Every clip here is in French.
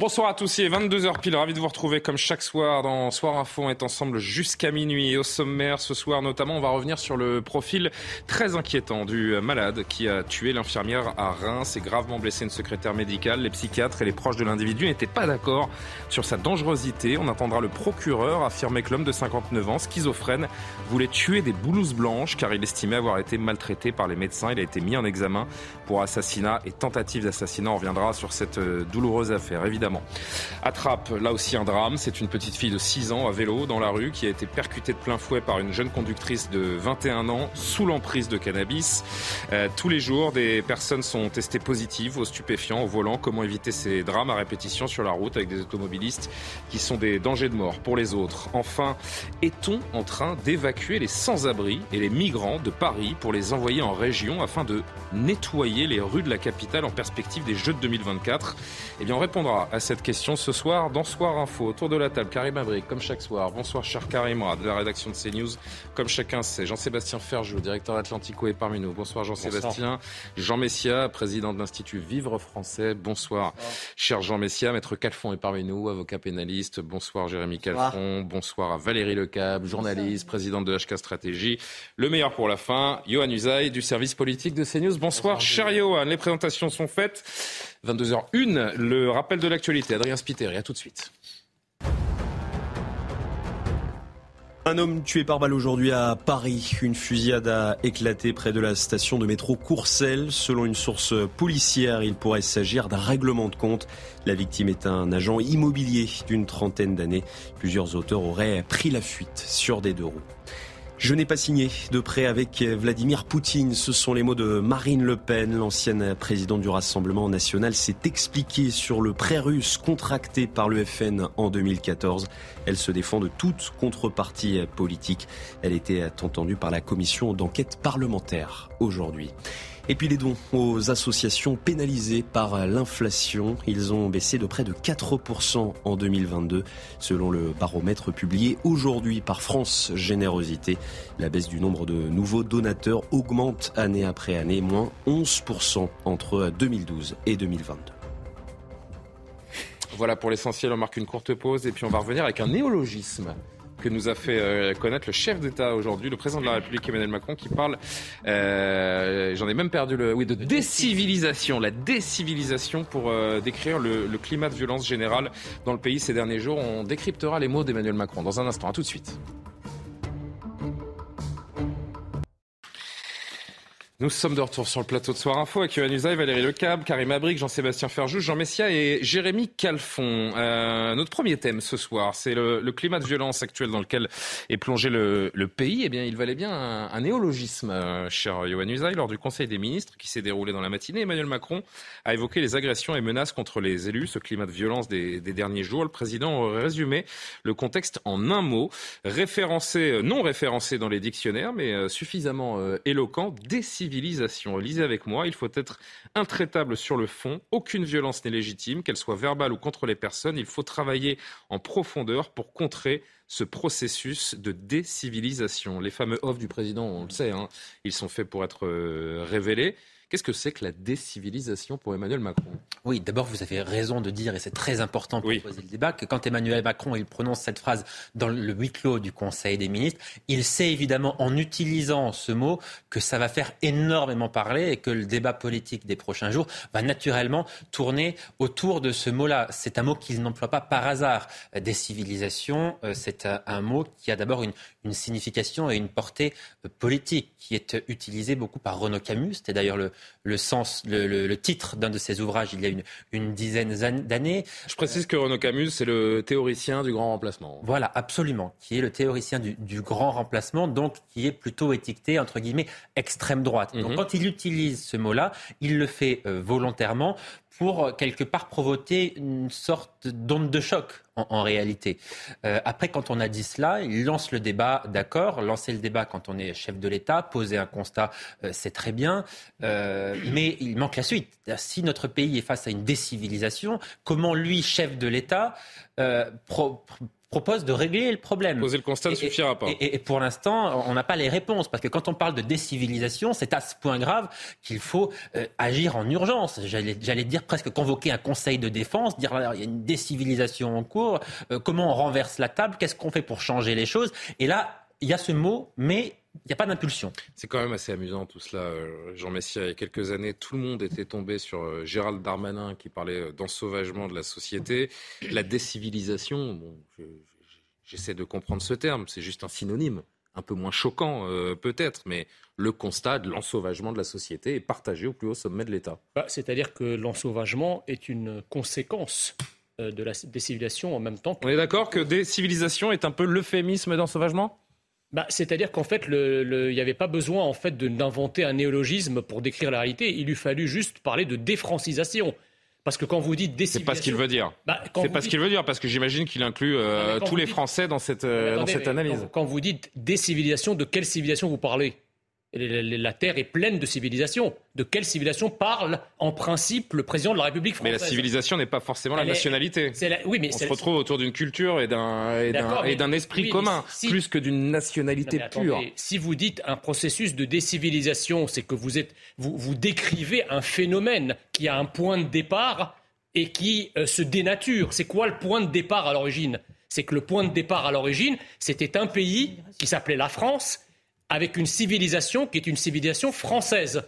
Bonsoir à tous, il est 22h pile, ravi de vous retrouver comme chaque soir dans Soir Info. On est ensemble jusqu'à minuit au sommaire ce soir notamment on va revenir sur le profil très inquiétant du malade qui a tué l'infirmière à Reims et gravement blessé une secrétaire médicale. Les psychiatres et les proches de l'individu n'étaient pas d'accord sur sa dangerosité. On attendra le procureur affirmer que l'homme de 59 ans, schizophrène, voulait tuer des blouses blanches car il estimait avoir été maltraité par les médecins. Il a été mis en examen pour assassinat et tentative d'assassinat. On reviendra sur cette euh, douloureuse affaire. Attrape, là aussi un drame. C'est une petite fille de 6 ans à vélo dans la rue qui a été percutée de plein fouet par une jeune conductrice de 21 ans sous l'emprise de cannabis. Euh, tous les jours, des personnes sont testées positives aux stupéfiants, au volant. Comment éviter ces drames à répétition sur la route avec des automobilistes qui sont des dangers de mort pour les autres? Enfin, est-on en train d'évacuer les sans-abri et les migrants de Paris pour les envoyer en région afin de nettoyer les rues de la capitale en perspective des Jeux de 2024 Eh bien, on répondra à cette question ce soir dans Soir Info. Autour de la table, Karim Abric, comme chaque soir. Bonsoir, cher Karim, de la rédaction de CNews. Comme chacun sait, Jean-Sébastien Ferjou, directeur Atlantico, est parmi nous. Bonsoir, Jean-Sébastien. Jean Messia, président de l'Institut Vivre Français. Bonsoir, cher Jean Messia. Maître Calfon est parmi nous, avocat pénaliste. Bonsoir, Jérémy Calfon. Bonsoir à Valérie Lecab, journaliste, présidente de HK Stratégie. Le meilleur pour la fin, Johan Usaï, du service politique de CNews. Bonsoir, cher Johan. Les présentations sont faites. 22h01, le rappel de l'actualité. Adrien Spiteri, à tout de suite. Un homme tué par balle aujourd'hui à Paris. Une fusillade a éclaté près de la station de métro Courcelles. Selon une source policière, il pourrait s'agir d'un règlement de compte. La victime est un agent immobilier d'une trentaine d'années. Plusieurs auteurs auraient pris la fuite sur des deux roues. Je n'ai pas signé de prêt avec Vladimir Poutine. Ce sont les mots de Marine Le Pen. L'ancienne présidente du Rassemblement national s'est expliquée sur le prêt russe contracté par le FN en 2014. Elle se défend de toute contrepartie politique. Elle était entendue par la commission d'enquête parlementaire aujourd'hui. Et puis les dons aux associations pénalisées par l'inflation, ils ont baissé de près de 4% en 2022, selon le baromètre publié aujourd'hui par France Générosité. La baisse du nombre de nouveaux donateurs augmente année après année, moins 11% entre 2012 et 2022. Voilà pour l'essentiel, on marque une courte pause et puis on va revenir avec un néologisme que nous a fait euh, connaître le chef d'État aujourd'hui, le président de la République Emmanuel Macron, qui parle, euh, j'en ai même perdu le, oui, de décivilisation, la décivilisation pour euh, décrire le, le climat de violence générale dans le pays ces derniers jours. On décryptera les mots d'Emmanuel Macron dans un instant. À tout de suite. Nous sommes de retour sur le plateau de Soir Info avec Yohann Usaï, Valérie Lecab, Karim Abric, Jean-Sébastien Ferjou, Jean Messia et Jérémy Calfon. Euh, notre premier thème ce soir, c'est le, le, climat de violence actuel dans lequel est plongé le, le pays. Eh bien, il valait bien un, un néologisme, euh, cher Yohann Usaï. Lors du Conseil des ministres qui s'est déroulé dans la matinée, Emmanuel Macron a évoqué les agressions et menaces contre les élus, ce climat de violence des, des derniers jours. Le président résumé le contexte en un mot, référencé, non référencé dans les dictionnaires, mais suffisamment euh, éloquent, civilisation. Lisez avec moi, il faut être intraitable sur le fond. Aucune violence n'est légitime, qu'elle soit verbale ou contre les personnes. Il faut travailler en profondeur pour contrer ce processus de décivilisation. Les fameux offres du président, on le sait, hein, ils sont faits pour être euh, révélés. Qu'est-ce que c'est que la décivilisation pour Emmanuel Macron? Oui, d'abord, vous avez raison de dire, et c'est très important pour oui. poser le débat, que quand Emmanuel Macron il prononce cette phrase dans le huis clos du Conseil des ministres, il sait évidemment, en utilisant ce mot, que ça va faire énormément parler et que le débat politique des prochains jours va naturellement tourner autour de ce mot-là. C'est un mot qu'il n'emploie pas par hasard. Décivilisation, c'est un mot qui a d'abord une, une signification et une portée politique qui est utilisé beaucoup par Renaud Camus. C'était d'ailleurs le, le sens, le, titre d'un de ses ouvrages il y a une, une dizaine d'années. Je précise que Renaud Camus, c'est le théoricien du grand remplacement. Voilà, absolument, qui est le théoricien du, du grand remplacement, donc qui est plutôt étiqueté, entre guillemets, extrême droite. Donc mhm. quand il utilise ce mot-là, il le fait euh, volontairement pour euh, quelque part provoquer une sorte d'onde de choc en, réalité. Euh, après, quand on a dit cela, il lance le débat, d'accord, lancer le débat quand on est chef de l'État, poser un constat, euh, c'est très bien, mais il manque la suite. Si notre pays est face à une décivilisation, comment lui, chef de l'État, propose de régler le problème. Poser le constat ne suffira pas. Et, pour l'instant, on n'a pas les réponses, parce que quand on parle de décivilisation, c'est à ce point grave qu'il faut euh, agir en urgence. J'allais dire presque convoquer un conseil de défense, dire il y a une décivilisation en cours, euh, comment on renverse la table, qu'est-ce qu'on fait pour changer les choses? Et là, il y a ce mot, mais il n'y a pas d'impulsion. C'est quand même assez amusant tout cela. Euh, Jean Messia, il y a quelques années, tout le monde était tombé sur Gérald Darmanin qui parlait d'ensauvagement de la société. La décivilisation, bon, j'essaie de comprendre ce terme, c'est juste un synonyme, un peu moins choquant euh, peut-être, mais le constat de l'ensauvagement de la société est partagé au plus haut sommet de l'État. Bah, c'est-à-dire que l'ensauvagement est une conséquence euh, de la décivilisation en même temps. On est d'accord que décivilisation est un peu l'euphémisme d'ensauvagement? Bah, C'est-à-dire qu'en fait, il n'y avait pas besoin en fait, d'inventer un néologisme pour décrire la réalité. Il eût fallu juste parler de défrancisation. Parce que quand vous dites décivilisation... C'est pas ce qu'il veut dire. Bah, c'est pas ce qu'il veut dire, parce que j'imagine qu'il inclut euh, tous les Français dans cette, euh, dans cette analyse. quand, vous dites décivilisation, de quelle civilisation vous parlez? La Terre est pleine de civilisations. De quelle civilisation parle en principe le président de la République française Mais la civilisation n'est pas forcément la nationalité. Oui, mais On se retrouve autour d'une culture et d'un esprit commun, plus que d'une nationalité pure. si vous dites un processus de décivilisation, c'est que vous, êtes, vous, vous décrivez un phénomène qui a un point de départ et qui euh, se dénature. C'est quoi le point de départ à l'origine? C'est que le point de départ à l'origine, c'était un pays qui s'appelait la France avec une civilisation qui est une civilisation française.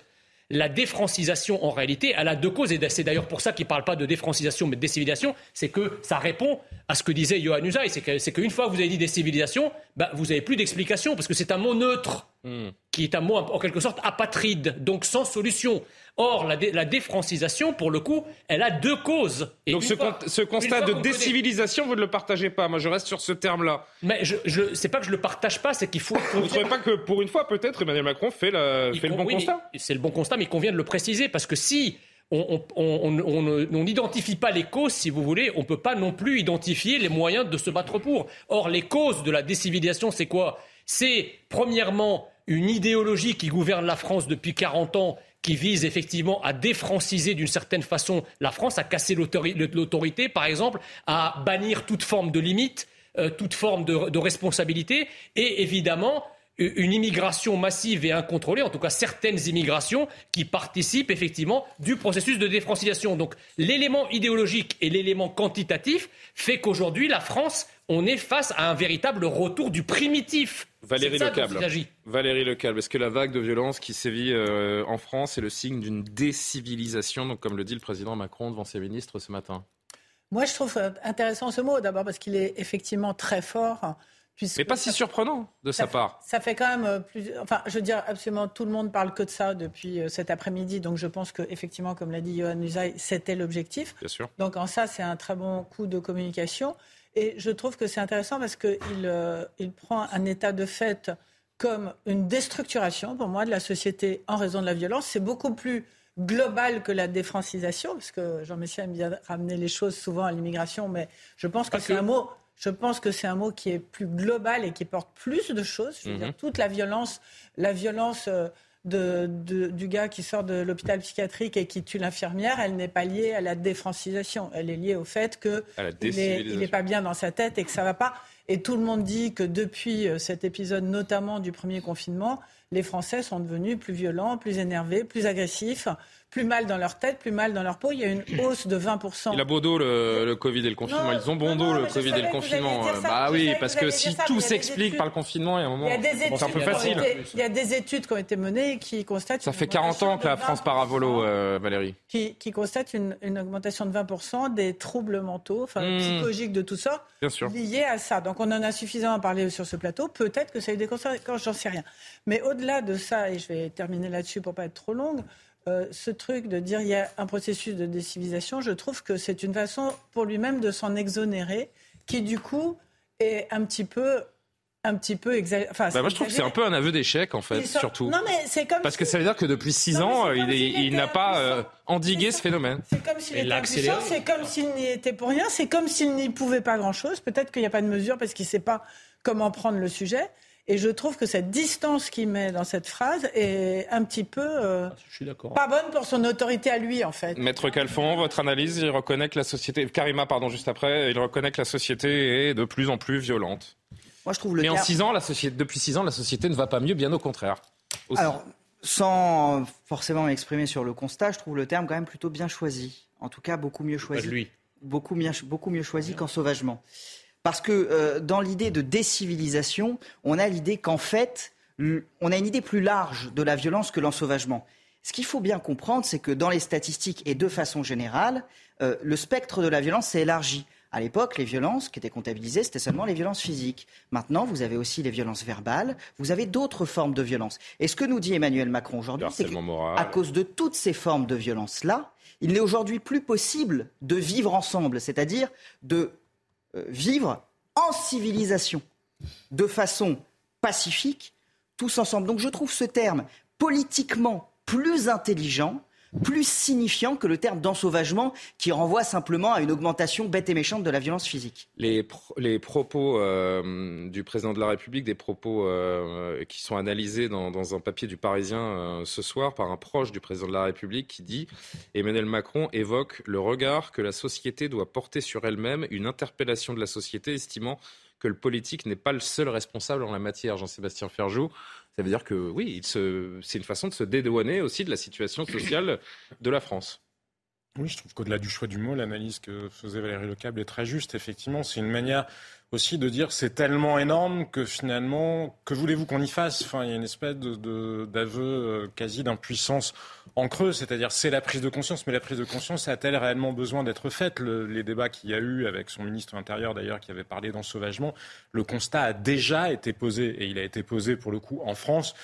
La défrancisation, en réalité, elle a deux causes, et c'est d'ailleurs pour ça qu'il ne parle pas de défrancisation, mais de décivilisation, c'est que ça répond à ce que disait Johan Usaï, c'est qu'une fois que vous avez dit décivilisation, bah, vous n'avez plus d'explication, parce que c'est un mot neutre, hmm. qui est un mot en quelque sorte apatride, donc sans solution. Or, la, la, défrancisation, pour le coup, elle a deux causes. Donc ce, constat de décivilisation, vous ne le partagez pas. Moi, je reste sur ce terme-là. Mais je, je c'est pas que je le partage pas, c'est qu'il faut. Vous ne trouvez pas que pour une fois, peut-être, Emmanuel Macron fait, fait le bon constat? C'est le bon constat, mais il convient de le préciser parce que si on n'identifie pas les causes, si vous voulez, on ne peut pas non plus identifier les moyens de se battre pour. Or, les causes de la décivilisation, c'est quoi? C'est, premièrement, une idéologie qui gouverne la France depuis 40 ans qui vise effectivement à défranciser d'une certaine façon la France, à casser l'autorité, par exemple, à bannir toute forme de limite, euh, toute forme de, responsabilité, et évidemment une immigration massive et incontrôlée, en tout cas certaines immigrations qui participent effectivement du processus de défrancisation. Donc l'élément idéologique et l'élément quantitatif fait qu'aujourd'hui la France, on est face à un véritable retour du primitif Valérie Lecable. Valérie Lecable, est-ce que la vague de violence qui sévit euh, en France est le signe d'une décivilisation, donc comme le dit le président Macron devant ses ministres ce matin? Moi, je trouve euh, intéressant ce mot, d'abord parce qu'il est effectivement très fort. Mais pas si surprenant de sa part. Ça fait quand même euh, plus. Enfin, je veux dire, absolument tout le monde parle que de ça depuis cet après-midi. Donc je pense qu'effectivement, comme l'a dit Johan Usaï, c'était l'objectif. Bien sûr. Donc en ça, c'est un très bon coup de communication. Et je trouve que c'est intéressant parce qu'il euh, il prend un état de fait comme une déstructuration, pour moi, de la société en raison de la violence. C'est beaucoup plus global que la défrancisation, parce que Jean-Michel aime bien ramener les choses souvent à l'immigration, mais je pense que c'est un mot... Je pense que c'est un mot qui est plus global et qui porte plus de choses. Je veux dire, mhm. toute la violence, la violence de, du gars qui sort de l'hôpital psychiatrique et qui tue l'infirmière, elle n'est pas liée à la défrancisation. Elle est liée au fait qu'il n'est pas bien dans sa tête et que ça ne va pas. Et tout le monde dit que depuis euh, cet épisode, notamment du premier confinement, les Français sont devenus plus violents, plus énervés, plus agressifs plus mal dans leur tête, plus mal dans leur peau. Il y a une hausse de 20%. Il a beau dos le, Covid et le confinement. Ils ont bon dos le Covid et le confinement. Bah oui, parce que si tout s'explique par le confinement, il y a un moment, c'est un peu facile. il y a des études qui ont été menées qui constatent. Ça fait 40 ans que la France part à volo, euh, Valérie. Qui, qui constatent une, augmentation de 20% des troubles mentaux, enfin hmm. psychologiques de tout ça, liés à ça. Donc on en a suffisamment parlé sur ce plateau. Peut-être que ça a eu des conséquences, j'en sais rien. Mais au-delà de ça, et je vais terminer là-dessus pour pas être trop longue, euh, ce truc de dire il y a un processus de décivilisation, je trouve que c'est une façon pour lui-même de s'en exonérer, qui du coup est un petit peu un petit peu enfin, bah, moi je trouve que c'est un peu un aveu d'échec en fait surtout. Non mais c'est comme parce que ça veut dire que depuis six ans il, il n'a pas euh, endigué ce phénomène c'est comme s'il était c'est comme s'il n'y était pour rien c'est comme s'il n'y pouvait pas grand chose peut-être qu'il n'y a pas de mesure parce qu'il ne sait pas comment prendre le sujet et je trouve que cette distance qu'il met dans cette phrase est un petit peu euh, ah, pas bonne pour son autorité à lui, en fait. Maître Calfon, votre analyse, il reconnaît que la société, Karima, pardon, juste après, il reconnaît que la société est de plus en plus violente. Moi, je trouve le Mais en six ans, la société, depuis six ans, la société ne va pas mieux, bien au contraire. Alors, sans forcément m'exprimer sur le constat, je trouve le terme quand même plutôt bien choisi. En tout cas, beaucoup mieux choisi. lui. Beaucoup, mieux, beaucoup mieux choisi qu'en sauvagement. Parce que euh, dans l'idée de décivilisation, on a l'idée qu'en fait, on a une idée plus large de la violence que l'ensauvagement. Ce qu'il faut bien comprendre, c'est que dans les statistiques et de façon générale, euh, le spectre de la violence s'est élargi. À l'époque, les violences qui étaient comptabilisées, c'était seulement les violences physiques. Maintenant, vous avez aussi les violences verbales, vous avez d'autres formes de violence. Et ce que nous dit Emmanuel Macron aujourd'hui, c'est qu'à cause de toutes ces formes de violence-là, il n'est aujourd'hui plus possible de vivre ensemble, c'est-à-dire de vivre en civilisation, de façon pacifique, tous ensemble. Donc je trouve ce terme politiquement plus intelligent, plus signifiant que le terme d'ensauvagement qui renvoie simplement à une augmentation bête et méchante de la violence physique. Les, les propos euh, du président de la République, des propos euh, qui sont analysés dans, un papier du Parisien ce soir par un proche du président de la République qui dit Emmanuel Macron évoque le regard que la société doit porter sur elle-même, une interpellation de la société estimant que le politique n'est pas le seul responsable en la matière. Jean-Sébastien Ferjou, ça veut dire que oui, c'est une façon de se dédouaner aussi de la situation sociale de la France. Oui, je trouve qu'au-delà du choix du mot, l'analyse que faisait Valérie Lecable est très juste. Effectivement, c'est une manière aussi de dire c'est tellement énorme que finalement, que voulez-vous qu'on y fasse? Enfin, il y a une espèce d'aveu de, euh, quasi d'impuissance en creux, c'est-à-dire c'est la prise de conscience, mais la prise de conscience a-t-elle réellement besoin d'être faite? Les débats qu'il y a eu avec son ministre intérieur d'ailleurs qui avait parlé d'ensauvagement, le constat a déjà été posé et il a été posé pour le coup en France,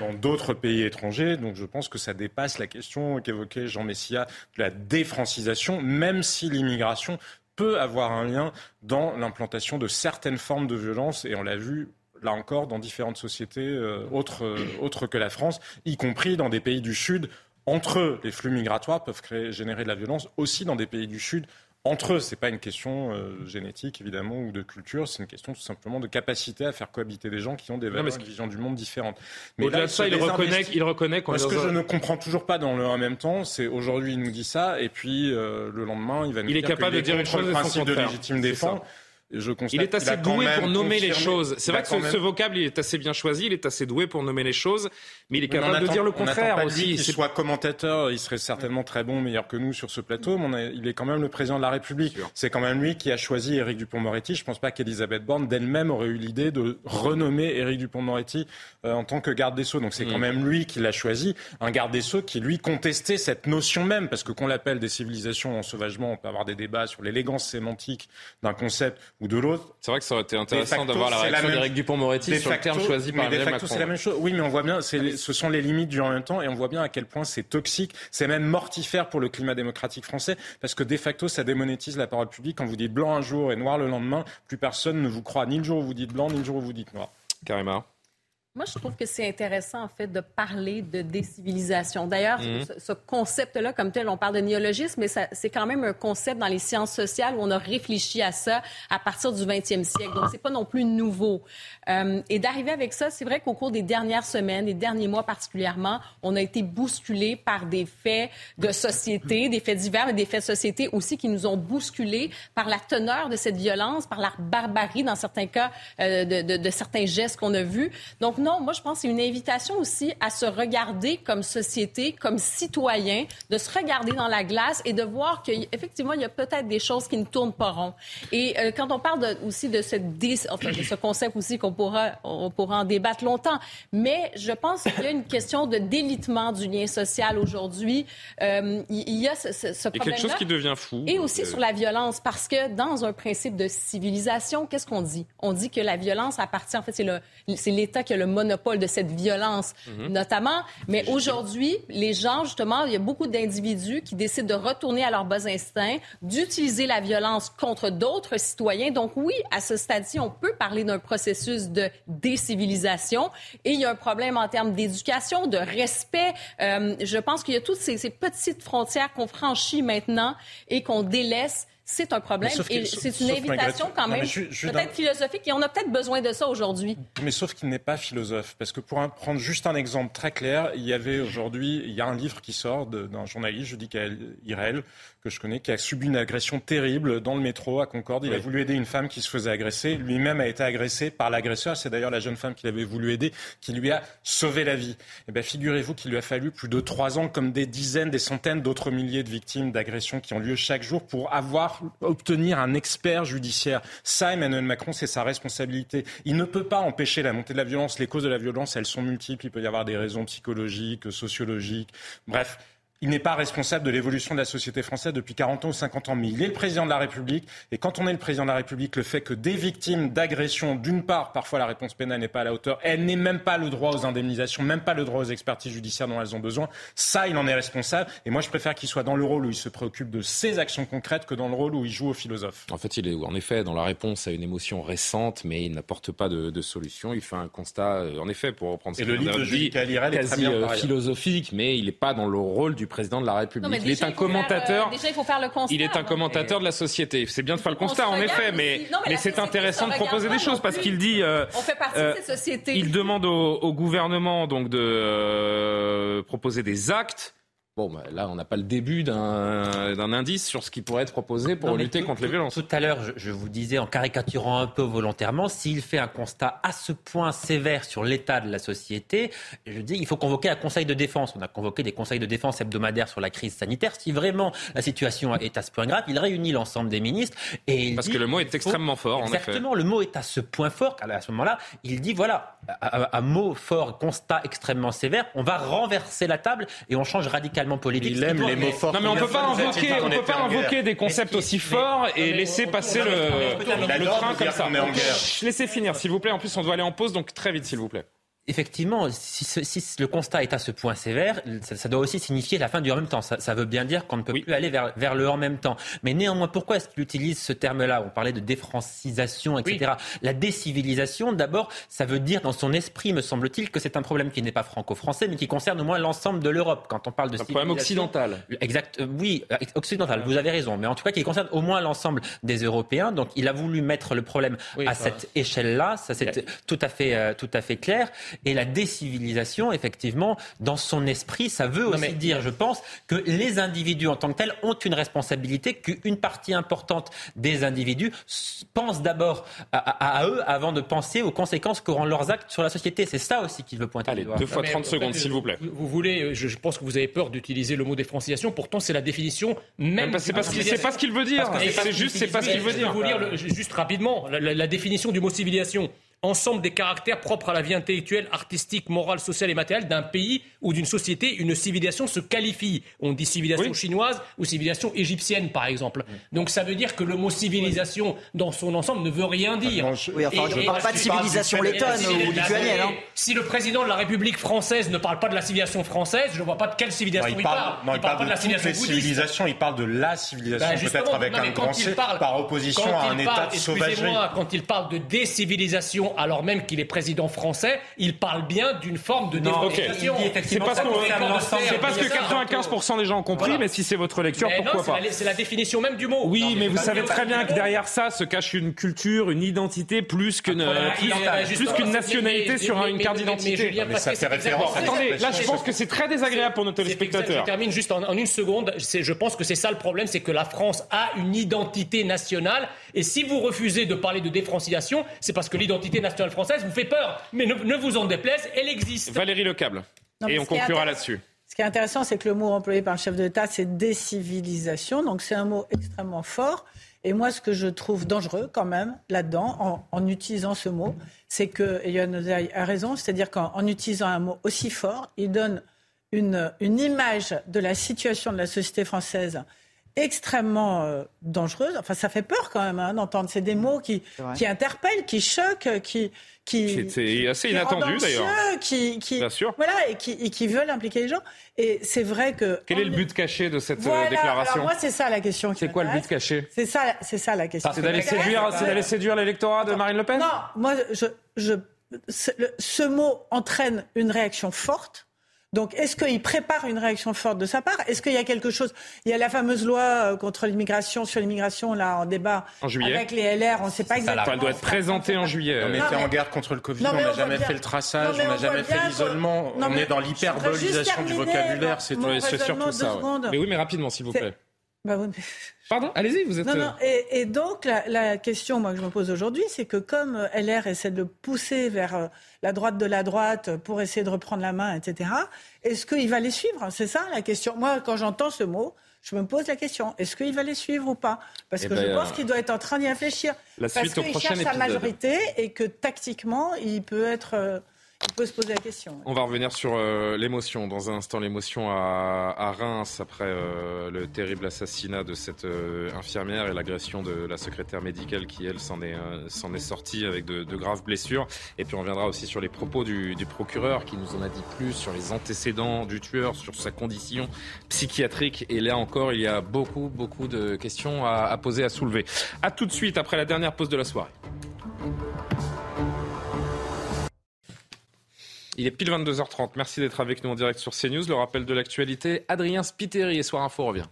dans d'autres pays étrangers. Donc je pense que ça dépasse la question qu'évoquait Jean Messia de la défrancisation, même si l'immigration peut avoir un lien dans l'implantation de certaines formes de violence, et on l'a vu là encore dans différentes sociétés euh, autres, euh, autres que la France, y compris dans des pays du Sud. Entre eux, les flux migratoires peuvent générer de la violence aussi dans des pays du Sud entre eux. Ce n'est pas une question euh, génétique, évidemment, ou de culture. C'est une question tout simplement de capacité à faire cohabiter des gens qui ont des valeurs et des visions du monde différentes. Mais au-delà de ça, il reconnaît, il reconnaît qu'on Ce que je ne comprends toujours pas dans le en même temps, c'est aujourd'hui, il nous dit ça, et puis euh, le lendemain, il va nous il dire est capable de dire une chose le principe de légitime défense il est assez doué pour nommer les choses. C'est vrai que ce, vocable, il est assez bien choisi, il est assez doué pour nommer les choses, mais il est capable de dire le contraire pas aussi. Qu'il soit commentateur, il serait certainement très bon, meilleur que nous sur ce plateau, mais il est quand même le président de la République. C'est quand même lui qui a choisi Éric Dupont-Moretti. Je ne pense pas qu'Elisabeth Borne d'elle-même aurait eu l'idée de renommer Éric Dupont-Moretti euh, en tant que garde des Sceaux. Donc c'est quand mm. même lui qui l'a choisi, un garde des Sceaux qui lui contestait cette notion même, parce que qu'on l'appelle des civilisations en sauvagement, on peut avoir des débats sur l'élégance sémantique d'un concept ou de l'autre. C'est vrai que ça aurait été intéressant d'avoir la réaction d'Éric Dupont-Moretti sur le terme choisi par Emmanuel Macron. C'est la même chose. Oui, mais on voit bien, ce sont les limites du en même temps, et on voit bien à quel point c'est toxique, c'est même mortifère pour le climat démocratique français, parce que de facto, ça démonétise la parole publique. Quand vous dites blanc un jour et noir le lendemain, plus personne ne vous croit, ni le jour où vous dites blanc, ni le jour où vous dites noir. Karima. Moi, je trouve que c'est intéressant, en fait, de parler de décivilisation. D'ailleurs, mhm. ce, concept-là, comme tel, on parle de néologisme, mais c'est quand même un concept dans les sciences sociales où on a réfléchi à ça à partir du 20e siècle. Donc, c'est pas non plus nouveau. Euh, et d'arriver avec ça, c'est vrai qu'au cours des dernières semaines, des derniers mois particulièrement, on a été bousculé par des faits de société, des faits divers, mais des faits de société aussi qui nous ont bousculés par la teneur de cette violence, par la barbarie, dans certains cas, euh, de, de, de certains gestes qu'on a vus. Donc, non, moi, je pense que c'est une invitation aussi à se regarder comme société, comme citoyen, de se regarder dans la glace et de voir qu'effectivement, il y a peut-être des choses qui ne tournent pas rond. Et euh, quand on parle aussi de ce, enfin, de ce concept aussi qu'on pourra, on pourra en débattre longtemps, mais je pense qu'il y a une question de délitement du lien social aujourd'hui. Euh, il y a ce, ce, problème-là. Il y a quelque chose qui devient fou. Et aussi sur la violence, parce que dans un principe de civilisation, qu'est-ce qu'on dit? On dit que la violence appartient, en fait, c'est l'État qui a le monopole de cette violence, mhm. notamment. Mais aujourd'hui, les gens, justement, il y a beaucoup d'individus qui décident de retourner à leurs bas instincts, d'utiliser la violence contre d'autres citoyens. Donc oui, à ce stade-ci, on peut parler d'un processus de décivilisation. Et il y a un problème en termes d'éducation, de respect. Euh, je pense qu'il y a toutes ces, ces petites frontières qu'on franchit maintenant et qu'on délaisse c'est un problème. Et c'est une invitation quand même, peut-être philosophique, et on a peut-être besoin de ça aujourd'hui. Mais sauf qu'il n'est pas philosophe, parce que pour prendre juste un exemple très clair, il y avait aujourd'hui, il y a un livre qui sort d'un journaliste, je dis Irel, que je connais, qui a subi une agression terrible dans le métro à Concorde. Il a voulu aider une femme qui se faisait agresser. Lui-même a été agressé par l'agresseur. C'est d'ailleurs la jeune femme qu'il avait voulu aider qui lui a sauvé la vie. Eh bien, figurez-vous qu'il lui a fallu plus de trois ans, comme des dizaines, des centaines d'autres milliers de victimes d'agressions qui ont lieu chaque jour pour avoir, obtenir un expert judiciaire. Ça, Emmanuel Macron, c'est sa responsabilité. Il ne peut pas empêcher la montée de la violence. Les causes de la violence, elles sont multiples. Il peut y avoir des raisons psychologiques, sociologiques. Bref il n'est pas responsable de l'évolution de la société française depuis 40 ans ou 50 ans, mais il est le président de la République. Et quand on est le président de la République, le fait que des victimes d'agression, d'une part, parfois la réponse pénale n'est pas à la hauteur, elle n'est même pas le droit aux indemnisations, même pas le droit aux expertises judiciaires dont elles ont besoin, ça, il en est responsable. Et moi, je préfère qu'il soit dans le rôle où il se préoccupe de ses actions concrètes que dans le rôle où il joue au philosophe. En fait, il est en effet dans la réponse à une émotion récente, mais il n'apporte pas de, solution. Il fait un constat, euh, en effet, pour reprendre ce Et le livre de Julie est très bien, euh, philosophique, mais il n'est pas dans le rôle du président de la République il est un commentateur. déjà, il faut faire le constat. Il est un commentateur de la société. C'est bien de faire le constat, en effet, mais, mais, c'est intéressant de proposer des choses parce qu'il dit. Euh, on fait partie de euh, ces sociétés. Il demande au, au gouvernement donc de euh, proposer des actes Bon, bah, là, on n'a pas le début d'un indice sur ce qui pourrait être proposé pour lutter contre les violences. Tout à l'heure, je, vous disais, en caricaturant un peu volontairement, s'il fait un constat à ce point sévère sur l'état de la société, je dis il faut convoquer un conseil de défense. On a convoqué des conseils de défense hebdomadaires sur la crise sanitaire. Si vraiment la situation est à ce point grave, il réunit l'ensemble des ministres et parce que le mot est extrêmement fort. En exactement, le mot est à ce point fort qu'à ce moment-là, il dit voilà, un mot fort, constat extrêmement sévère, on va renverser la table et on change radicalement politique. Il aime les mots forts. Non, mais on ne peut pas invoquer, on peut pas invoquer des concepts aussi forts et laisser passer le, train comme ça. Laissez finir, s'il vous plaît. En plus, on doit aller en pause, donc très vite, s'il vous plaît. Effectivement, si, si, le constat est à ce point sévère, ça, doit aussi signifier la fin du en même temps. Ça, ça veut bien dire qu'on ne peut plus aller vers, vers, le en même temps. Mais néanmoins, pourquoi est-ce qu'il utilise ce terme-là? On parlait de défrancisation, etc. La décivilisation, d'abord, ça veut dire dans son esprit, me semble-t-il, que c'est un problème qui n'est pas franco-français, mais qui concerne au moins l'ensemble de l'Europe. Quand on parle de un problème occidental. Exact. Euh, oui, euh, occidental. Vous avez raison. Mais en tout cas, qui concerne au moins l'ensemble des Européens. Donc, il a voulu mettre le problème à cette échelle-là. Ça, c'est tout à fait, euh, tout à fait clair. Et la décivilisation, effectivement, dans son esprit, ça veut aussi dire, je pense, que les individus en tant que tels ont une responsabilité, qu'une partie importante des individus pense d'abord à, eux avant de penser aux conséquences qu'auront leurs actes sur la société. C'est ça aussi qu'il veut pointer Allez, deux fois 30 secondes, s'il vous plaît. Vous voulez, je, pense que vous avez peur d'utiliser le mot défranciation, pourtant c'est la définition même. c'est pas, ce qu'il veut dire. C'est juste, c'est pas ce qu'il veut dire. Je vais vous lire juste rapidement la définition du mot civilisation ensemble des caractères propres à la vie intellectuelle, artistique, morale, sociale et matérielle d'un pays ou d'une société, une civilisation se qualifie. On dit civilisation chinoise ou civilisation égyptienne, par exemple. Donc ça veut dire que le mot civilisation dans son ensemble ne veut rien dire. Oui, enfin, je ne parle pas de civilisation lettonne ou lituanienne. Hein. Si le président de la République française ne parle pas de la civilisation française, je ne vois pas de quelle civilisation il, parle. Non, il, parle, pas de, la civilisation il parle de la civilisation, ben, peut-être avec un grand C, par opposition à un état de sauvagerie. Quand il parle de décivilisation alors même qu'il est président français, il parle bien d'une forme de déforestation. C'est parce, que 95% des gens ont compris, mais si c'est votre lecture, pourquoi pas C'est la définition même du mot. Oui, mais vous savez très bien que derrière ça se cache une culture, une identité, plus qu'une plus qu'une nationalité sur une carte d'identité. Mais ça fait référence. Attendez, là je pense que c'est très désagréable pour nos téléspectateurs. Je termine juste en une seconde. Je pense que c'est ça le problème, c'est que la France a une identité nationale. Et si vous refusez de parler de défranciation, c'est parce que l'identité nationale française vous fait peur. Mais ne, vous en déplaise, elle existe. Valérie Le Câble. et on conclura là-dessus. Ce qui est intéressant, c'est que le mot employé par le chef de l'État, c'est décivilisation. Donc c'est un mot extrêmement fort. Et moi, ce que je trouve dangereux quand même là-dedans, en, utilisant ce mot, c'est que, et Yann a raison, c'est-à-dire qu'en utilisant un mot aussi fort, il donne une, une image de la situation de la société française extrêmement euh, dangereuse. Enfin, ça fait peur quand même hein, d'entendre. C'est des mots qui, qui interpellent, qui choquent, qui. qui c'est assez inattendu d'ailleurs. Qui, qui, Bien sûr. Voilà, et qui, et qui veulent impliquer les gens. Et c'est vrai que. Quel est le but caché de cette euh, déclaration alors Moi, c'est ça la question. C'est quoi le but caché C'est ça, c'est ça la question. c'est d'aller séduire, c'est d'aller séduire l'électorat de Marine Le Pen. Non, moi, je, je ce mot entraîne une réaction forte donc, est-ce qu'il prépare une réaction forte de sa part? Est-ce qu'il y a quelque chose? Il y a la fameuse loi euh, contre l'immigration, sur l'immigration, là, en débat en juillet. avec les LR. On ne sait pas exactement. Elle doit être présentée en juillet. On était en guerre contre le Covid, on n'a jamais fait le traçage, on n'a jamais fait l'isolement. On est dans l'hyperbolisation du vocabulaire. C'est surtout ça. Mais oui, mais rapidement, s'il vous plaît. Bah Pardon, allez-y, vous êtes. Non, non. Euh, et, donc, la, question moi, que je me pose aujourd'hui, c'est que comme euh, LR essaie de pousser vers euh, la droite de la droite pour essayer de reprendre la main, etc., est-ce qu'il va les suivre? C'est ça la question. Moi, quand j'entends ce mot, je me pose la question est-ce qu'il va les suivre ou pas? Parce eh que je ben, pense qu'il doit être en train d'y réfléchir. La parce qu'il cherche sa majorité et que tactiquement, il peut être on peut se poser la question. On va revenir sur euh, l'émotion dans un instant, l'émotion à, Reims après euh, le terrible assassinat de cette euh, infirmière et l'agression de la secrétaire médicale qui, elle, s'en est, sortie avec de, graves blessures. Et puis on reviendra aussi sur les propos du, procureur qui nous en a dit plus sur les antécédents du tueur, sur sa condition psychiatrique. Et là encore, il y a beaucoup, beaucoup de questions à, à poser, à soulever. A tout de suite après la dernière pause de la soirée. Il est pile 22h30. Merci d'être avec nous en direct sur CNews. Le rappel de l'actualité, Adrien Spiteri et Soir Info revient.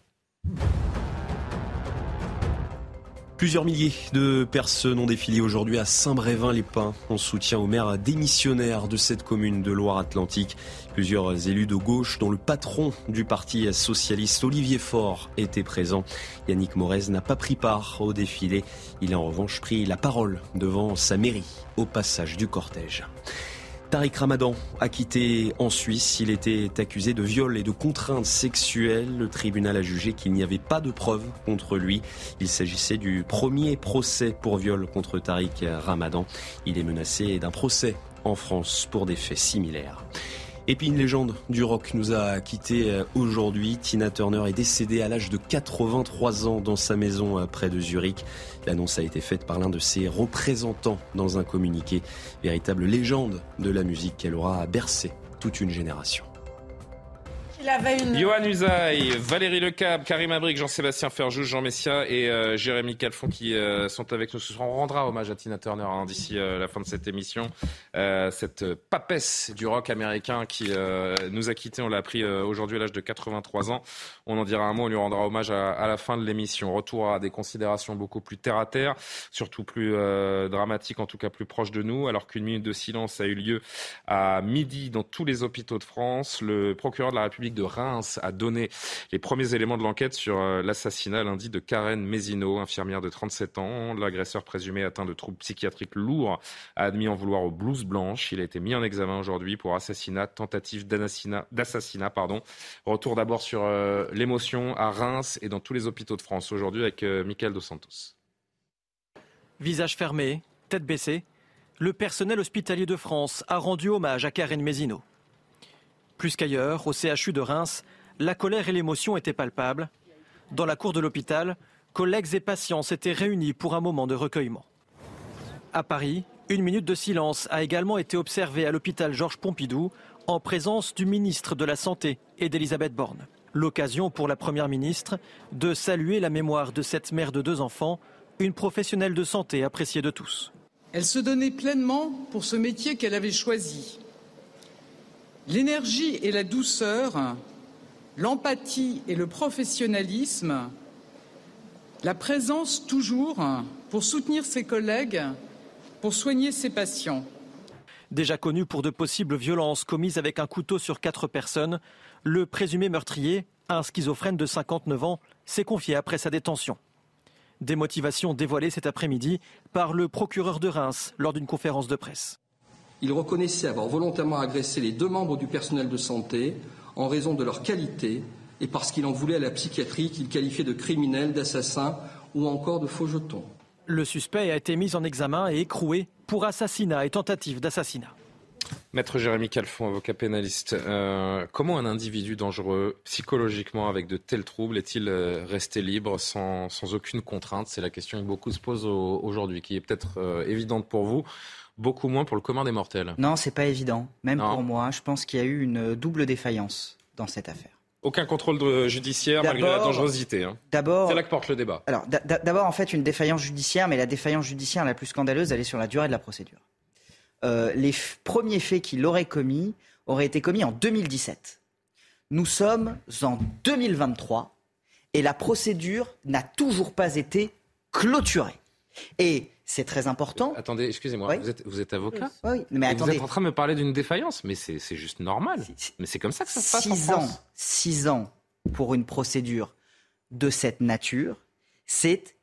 Plusieurs milliers de personnes ont défilé aujourd'hui à Saint-Brévin-les-Pins en soutien au maire démissionnaire de cette commune de Loire-Atlantique. Plusieurs élus de gauche, dont le patron du parti socialiste Olivier Faure était présent. Yannick Morez n'a pas pris part au défilé. Il a en revanche pris la parole devant sa mairie au passage du cortège. Tariq Ramadan a quitté en Suisse. Il était accusé de viol et de contraintes sexuelles. Le tribunal a jugé qu'il n'y avait pas de preuves contre lui. Il s'agissait du premier procès pour viol contre Tariq Ramadan. Il est menacé d'un procès en France pour des faits similaires. Et puis une légende du rock nous a quitté euh, aujourd'hui. Tina Turner est décédée à l'âge de 83 ans dans sa maison euh, près de Zurich. L'annonce a été faite par l'un de ses représentants dans un communiqué. Véritable légende de la musique qu'elle aura bercé toute une génération. Johan Usaï, Valérie Lecab, Karim Abric, Jean-Sébastien Ferjou, Jean Messia et euh, Jérémy Calfon qui euh, sont avec nous ce soir. On rendra hommage à Tina Turner hein, d'ici euh, la fin de cette émission. cette papesse du rock américain qui nous a quittés, on l'a appris aujourd'hui à l'âge de 83 ans. On en dira un mot, on lui rendra hommage à, à la fin de l'émission. Retour à des considérations beaucoup plus terre à terre, surtout plus dramatiques, en tout cas plus proches de nous. Alors qu'une minute de silence a eu lieu à midi dans tous les hôpitaux de France, le procureur de la République de Reims a donné les premiers éléments de l'enquête sur euh, l'assassinat lundi de Karen Mézineau, infirmière de 37 ans. L'agresseur présumé atteint de troubles psychiatriques lourds a admis en vouloir aux blouses blanches. Il a été mis en examen aujourd'hui pour assassinat, tentative d'assassinat. Retour d'abord sur euh, l'émotion à Reims et dans tous les hôpitaux de France aujourd'hui avec euh, Michael Dos Santos. Visage fermé, tête baissée, le personnel hospitalier de France a rendu hommage à Karen Mézineau. Plus qu'ailleurs, au CHU de Reims, la colère et l'émotion étaient palpables. Dans la cour de l'hôpital, collègues et patients s'étaient réunis pour un moment de recueillement. À Paris, une minute de silence a également été observée à l'hôpital Georges Pompidou en présence du ministre de la Santé et d'Elisabeth Borne. L'occasion pour la Première ministre de saluer la mémoire de cette mère de deux enfants, une professionnelle de santé appréciée de tous. Elle se donnait pleinement pour ce métier qu'elle avait choisi L'énergie et la douceur, l'empathie et le professionnalisme, la présence toujours pour soutenir ses collègues, pour soigner ses patients. Déjà connu pour de possibles violences commises avec un couteau sur quatre personnes, le présumé meurtrier, un schizophrène de 59 ans, s'est confié après sa détention. Des motivations dévoilées cet après-midi par le procureur de Reims lors d'une conférence de presse il reconnaissait avoir volontairement agressé les deux membres du personnel de santé en raison de leur qualité et parce qu'il en voulait à la psychiatrie qu'il qualifiait de criminels, d'assassins ou encore de faux jetons. Le suspect a été mis en examen et écroué pour assassinat et tentative d'assassinat. Maître Jérémy Calfon, avocat pénaliste, euh, comment un individu dangereux psychologiquement avec de tels troubles est-il euh, resté libre sans, aucune contrainte? C'est la question que beaucoup se posent aujourd'hui, qui est peut-être euh, évidente pour vous, beaucoup moins pour le commun des mortels. Non, c'est pas évident. Même pour moi, je pense qu'il y a eu une double défaillance dans cette affaire. Aucun contrôle judiciaire malgré la dangerosité. Hein. D'abord, c'est là que porte le débat. Alors, d'abord en fait une défaillance judiciaire, mais la défaillance judiciaire la plus scandaleuse, elle est sur la durée de la procédure. Euh, les premiers faits qu'il aurait commis auraient été commis en 2017. Nous sommes en 2023 et la procédure n'a toujours pas été clôturée. Et c'est très important. Attendez, excusez-moi, vous, êtes, avocat Oui, mais attendez. Vous êtes en train de me parler d'une défaillance, mais c'est juste normal. Mais c'est comme ça que ça se passe en France. Ans, six ans pour une procédure de cette nature, c'est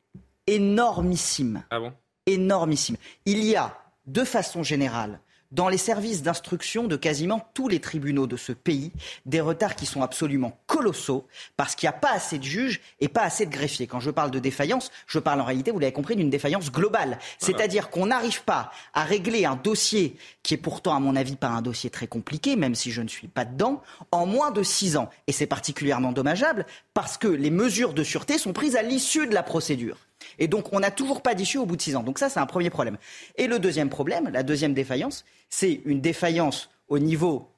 énormissime. Ah bon? Énormissime. Il y a de façon générale, dans les services d'instruction de quasiment tous les tribunaux de ce pays, des retards qui sont absolument colossaux parce qu'il n'y a pas assez de juges et pas assez de greffiers. Quand je parle de défaillance, je parle en réalité, vous l'avez compris, d'une défaillance globale. C'est-à-dire qu'on n'arrive pas à régler un dossier qui est pourtant, à mon avis, pas un dossier très compliqué, même si je ne suis pas dedans, en moins de six ans. Et c'est particulièrement dommageable parce que les mesures de sûreté sont prises à l'issue de la procédure. Et donc, on n'a toujours pas d'issue au bout de six ans. Donc ça, c'est un premier problème. Et le deuxième problème, la deuxième défaillance, c'est une défaillance au niveau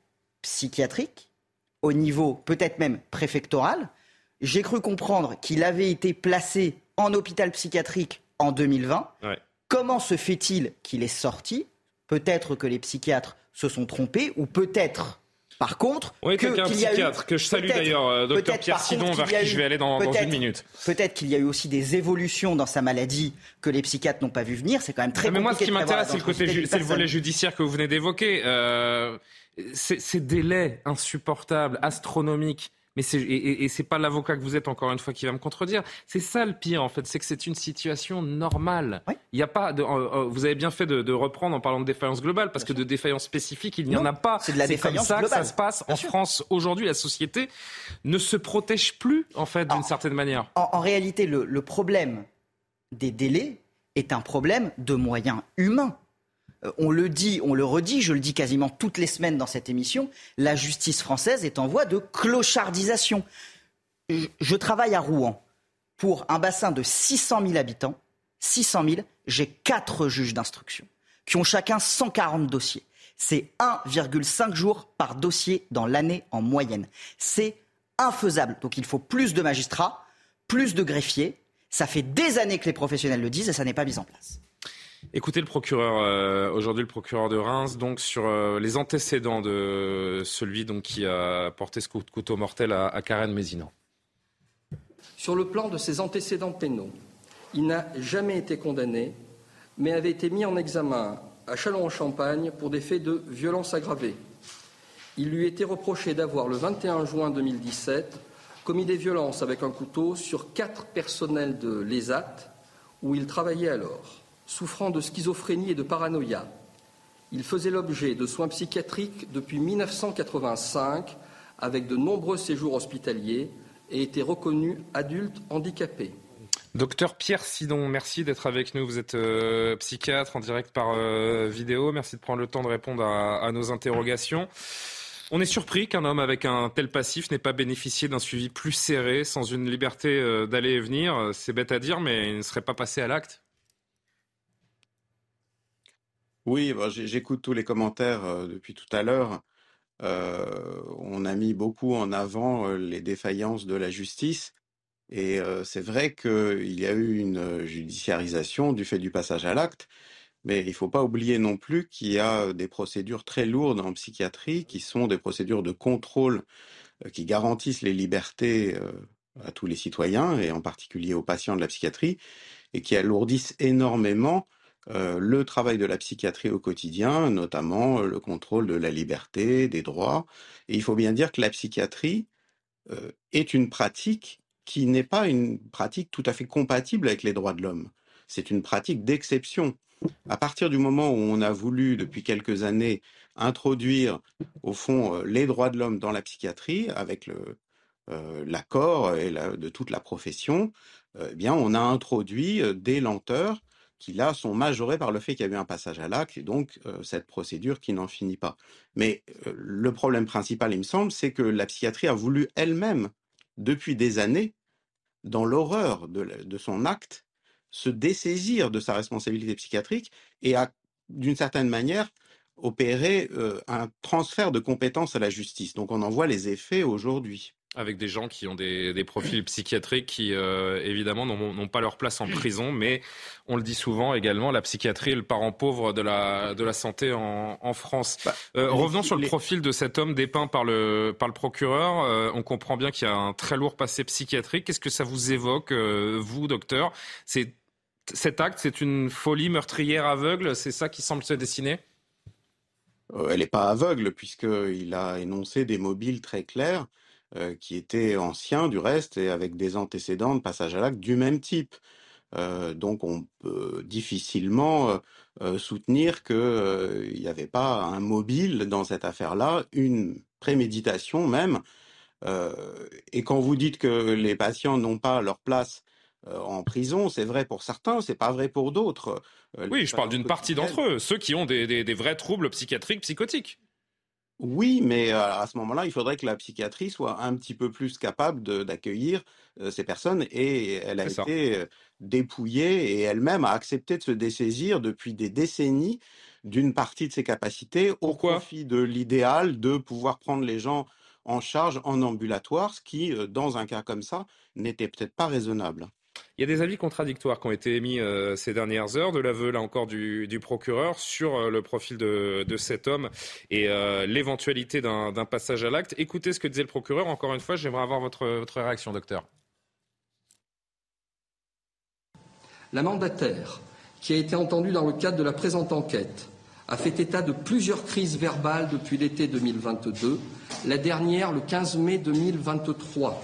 psychiatrique, au niveau peut-être même préfectoral. J'ai cru comprendre qu'il avait été placé en hôpital psychiatrique en 2020. Comment se fait-il qu'il est sorti? Peut-être que les psychiatres se sont trompés, ou peut-être par contre, oui, quelqu'un psychiatre que je salue d'ailleurs, euh, docteur Pierre Sidon, vers qui je vais aller dans, une minute. Peut-être qu'il y a eu aussi des évolutions dans sa maladie que les psychiatres n'ont pas vu venir. C'est quand même très. Mais moi, ce qui m'intéresse, c'est le côté, c'est le volet judiciaire que vous venez d'évoquer. Euh, ces délais insupportables, astronomiques mais c'est, et, et c'est pas l'avocat que vous êtes encore une fois qui va me contredire. C'est ça le pire en fait, c'est que c'est une situation normale. Il y a pas de, euh, vous avez bien fait de, reprendre en parlant de défaillance globale parce que de défaillance spécifique il n'y en a pas. C'est de la défaillance comme ça que ça se passe en France aujourd'hui. La société ne se protège plus en fait d'une certaine manière. En, réalité, le problème des délais est un problème de moyens humains. Euh, on le dit, on le redit, je le dis quasiment toutes les semaines dans cette émission, la justice française est en voie de clochardisation. Je, travaille à Rouen pour un bassin de 600 000 habitants. 600 000, j'ai quatre juges d'instruction qui ont chacun 140 dossiers. C'est 1,5 jours par dossier dans l'année en moyenne. C'est infaisable. Donc il faut plus de magistrats, plus de greffiers. Ça fait des années que les professionnels le disent et ça n'est pas mis en place. Écoutez le procureur, euh, aujourd'hui le procureur de Reims, donc sur euh, les antécédents de celui qui a porté ce couteau mortel à, à Karen Mézinan. Sur le plan de ses antécédents pénaux, il n'a jamais été condamné, mais avait été mis en examen à Châlons-en-Champagne pour des faits de violence aggravée. Il lui était reproché d'avoir, le 21 juin 2017, commis des violences avec un couteau sur quatre personnels de l'ESAT où il travaillait alors souffrant de schizophrénie et de paranoïa. Il faisait l'objet de soins psychiatriques depuis 1985 avec de nombreux séjours hospitaliers et était reconnu adulte handicapé. Docteur Pierre Sidon, merci d'être avec nous. Vous êtes euh, psychiatre en direct par euh, vidéo. Merci de prendre le temps de répondre à, nos interrogations. On est surpris qu'un homme avec un tel passif n'ait pas bénéficié d'un suivi plus serré, sans une liberté euh, d'aller et venir. C'est bête à dire, mais il ne serait pas passé à l'acte Oui, bah, j'écoute tous les commentaires euh, depuis tout à l'heure. Euh, on a mis beaucoup en avant euh, les défaillances de la justice. Et c'est vrai qu'il y a eu une judiciarisation du fait du passage à l'acte, mais il ne faut pas oublier non plus qu'il y a des procédures très lourdes en psychiatrie qui sont des procédures de contrôle qui garantissent les libertés à tous les citoyens et en particulier aux patients de la psychiatrie et qui alourdissent énormément le travail de la psychiatrie au quotidien, notamment euh, le contrôle de la liberté, des droits. Et il faut bien dire que la psychiatrie euh, est une pratique qui n'est pas une pratique tout à fait compatible avec les droits de l'homme. C'est une pratique d'exception. À partir du moment où on a voulu, depuis quelques années, introduire, au fond, les droits de l'homme dans la psychiatrie, avec l'accord de toute la profession, eh bien, on a introduit des lenteurs qui là sont majorés par le fait qu'il y a eu un passage à l'acte et donc euh, cette procédure qui n'en finit pas. Mais euh, le problème principal, il me semble, c'est que la psychiatrie a voulu elle-même, depuis des années, dans l'horreur de, son acte, se dessaisir de sa responsabilité psychiatrique et a, d'une certaine manière, opérer euh, un transfert de compétences à la justice. Donc on en voit les effets aujourd'hui. Avec des gens qui ont des, des profils psychiatriques qui, euh, évidemment, n'ont pas leur place en prison, mais on le dit souvent également, la psychiatrie est le parent pauvre de la, de la santé en, en France. Bah, euh, revenons sur le profil de cet homme dépeint par le, par le procureur. Euh, on comprend bien qu'il y a un très lourd passé psychiatrique. Qu'est-ce que ça vous évoque, vous, docteur? Cet acte, c'est une folie meurtrière aveugle? C'est ça qui semble se dessiner? Elle n'est pas aveugle, puisqu'il a énoncé des mobiles très clairs. Euh, qui était ancien du reste et avec des antécédents de passage à l'acte du même type. Euh, donc on peut difficilement euh, soutenir qu'il n'y avait pas un mobile dans cette affaire-là, une préméditation même. et quand vous dites que les patients n'ont pas leur place en prison, c'est vrai pour certains, c'est pas vrai pour d'autres. oui, je parle d'une partie d'entre eux, ceux qui ont des vrais troubles psychiatriques, psychotiques. Oui, mais à ce moment-là, il faudrait que la psychiatrie soit un petit peu plus capable d'accueillir ces personnes et elle a été dépouillée et elle-même a accepté de se dessaisir depuis des décennies d'une partie de ses capacités au profit de l'idéal de pouvoir prendre les gens en charge en ambulatoire, ce qui, dans un cas comme ça, n'était peut-être pas raisonnable. Il y a des avis contradictoires qui ont été émis euh, ces dernières heures, de l'aveu là encore du, procureur sur euh, le profil de, cet homme et euh, l'éventualité d'un passage à l'acte. Écoutez ce que disait le procureur. Encore une fois, j'aimerais avoir votre, votre réaction, docteur. La mandataire, qui a été entendue dans le cadre de la présente enquête, a fait état de plusieurs crises verbales depuis l'été 2022, la dernière le 15 mai 2023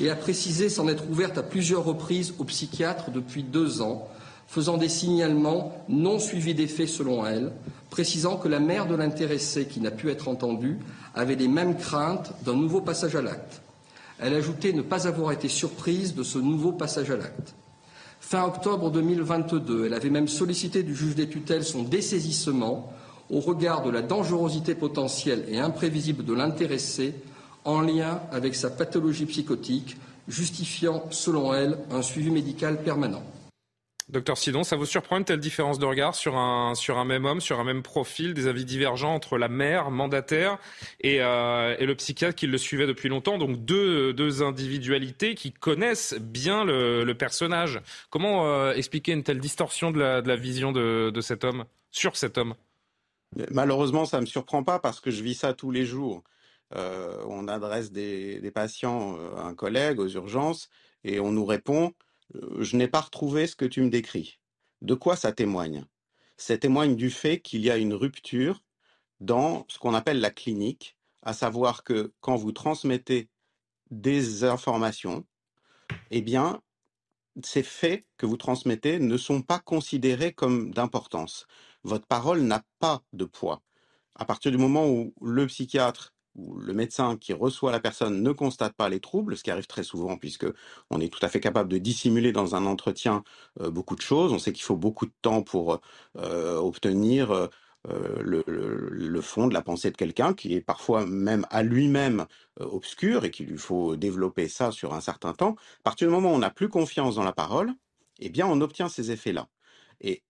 et a précisé s'en être ouverte à plusieurs reprises au psychiatre depuis deux ans, faisant des signalements non suivis d'effet selon elle, précisant que la mère de l'intéressé qui n'a pu être entendue avait les mêmes craintes d'un nouveau passage à l'acte. Elle ajoutait ne pas avoir été surprise de ce nouveau passage à l'acte. Fin octobre 2022, elle avait même sollicité du juge des tutelles son dessaisissement au regard de la dangerosité potentielle et imprévisible de l'intéressé en lien avec sa pathologie psychotique, justifiant, selon elle, un suivi médical permanent. Docteur Sidon, ça vous surprend une telle différence de regard sur un, sur un même homme, sur un même profil, des avis divergents entre la mère mandataire et, euh, et le psychiatre qui le suivait depuis longtemps, donc deux, deux individualités qui connaissent bien le, le personnage. Comment euh, expliquer une telle distorsion de la, de la vision de, de cet homme, sur cet homme? Malheureusement, ça ne me surprend pas parce que je vis ça tous les jours. Euh, on adresse des, patients euh, à un collègue aux urgences et on nous répond euh, Je n'ai pas retrouvé ce que tu me décris. De quoi ça témoigne? Ça témoigne du fait qu'il y a une rupture dans ce qu'on appelle la clinique, à savoir que quand vous transmettez des informations, eh bien, ces faits que vous transmettez ne sont pas considérés comme d'importance. Votre parole n'a pas de poids. À partir du moment où le psychiatre où le médecin qui reçoit la personne ne constate pas les troubles, ce qui arrive très souvent puisque on est tout à fait capable de dissimuler dans un entretien beaucoup de choses. On sait qu'il faut beaucoup de temps pour obtenir le, le, fond de la pensée de quelqu'un qui est parfois même à lui-même obscur et qu'il lui faut développer ça sur un certain temps. À partir du moment où on n'a plus confiance dans la parole, eh bien on obtient ces effets-là. Et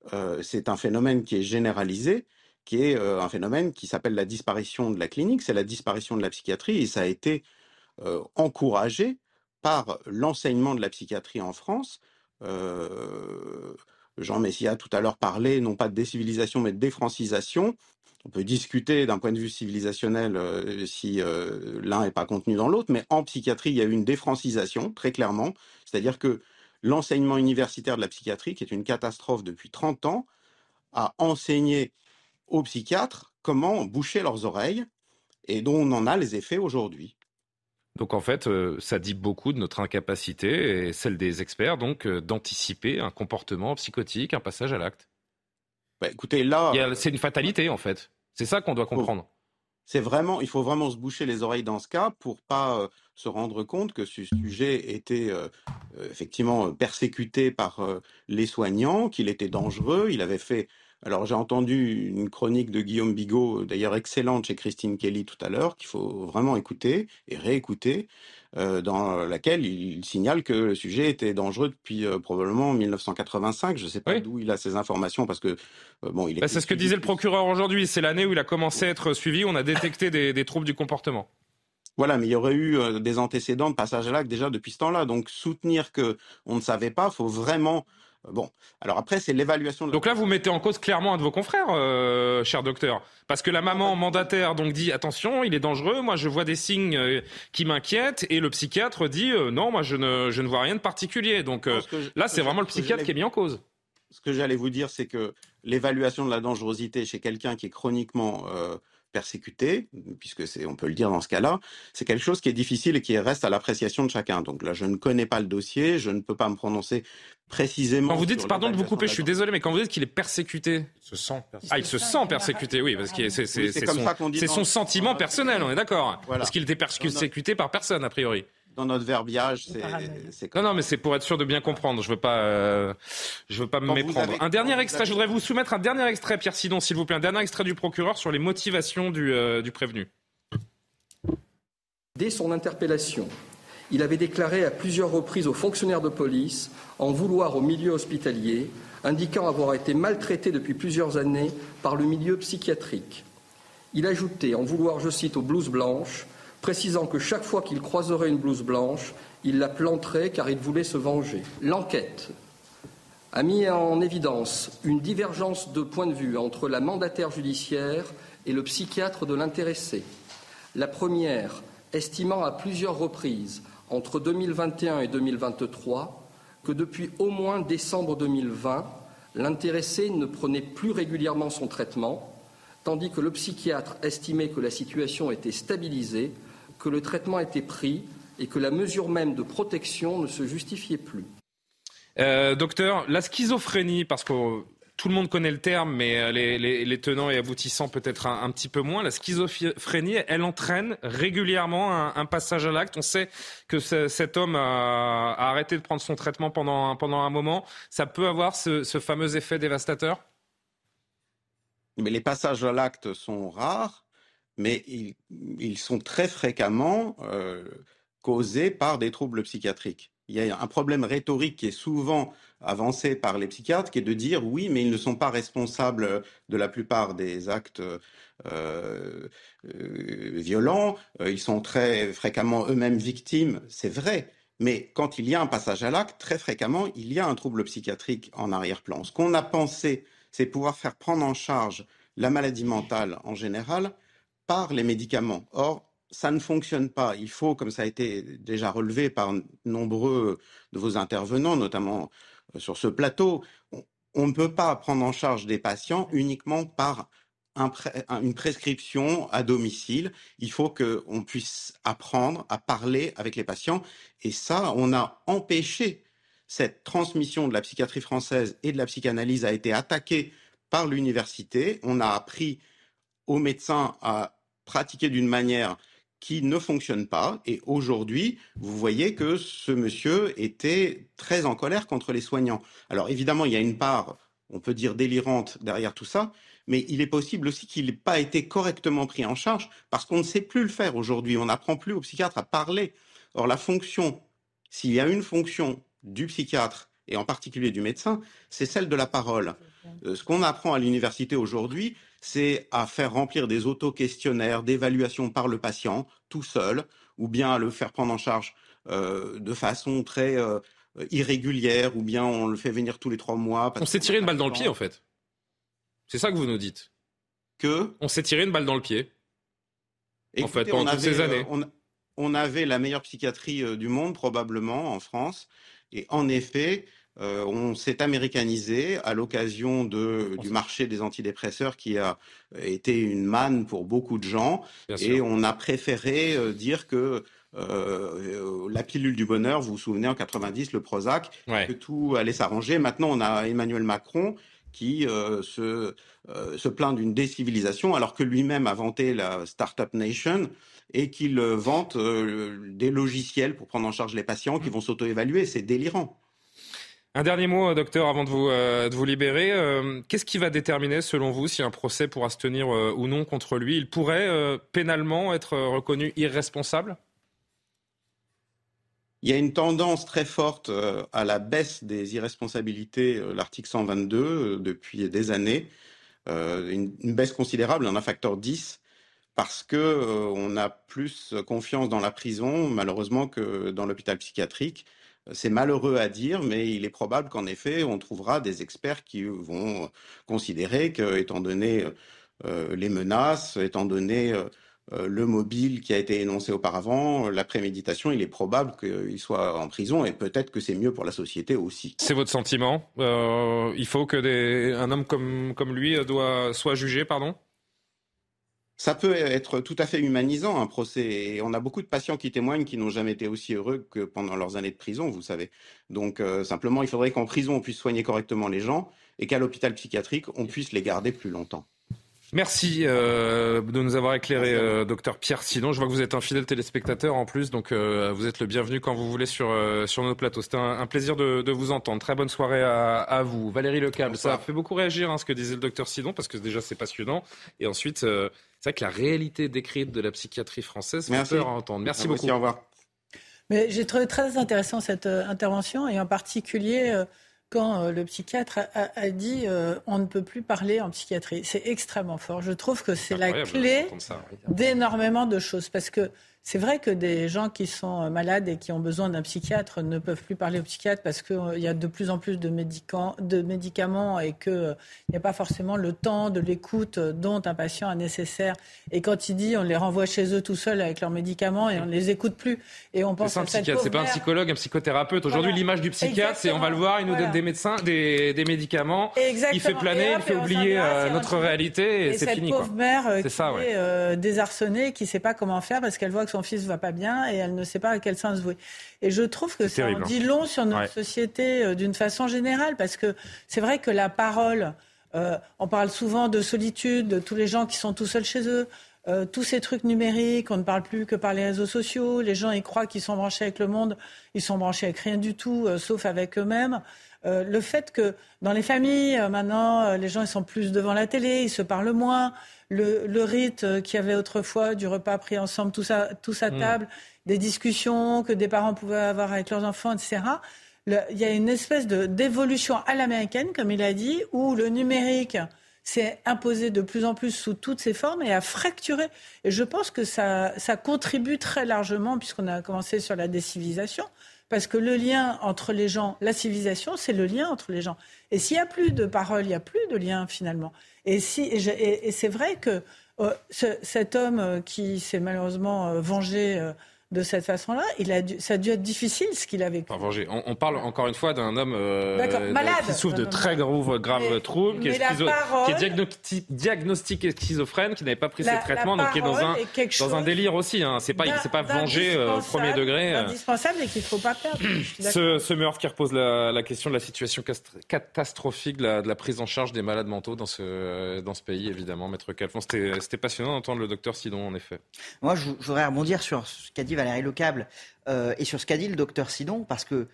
c'est un phénomène qui est généralisé qui est un phénomène qui s'appelle la disparition de la clinique, c'est la disparition de la psychiatrie, et ça a été encouragé par l'enseignement de la psychiatrie en France. Jean Messia tout à l'heure parlait non pas de décivilisation mais de défrancisation. On peut discuter d'un point de vue civilisationnel si l'un n'est pas contenu dans l'autre, mais en psychiatrie, il y a eu une défrancisation, très clairement. C'est-à-dire que l'enseignement universitaire de la psychiatrie, qui est une catastrophe depuis 30 ans, a enseigné aux psychiatres comment boucher leurs oreilles et dont on en a les effets aujourd'hui. Donc en fait, euh, ça dit beaucoup de notre incapacité et celle des experts donc euh, d'anticiper un comportement psychotique, un passage à l'acte. Bah, écoutez, là, c'est une fatalité en fait. C'est ça qu'on doit comprendre. C'est vraiment, il faut vraiment se boucher les oreilles dans ce cas pour pas euh, se rendre compte que ce sujet était effectivement persécuté par les soignants, qu'il était dangereux. Il avait fait alors j'ai entendu une chronique de Guillaume Bigot, d'ailleurs excellente chez Christine Kelly tout à l'heure, qu'il faut vraiment écouter et réécouter, euh, dans laquelle il signale que le sujet était dangereux depuis euh, probablement 1985. Je ne sais pas d'où il a ces informations parce que euh, bon, il. Bah, c'est ce que disait le procureur aujourd'hui. C'est l'année où il a commencé à être suivi. On a détecté des, des troubles du comportement. Voilà, mais il y aurait eu des antécédents de passage à l'acte déjà depuis ce temps-là. Donc soutenir que on ne savait pas, faut vraiment Bon, alors après, c'est l'évaluation. Donc là, vous mettez en cause clairement un de vos confrères, euh, cher docteur, parce que la maman mandataire donc dit attention, il est dangereux. Moi, je vois des signes euh, qui m'inquiètent, et le psychiatre dit euh, non, moi, je ne, je ne vois rien de particulier. Donc là, c'est vraiment le psychiatre qui est mis en cause. Ce que j'allais vous dire, c'est que l'évaluation de la dangerosité chez quelqu'un qui est chroniquement persécuté, puisque c'est, on peut le dire dans ce cas-là, c'est quelque chose qui est difficile et qui reste à l'appréciation de chacun. Donc là, je ne connais pas le dossier, je ne peux pas me prononcer précisément. Quand vous dites, pardon de vous couper, je suis désolé, mais quand vous dites qu'il est persécuté, il se sent persécuté. Ah, il se sent persécuté, oui, parce que c'est, c'est, c'est, son, c'est son sentiment personnel, on est d'accord, parce qu'il était persécuté par personne a priori dans notre verbiage, c'est Non, non, mais c'est pour être sûr de bien comprendre. Je veux pas, euh, je veux pas me méprendre. un dernier extrait. Je voudrais vous soumettre un dernier extrait, Pierre Sidon, s'il vous plaît, un dernier extrait du procureur sur les motivations du, euh, du prévenu. Dès son interpellation, il avait déclaré à plusieurs reprises aux fonctionnaires de police en vouloir au milieu hospitalier, indiquant avoir été maltraité depuis plusieurs années par le milieu psychiatrique. Il ajoutait en vouloir, je cite, aux blouses blanches, précisant que chaque fois qu'il croiserait une blouse blanche, il la planterait car il voulait se venger. L'enquête a mis en évidence une divergence de point de vue entre la mandataire judiciaire et le psychiatre de l'intéressé. La première estimant à plusieurs reprises, entre 2021 et 2023, que depuis au moins décembre 2020, l'intéressé ne prenait plus régulièrement son traitement, tandis que le psychiatre estimait que la situation était stabilisée que le traitement était pris et que la mesure même de protection ne se justifiait plus. Euh, docteur, la schizophrénie, parce que tout le monde connaît le terme, mais euh, les, tenants et aboutissants peut-être un, petit peu moins. La schizophrénie, elle entraîne régulièrement un, passage à l'acte. On sait que cet homme a, arrêté de prendre son traitement pendant, pendant un moment. Ça peut avoir ce, ce fameux effet dévastateur? Mais les passages à l'acte sont rares mais ils, sont très fréquemment euh, causés par des troubles psychiatriques. Il y a un problème rhétorique qui est souvent avancé par les psychiatres, qui est de dire oui, mais ils ne sont pas responsables de la plupart des actes euh, euh, violents, ils sont très fréquemment eux-mêmes victimes, c'est vrai, mais quand il y a un passage à l'acte, très fréquemment, il y a un trouble psychiatrique en arrière-plan. Ce qu'on a pensé, c'est pouvoir faire prendre en charge la maladie mentale en général par les médicaments. Or, ça ne fonctionne pas. Il faut, comme ça a été déjà relevé par nombreux de vos intervenants, notamment euh, sur ce plateau, on ne peut pas prendre en charge des patients uniquement par une prescription à domicile. Il faut qu'on puisse apprendre à parler avec les patients. Et ça, on a empêché cette transmission de la psychiatrie française et de la psychanalyse a été attaquée par l'université. On a appris aux médecins à pratiquer d'une manière qui ne fonctionne pas. Et aujourd'hui, vous voyez que ce monsieur était très en colère contre les soignants. Alors évidemment, il y a une part, on peut dire, délirante derrière tout ça, mais il est possible aussi qu'il n'ait pas été correctement pris en charge parce qu'on ne sait plus le faire aujourd'hui. On n'apprend plus aux psychiatres à parler. Or, la fonction, s'il y a une fonction du psychiatre et en particulier du médecin, c'est celle de la parole. Euh, ce qu'on apprend à l'université aujourd'hui, c'est à faire remplir des auto-questionnaires d'évaluation par le patient tout seul, ou bien à le faire prendre en charge euh, de façon très euh, irrégulière, ou bien on le fait venir tous les trois mois. On s'est tiré une balle dans le pied, en fait. C'est ça que vous nous dites. Que On s'est tiré une balle dans le pied. en fait, pendant toutes ces années. on avait la meilleure psychiatrie du monde, probablement, en France. Et en effet, euh, on s'est américanisé à l'occasion du marché des antidépresseurs qui a été une manne pour beaucoup de gens. et on a préféré euh, dire que euh, la pilule du bonheur, vous vous souvenez en 90, le Prozac, que tout allait s'arranger. Maintenant, on a Emmanuel Macron qui se, se plaint d'une décivilisation alors que lui-même a vanté la Startup Nation et qu'ils vantent des logiciels pour prendre en charge les patients qui vont s'auto-évaluer. C'est délirant. Un dernier mot, docteur, avant de vous, vous libérer. Qu'est-ce qui va déterminer, selon vous, si un procès pourra se tenir ou non contre lui? Il pourrait pénalement être reconnu irresponsable? Il y a une tendance très forte euh, à la baisse des irresponsabilités, euh, l'article 122, euh, depuis des années. Une, baisse considérable, un facteur 10, parce que on a plus confiance dans la prison, malheureusement, que dans l'hôpital psychiatrique. C'est malheureux à dire, mais il est probable qu'en effet, on trouvera des experts qui vont considérer que, étant donné les menaces, étant donné euh, le mobile qui a été énoncé auparavant, la préméditation, il est probable qu'il soit en prison et peut-être que c'est mieux pour la société aussi. C'est votre sentiment? Euh, Il faut que un homme comme, lui soit jugé, pardon? Ça peut être tout à fait humanisant un procès. Et on a beaucoup de patients qui témoignent qui n'ont jamais été aussi heureux que pendant leurs années de prison, vous savez. Donc euh, simplement, il faudrait qu'en prison, on puisse soigner correctement les gens et qu'à l'hôpital psychiatrique, on puisse les garder plus longtemps. Merci euh, de nous avoir éclairé, euh, docteur Pierre Sidon. Je vois que vous êtes un fidèle téléspectateur en plus, donc euh, vous êtes le bienvenu quand vous voulez sur, sur notre plateau. C'était un, plaisir de, de, vous entendre. Très bonne soirée à, à vous. Valérie Lecable, ça a fait beaucoup réagir hein, ce que disait le docteur Sidon, parce que déjà c'est passionnant. Et ensuite, c'est vrai que la réalité décrite de la psychiatrie française fait peur à entendre. Merci beaucoup. au revoir. Mais j'ai trouvé très intéressant cette intervention, et en particulier quand euh, le psychiatre a, dit euh, on ne peut plus parler en psychiatrie. C'est extrêmement fort. Je trouve que c'est la clé d'énormément de choses. Parce que c'est vrai que des gens qui sont euh, malades et qui ont besoin d'un psychiatre ne peuvent plus parler au psychiatre parce qu'il y a de plus en plus de, de médicaments et qu'il n'y a pas forcément le temps de l'écoute dont un patient a nécessaire. Et quand il dit on les renvoie chez eux tout seuls avec leurs médicaments et on ne les écoute plus. Et on pense c'est un psychiatre, c'est pas un psychologue, un psychothérapeute. Aujourd'hui, l'image du psychiatre, c'est on va le voir, il nous donne des médecins, des, des médicaments, il fait planer, il fait oublier euh, notre réalité et, c'est fini. Cette pauvre mère euh, qui ça, est désarçonnée, qui ne sait pas comment faire parce qu'elle voit que son fils va pas bien et elle ne sait pas à quel sens vouer. Et je trouve que ça en dit hein. long sur notre société euh, d'une façon générale, parce que c'est vrai que la parole, euh, on parle souvent de solitude, de tous les gens qui sont tout seuls chez eux. Euh, tous ces trucs numériques, on ne parle plus que par les réseaux sociaux. Les gens, ils croient qu'ils sont branchés avec le monde. Ils sont branchés avec rien du tout, sauf avec eux-mêmes. le fait que dans les familles, maintenant, les gens ils sont plus devant la télé, ils se parlent moins le, rite qu'il y avait autrefois du repas pris ensemble, tous à, tous à mm. table, des discussions que des parents pouvaient avoir avec leurs enfants, etc. il y a une espèce d'évolution à l'américaine, comme il a dit, où le numérique s'est imposé de plus en plus sous toutes ses formes et a fracturé. Et je pense que ça, ça contribue très largement, puisqu'on a commencé sur la décivilisation, parce que le lien entre les gens, la civilisation, c'est le lien entre les gens. Et s'il n'y a plus de parole, il n'y a plus de lien finalement. Et, si, et, c'est vrai que euh, cet homme euh, qui s'est malheureusement euh, vengé de cette façon-là, il a ça a dû être difficile ce qu'il a vécu. On, on, parle encore une fois d'un homme qui souffre de très graves, graves troubles, qui est, qui diagnostiqué schizophrène, qui n'avait pas pris ses traitements, donc qui est dans un, dans un délire aussi. Hein. C'est pas, c'est pas vengé au premier degré. Indispensable et qu'il ne faut pas perdre. ce, ce meurtre qui repose la, question de la situation catastrophique de la, de la, prise en charge des malades mentaux dans ce, dans ce pays, évidemment, Maître Calfon. C'était passionnant d'entendre le docteur Sidon, en effet. Moi, je voudrais rebondir sur ce qu'a dit Valérie Lecable euh, et sur ce qu'a dit le docteur Sidon, parce que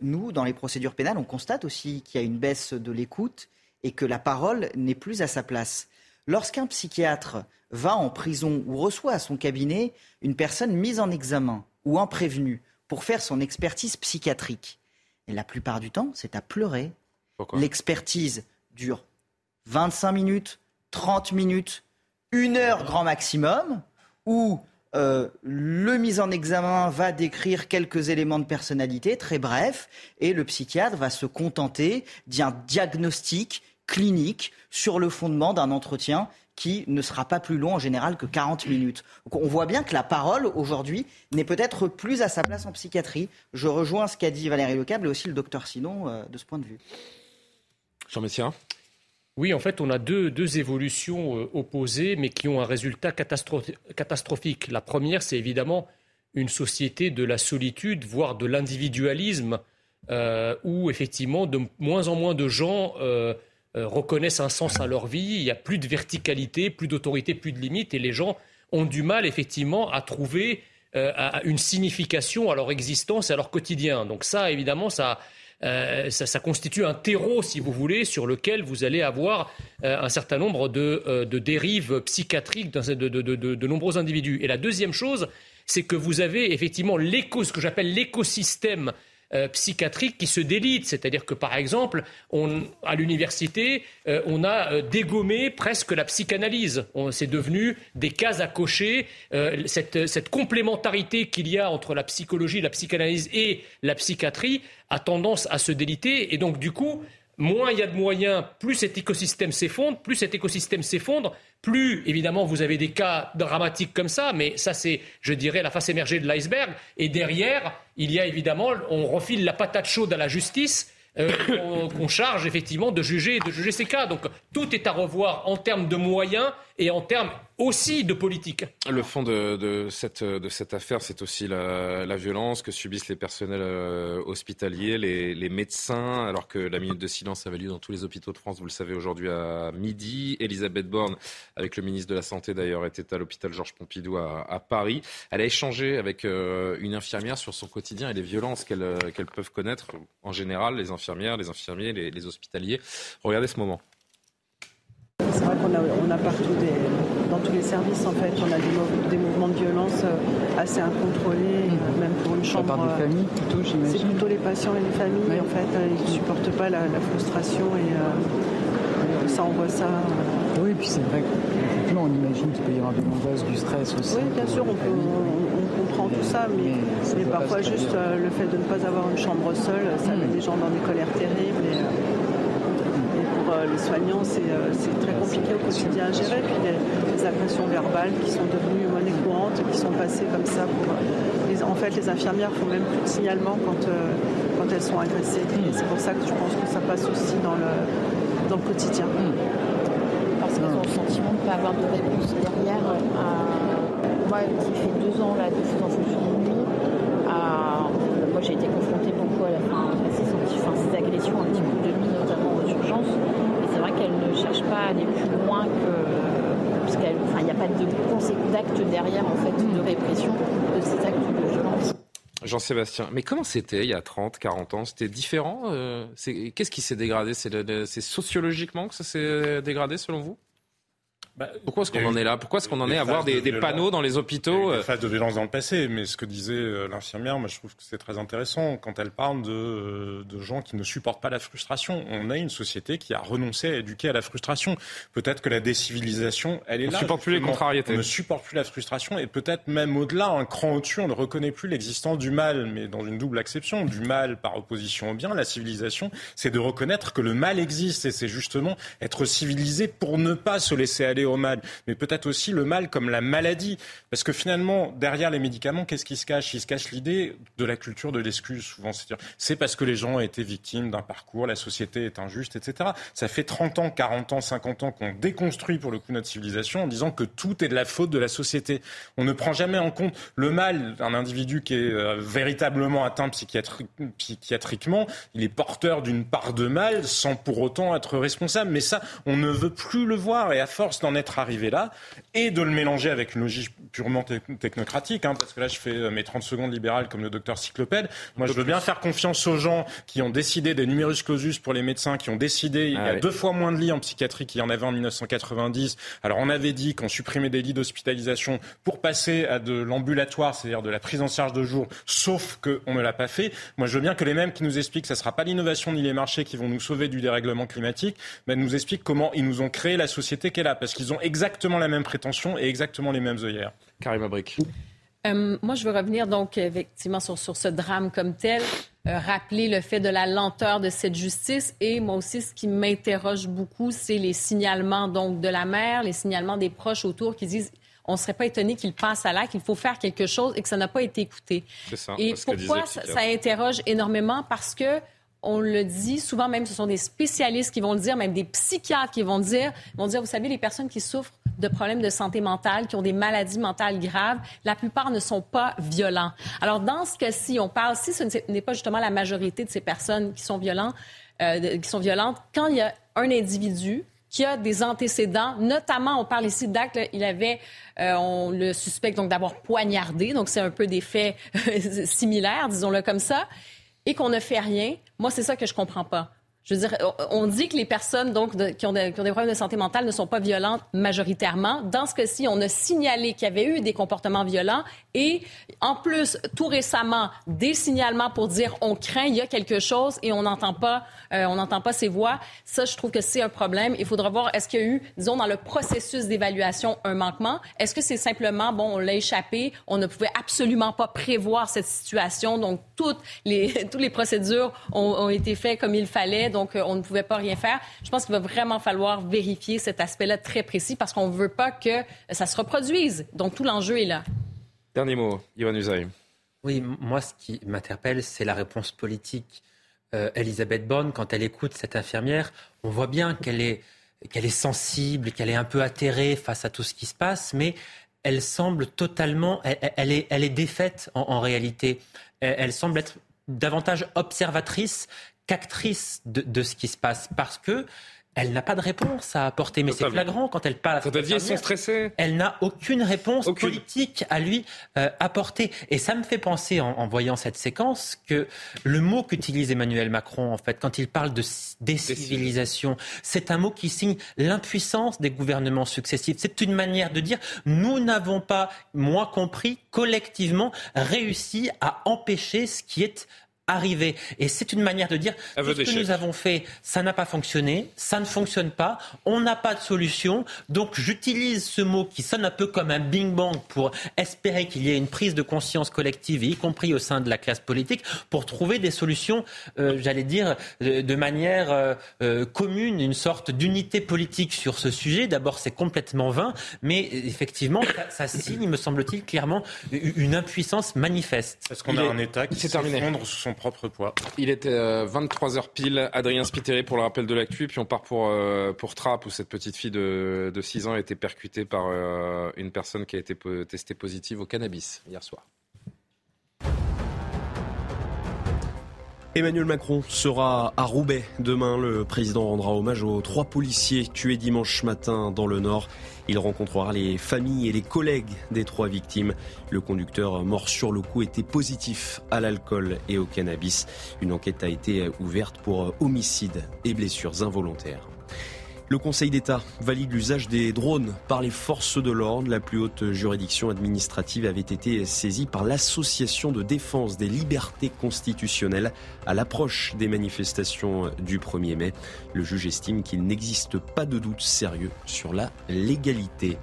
nous, dans les procédures pénales, on constate aussi qu'il y a une baisse de l'écoute et que la parole n'est plus à sa place. Lorsqu'un psychiatre va en prison ou reçoit à son cabinet une personne mise en examen ou en prévenu pour faire son expertise psychiatrique, et la plupart du temps, c'est à pleurer. L'expertise dure 25 minutes, 30 minutes, une heure grand maximum, ou euh, le mise en examen va décrire quelques éléments de personnalité, très bref, et le psychiatre va se contenter d'un diagnostic clinique sur le fondement d'un entretien qui ne sera pas plus long en général que 40 minutes. on voit bien que la parole aujourd'hui n'est peut-être plus à sa place en psychiatrie. Je rejoins ce qu'a dit Valérie Lecable et aussi le docteur Sinon euh, de ce point de vue. Jean Messia oui, en fait, on a deux, évolutions euh, opposées, mais qui ont un résultat catastrophique. La première, c'est évidemment une société de la solitude, voire de l'individualisme, euh, où effectivement de moins en moins de gens euh, reconnaissent un sens à leur vie. Il n'y a plus de verticalité, plus d'autorité, plus de limites, et les gens ont du mal effectivement à trouver euh, une signification à leur existence et à leur quotidien. Donc ça, évidemment, ça, euh, ça, constitue un terreau, si vous voulez, sur lequel vous allez avoir euh, un certain nombre de, dérives psychiatriques de, de, nombreux individus. Et la deuxième chose, c'est que vous avez effectivement ce que j'appelle l'écosystème euh, psychiatriques qui se délitent. C'est-à-dire que, par exemple, à l'université, euh, on a euh, dégommé presque la psychanalyse. C'est devenu des cases à cocher. Cette, cette, complémentarité qu'il y a entre la psychologie, la psychanalyse et la psychiatrie a tendance à se déliter. Et donc, du coup, moins il y a de moyens, plus cet écosystème s'effondre, plus cet écosystème s'effondre, plus évidemment vous avez des cas dramatiques comme ça, mais ça c'est, je dirais, la face émergée de l'iceberg. Et derrière, il y a évidemment, on refile la patate chaude à la justice. Euh, qu'on charge effectivement de juger, de juger ces cas. Donc tout est à revoir en termes de moyens et en termes aussi de politique. Le fond de, cette, affaire, c'est aussi la, violence que subissent les personnels euh, hospitaliers, les, médecins, alors que la minute de silence avait lieu dans tous les hôpitaux de France, vous le savez, aujourd'hui à midi. Elisabeth Borne, avec le ministre de la Santé d'ailleurs, était à l'hôpital Georges Pompidou à, Paris. Elle a échangé avec euh, une infirmière sur son quotidien et les violences qu'elles peuvent connaître en général, les infirmières, les infirmiers, les hospitaliers. Regardez ce moment. C'est vrai qu'on a, on a partout, des, dans tous les services en fait, on a des, mouvements de violence euh, assez incontrôlés, mmh. même pour une chambre. Des familles plutôt, j'imagine. C'est plutôt les patients et les familles en fait, euh, ils ne supportent pas la, frustration et euh, ça on voit ça. Oui, puis c'est vrai qu'effectivement on imagine qu'il peut y avoir de l'angoisse, du stress aussi. Oui, bien sûr, on, comprend tout ça, mais, mais, parfois juste le fait de ne pas avoir une chambre seule, ça met mmh. les gens dans des colères terribles. Et, euh, les soignants, euh, c'est très compliqué au quotidien à gérer. Puis les, agressions verbales qui sont devenues monnaie courante, qui sont passées comme ça. Pour, en fait, les infirmières font même plus de signalement quand, euh, elles sont agressées. C'est pour ça que je pense que ça passe aussi dans le, dans le quotidien. Parce qu'elles ont le sentiment de ne pas avoir de réponse derrière. moi qui fait deux ans là, de foot en fonction de nuit, moi j'ai été confrontée beaucoup à, la, ces, ces agressions un petit peu de nuit, notamment aux urgences qu'elle ne cherche pas à aller plus loin que. Parce qu'il n'y a pas de d'actes derrière, en fait, de répression de ces actes de violence. Jean-Sébastien, mais comment c'était il y a 30, 40 ans? C'était différent euh, Qu'est-ce qui s'est dégradé? C'est sociologiquement que ça s'est dégradé selon vous? Pourquoi est-ce qu'on en est là? Pourquoi est-ce qu'on en est à avoir des, panneaux dans les hôpitaux a euh de violence dans le passé, mais ce que disait euh, l'infirmière, moi je trouve que c'est très intéressant quand elle parle de, euh, de gens qui ne supportent pas la frustration. On a une société qui a renoncé à éduquer à la frustration. Peut-être que la décivilisation, elle est là. On ne supporte plus les contrariétés. On ne supporte plus la frustration et peut-être même au-delà, un cran au-dessus, on ne reconnaît plus l'existence du mal, mais dans une double acception. Du mal par opposition au bien. La civilisation, c'est de reconnaître que le mal existe et c'est justement être civilisé pour ne pas se laisser aller au mal, mais peut-être aussi le mal comme la maladie. Parce que finalement, derrière les médicaments, qu'est-ce qui se cache? Il se cache l'idée de la culture de l'excuse, souvent. C'est parce que les gens ont été victimes d'un parcours, la société est injuste, etc. Ça fait 30 ans, 40 ans, 50 ans qu'on déconstruit pour le coup notre civilisation en disant que tout est de la faute de la société. On ne prend jamais en compte le mal d'un individu qui est euh, véritablement atteint psychiatriquement. Il est porteur d'une part de mal sans pour autant être responsable. Mais ça, on ne veut plus le voir. Et à force d'en être arrivé là et de le mélanger avec une logique purement technocratique, hein, parce que là je fais euh, mes 30 secondes libérales comme le docteur Cyclopède. Moi je veux bien faire confiance aux gens qui ont décidé des numerus clausus pour les médecins, qui ont décidé, il y a ah deux fois moins de lits en psychiatrie qu'il y en avait en 1990. Alors on avait dit qu'on supprimait des lits d'hospitalisation pour passer à de l'ambulatoire, c'est-à-dire de la prise en charge de jour, sauf qu'on ne l'a pas fait. Moi je veux bien que les mêmes qui nous expliquent que ce ne sera pas l'innovation ni les marchés qui vont nous sauver du dérèglement climatique, mais nous expliquent comment ils nous ont créé la société qu'elle a, parce qu'ils ont exactement la même prétention et exactement les mêmes œillères. Karim Abrik. Euh, moi, je veux revenir donc effectivement sur, sur ce drame comme tel, euh, rappeler le fait de la lenteur de cette justice et moi aussi, ce qui m'interroge beaucoup, c'est les signalements donc de la mère, les signalements des proches autour qui disent on ne serait pas étonné qu'il passe à l'acte, qu'il faut faire quelque chose et que ça n'a pas été écouté. Ça, et pourquoi ça, ça, interroge énormément? Parce que on le dit souvent, même ce sont des spécialistes qui vont le dire, même des psychiatres qui vont dire, vont dire, vous savez, les personnes qui souffrent de problèmes de santé mentale, qui ont des maladies mentales graves, la plupart ne sont pas violents. Alors dans ce cas-ci, on parle, si ce n'est pas justement la majorité de ces personnes qui sont violentes, euh, qui sont violentes, quand il y a un individu qui a des antécédents, notamment, on parle ici d'actes, il avait, euh, on le suspecte donc d'avoir poignardé, donc c'est un peu des faits similaires, disons-le comme ça, et qu'on ne fait rien. Moi, c'est ça que je comprends pas. Je veux dire, on dit que les personnes donc, qui, ont des problèmes de santé mentale ne sont pas violentes majoritairement. Dans ce cas-ci, on a signalé qu'il y avait eu des comportements violents et en plus, tout récemment, des signalements pour dire on craint, il y a quelque chose et on n'entend pas, euh, pas ces voix. Ça, je trouve que c'est un problème. Il faudra voir est-ce qu'il y a eu, disons, dans le processus d'évaluation, un manquement? Est-ce que c'est simplement bon, on l'a échappé, on ne pouvait absolument pas prévoir cette situation, donc toutes les toutes les procédures ont été faites comme il fallait donc euh, on ne pouvait pas rien faire. Je pense qu'il va vraiment falloir vérifier cet aspect-là très précis parce qu'on ne veut pas que ça se reproduise. Donc tout l'enjeu est là. Dernier mot, Ivan Usaï. Oui, moi, ce qui m'interpelle, c'est la réponse politique. Euh, Elisabeth Borne, quand elle écoute cette infirmière, on voit bien qu'elle est, qu'elle est sensible, qu'elle est un peu atterrée face à tout ce qui se passe, mais elle semble totalement, elle, est, elle est défaite en, réalité. elle, semble être davantage observatrice qu'actrice de, de, ce qui se passe parce que elle n'a pas de réponse à apporter, mais c'est flagrant quand elle parle. À dit, sont stressés. Elle n'a aucune réponse politique à lui euh, apporter. Et ça me fait penser, en, en, voyant cette séquence, que le mot qu'utilise Emmanuel Macron, en fait, quand il parle de décivilisation, c'est un mot qui signe l'impuissance des gouvernements successifs. C'est une manière de dire nous n'avons pas, moi compris, collectivement réussi à empêcher ce qui est arriver. Et c'est une manière de dire ce que nous avons fait, ça n'a pas fonctionné, ça ne fonctionne pas, on n'a pas de solution. Donc j'utilise ce mot qui sonne un peu comme un bing-bang pour espérer qu'il y ait une prise de conscience collective, y compris au sein de la classe politique, pour trouver des solutions, euh, j'allais dire, euh, de manière euh, commune, une sorte d'unité politique sur ce sujet. D'abord, c'est complètement vain, mais effectivement, ça, signe, me semble-t-il, clairement une impuissance manifeste. Est-ce qu'on a un État qui s'effondre sous son propre poids. Il était 23h euh, pile. Adrien Spiteri pour le rappel de l'actu. Puis on part pour, euh, pour où cette petite fille de, de 6 ans a été percutée par euh, une personne qui a été testée positive au cannabis hier soir. Emmanuel Macron sera à Roubaix demain. Le président rendra hommage aux trois policiers tués dimanche matin dans le Nord. Il rencontrera les familles et les collègues des trois victimes. Le conducteur mort sur le coup était positif à l'alcool et au cannabis. Une enquête a été ouverte pour homicide et blessures involontaires. Le Conseil d'État valide l'usage des drones par les forces de l'ordre. La plus haute juridiction administrative avait été saisie par l'Association de défense des libertés constitutionnelles à l'approche des manifestations du 1er mai. Le juge estime qu'il n'existe pas de doute sérieux sur la légalité.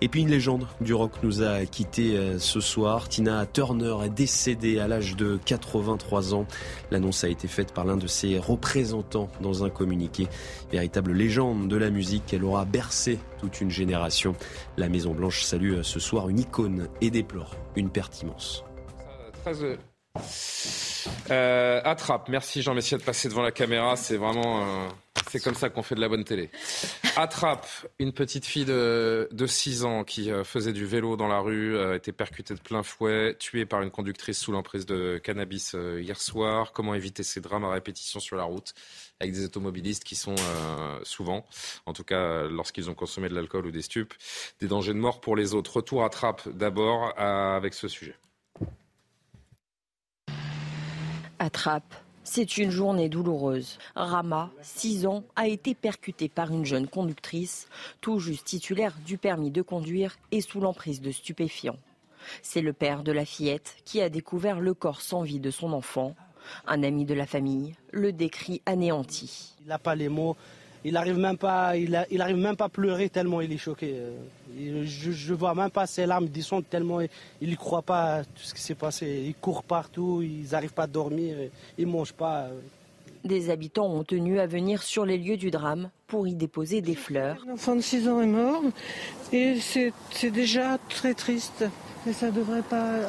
Et puis une légende du rock nous a quitté euh, ce soir. Tina Turner est décédée à l'âge de 83 ans. L'annonce a été faite par l'un de ses représentants dans un communiqué. Véritable légende de la musique, elle aura bercé toute une génération. La Maison Blanche salue euh, ce soir une icône et déplore une perte immense. Euh, attrape. Merci Jean Messia de passer devant la caméra. C'est vraiment, euh, c'est comme ça qu'on fait de la bonne télé. Attrape. Une petite fille de, de 6 ans qui euh, faisait du vélo dans la rue, a été percutée de plein fouet, tuée par une conductrice sous l'emprise de cannabis hier soir. Comment éviter ces drames à répétition sur la route avec des automobilistes qui sont souvent, en tout cas lorsqu'ils ont consommé de l'alcool ou des stupes, des dangers de mort pour les autres. Retour à d'abord avec ce sujet. Attrape. C'est une journée douloureuse. Rama, 6 ans, a été percutée par une jeune conductrice, tout juste titulaire du permis de conduire et sous l'emprise de stupéfiants. C'est le père de la fillette qui a découvert le corps sans vie de son enfant. Un ami de la famille le décrit anéanti. Il n'a pas les mots il n'arrive même pas, il, arrive même pas à pleurer tellement il est choqué. Je, ne vois même pas ses larmes descendre tellement il n'y croit pas à tout ce qui s'est passé. Il court partout, ils n'arrivent pas à dormir, ils mangent pas. Des habitants ont tenu à venir sur les lieux du drame pour y déposer des fleurs. L'enfant de 6 ans est mort et c'est déjà très triste. Et ça ne devrait pas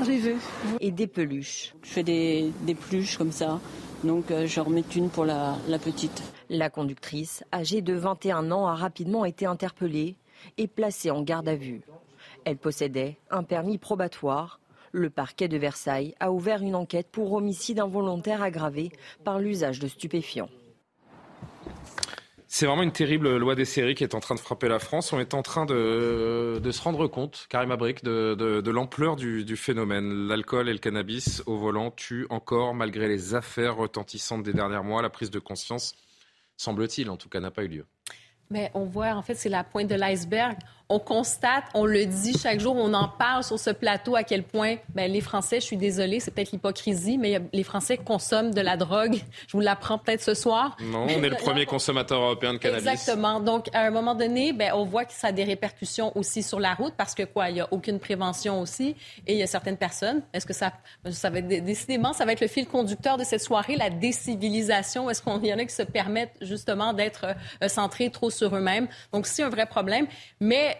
arriver. Et des peluches. Je fais des, des peluches comme ça. Donc euh, je remets une pour la, la petite. La conductrice, âgée de 21 ans, a rapidement été interpellée et placée en garde à vue. Elle possédait un permis probatoire. Le parquet de Versailles a ouvert une enquête pour homicide involontaire aggravé par l'usage de stupéfiants. C'est vraiment une terrible loi des séries qui est en train de frapper la France. On est en train de, se rendre compte, Karim Abrik, de, l'ampleur du, phénomène. L'alcool et le cannabis au volant tuent encore, malgré les affaires retentissantes des derniers mois. La prise de conscience, semble-t-il, en tout cas, n'a pas eu lieu. Mais on voit, en fait, c'est la pointe de l'iceberg on constate, on le dit chaque jour, on en parle sur ce plateau à quel point ben, les Français, je suis désolée, c'est peut-être l'hypocrisie, mais les Français consomment de la drogue. Je vous l'apprends peut-être ce soir. Non, on est le premier consommateur européen de cannabis. Exactement. Donc, à un moment donné, ben, on voit que ça a des répercussions aussi sur la route parce que quoi, il n'y a aucune prévention aussi et il y a certaines personnes. Est-ce que ça, ça va être décidément, ça va être le fil conducteur de cette soirée, la décivilisation? Est-ce qu'il y en a qui se permettent justement d'être euh, centrés trop sur eux-mêmes? Donc, c'est un vrai problème. Mais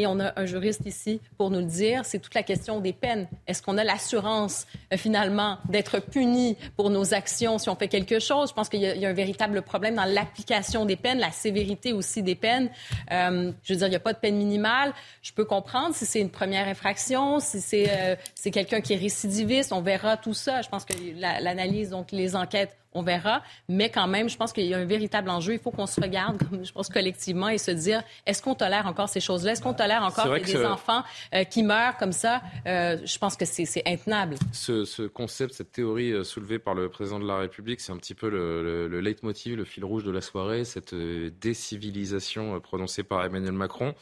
et on a un juriste ici pour nous le dire, c'est toute la question des peines. Est-ce qu'on a l'assurance, euh, finalement, d'être puni pour nos actions si on fait quelque chose? Je pense qu'il y, a un véritable problème dans l'application des peines, la sévérité aussi des peines. Euh, je veux dire, il n'y a pas de peine minimale. Je peux comprendre si c'est une première infraction, si c'est euh, quelqu'un qui est récidiviste, on verra tout ça. Je pense que l'analyse, donc les enquêtes on verra. Mais quand même, je pense qu'il y a un véritable enjeu. Il faut qu'on se regarde, je pense collectivement, et se dire est-ce qu'on tolère encore ces choses-là? Est-ce qu'on tolère encore qu'il y ait des enfants euh, qui meurent comme ça? Euh, Je pense que c'est intenable. Ce, concept, cette théorie euh, soulevée par le président de la République, c'est un petit peu le, le, leitmotiv, le fil rouge de la soirée, cette décivilisation prononcée par Emmanuel Macron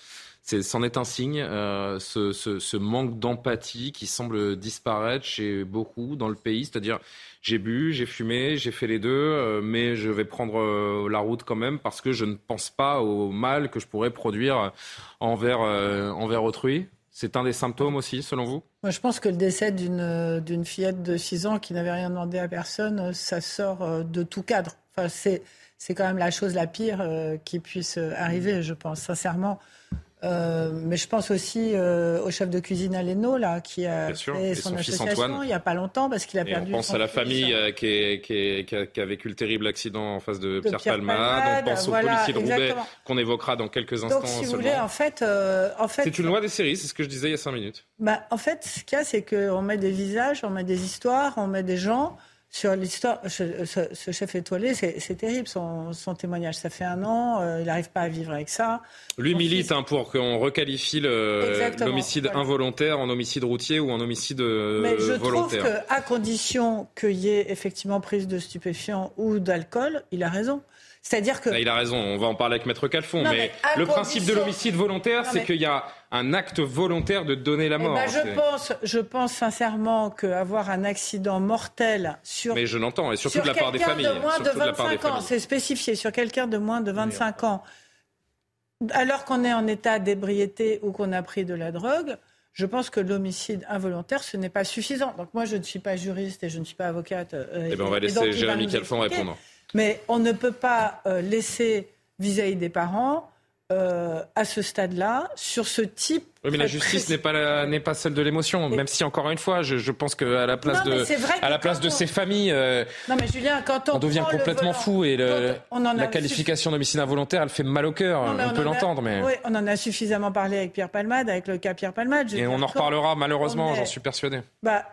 c'en est, un signe, ce, ce, manque d'empathie qui semble disparaître chez beaucoup dans le pays. C'est-à-dire, j'ai bu, j'ai fumé, j'ai fait les deux, euh, mais je vais prendre euh, la route quand même parce que je ne pense pas au mal que je pourrais produire envers, euh, envers autrui. C'est un des symptômes aussi, selon vous? Moi, je pense que le décès d'une, fillette de 6 ans qui n'avait rien demandé à personne, ça sort de tout cadre. Enfin, c'est quand même la chose la pire qui puisse arriver, je pense, sincèrement. Euh, mais je pense aussi euh, au chef de cuisine Aleno, là, qui a fait son, association il n'y a pas longtemps parce qu'il a perdu. On pense à la famille euh, qui, qui, a, vécu le terrible accident en face de, Pierre, Palmade. On pense aux policiers de Roubaix qu'on évoquera dans quelques instants. Donc, si vous voulez, en fait, en fait c'est une loi des séries, c'est ce que je disais il y a cinq minutes. Bah, en fait, ce qu'il y a, c'est qu'on met des visages, on met des histoires, on met des gens sur l'histoire, ce, chef étoilé, c'est terrible son, témoignage. Ça fait un an, euh, il n'arrive pas à vivre avec ça. Lui milite hein, pour qu'on requalifie l'homicide involontaire en homicide routier ou en homicide volontaire. Mais je volontaire. trouve qu'à condition qu'il y ait effectivement prise de stupéfiants ou d'alcool, il a raison. C'est-à-dire que. Il a raison, on va en parler avec Maître Calfon. mais, le principe de l'homicide volontaire, c'est qu'il y a un acte volontaire de donner la eh mort. Ben, je, pense, je pense sincèrement qu'avoir un accident mortel sur. Mais je l'entends, et surtout de la part des familles. De moins de 25 ans, c'est spécifié, sur quelqu'un de moins de 25 ans, alors qu'on est en état d'ébriété ou qu'on a pris de la drogue. Je pense que l'homicide involontaire, ce n'est pas suffisant. Donc moi, je ne suis pas juriste et je ne suis pas avocate. Euh, eh ben, on va laisser Jérémy Calfon répondre. Mais on ne peut pas euh, laisser vis-à-vis des parents euh, à ce stade-là, sur ce type. Oui, mais la justice n'est pas n'est pas celle de l'émotion. Même si encore une fois, je, je pense qu'à la place de à la place de ces familles, euh, non mais Julien, quand on, devient complètement fou et la qualification d'homicide involontaire, elle fait mal au cœur. on, peut l'entendre, mais oui, on en a suffisamment parlé avec Pierre Palmade, avec le cas Pierre Palmade. Et on en reparlera malheureusement, j'en suis persuadé. Bah,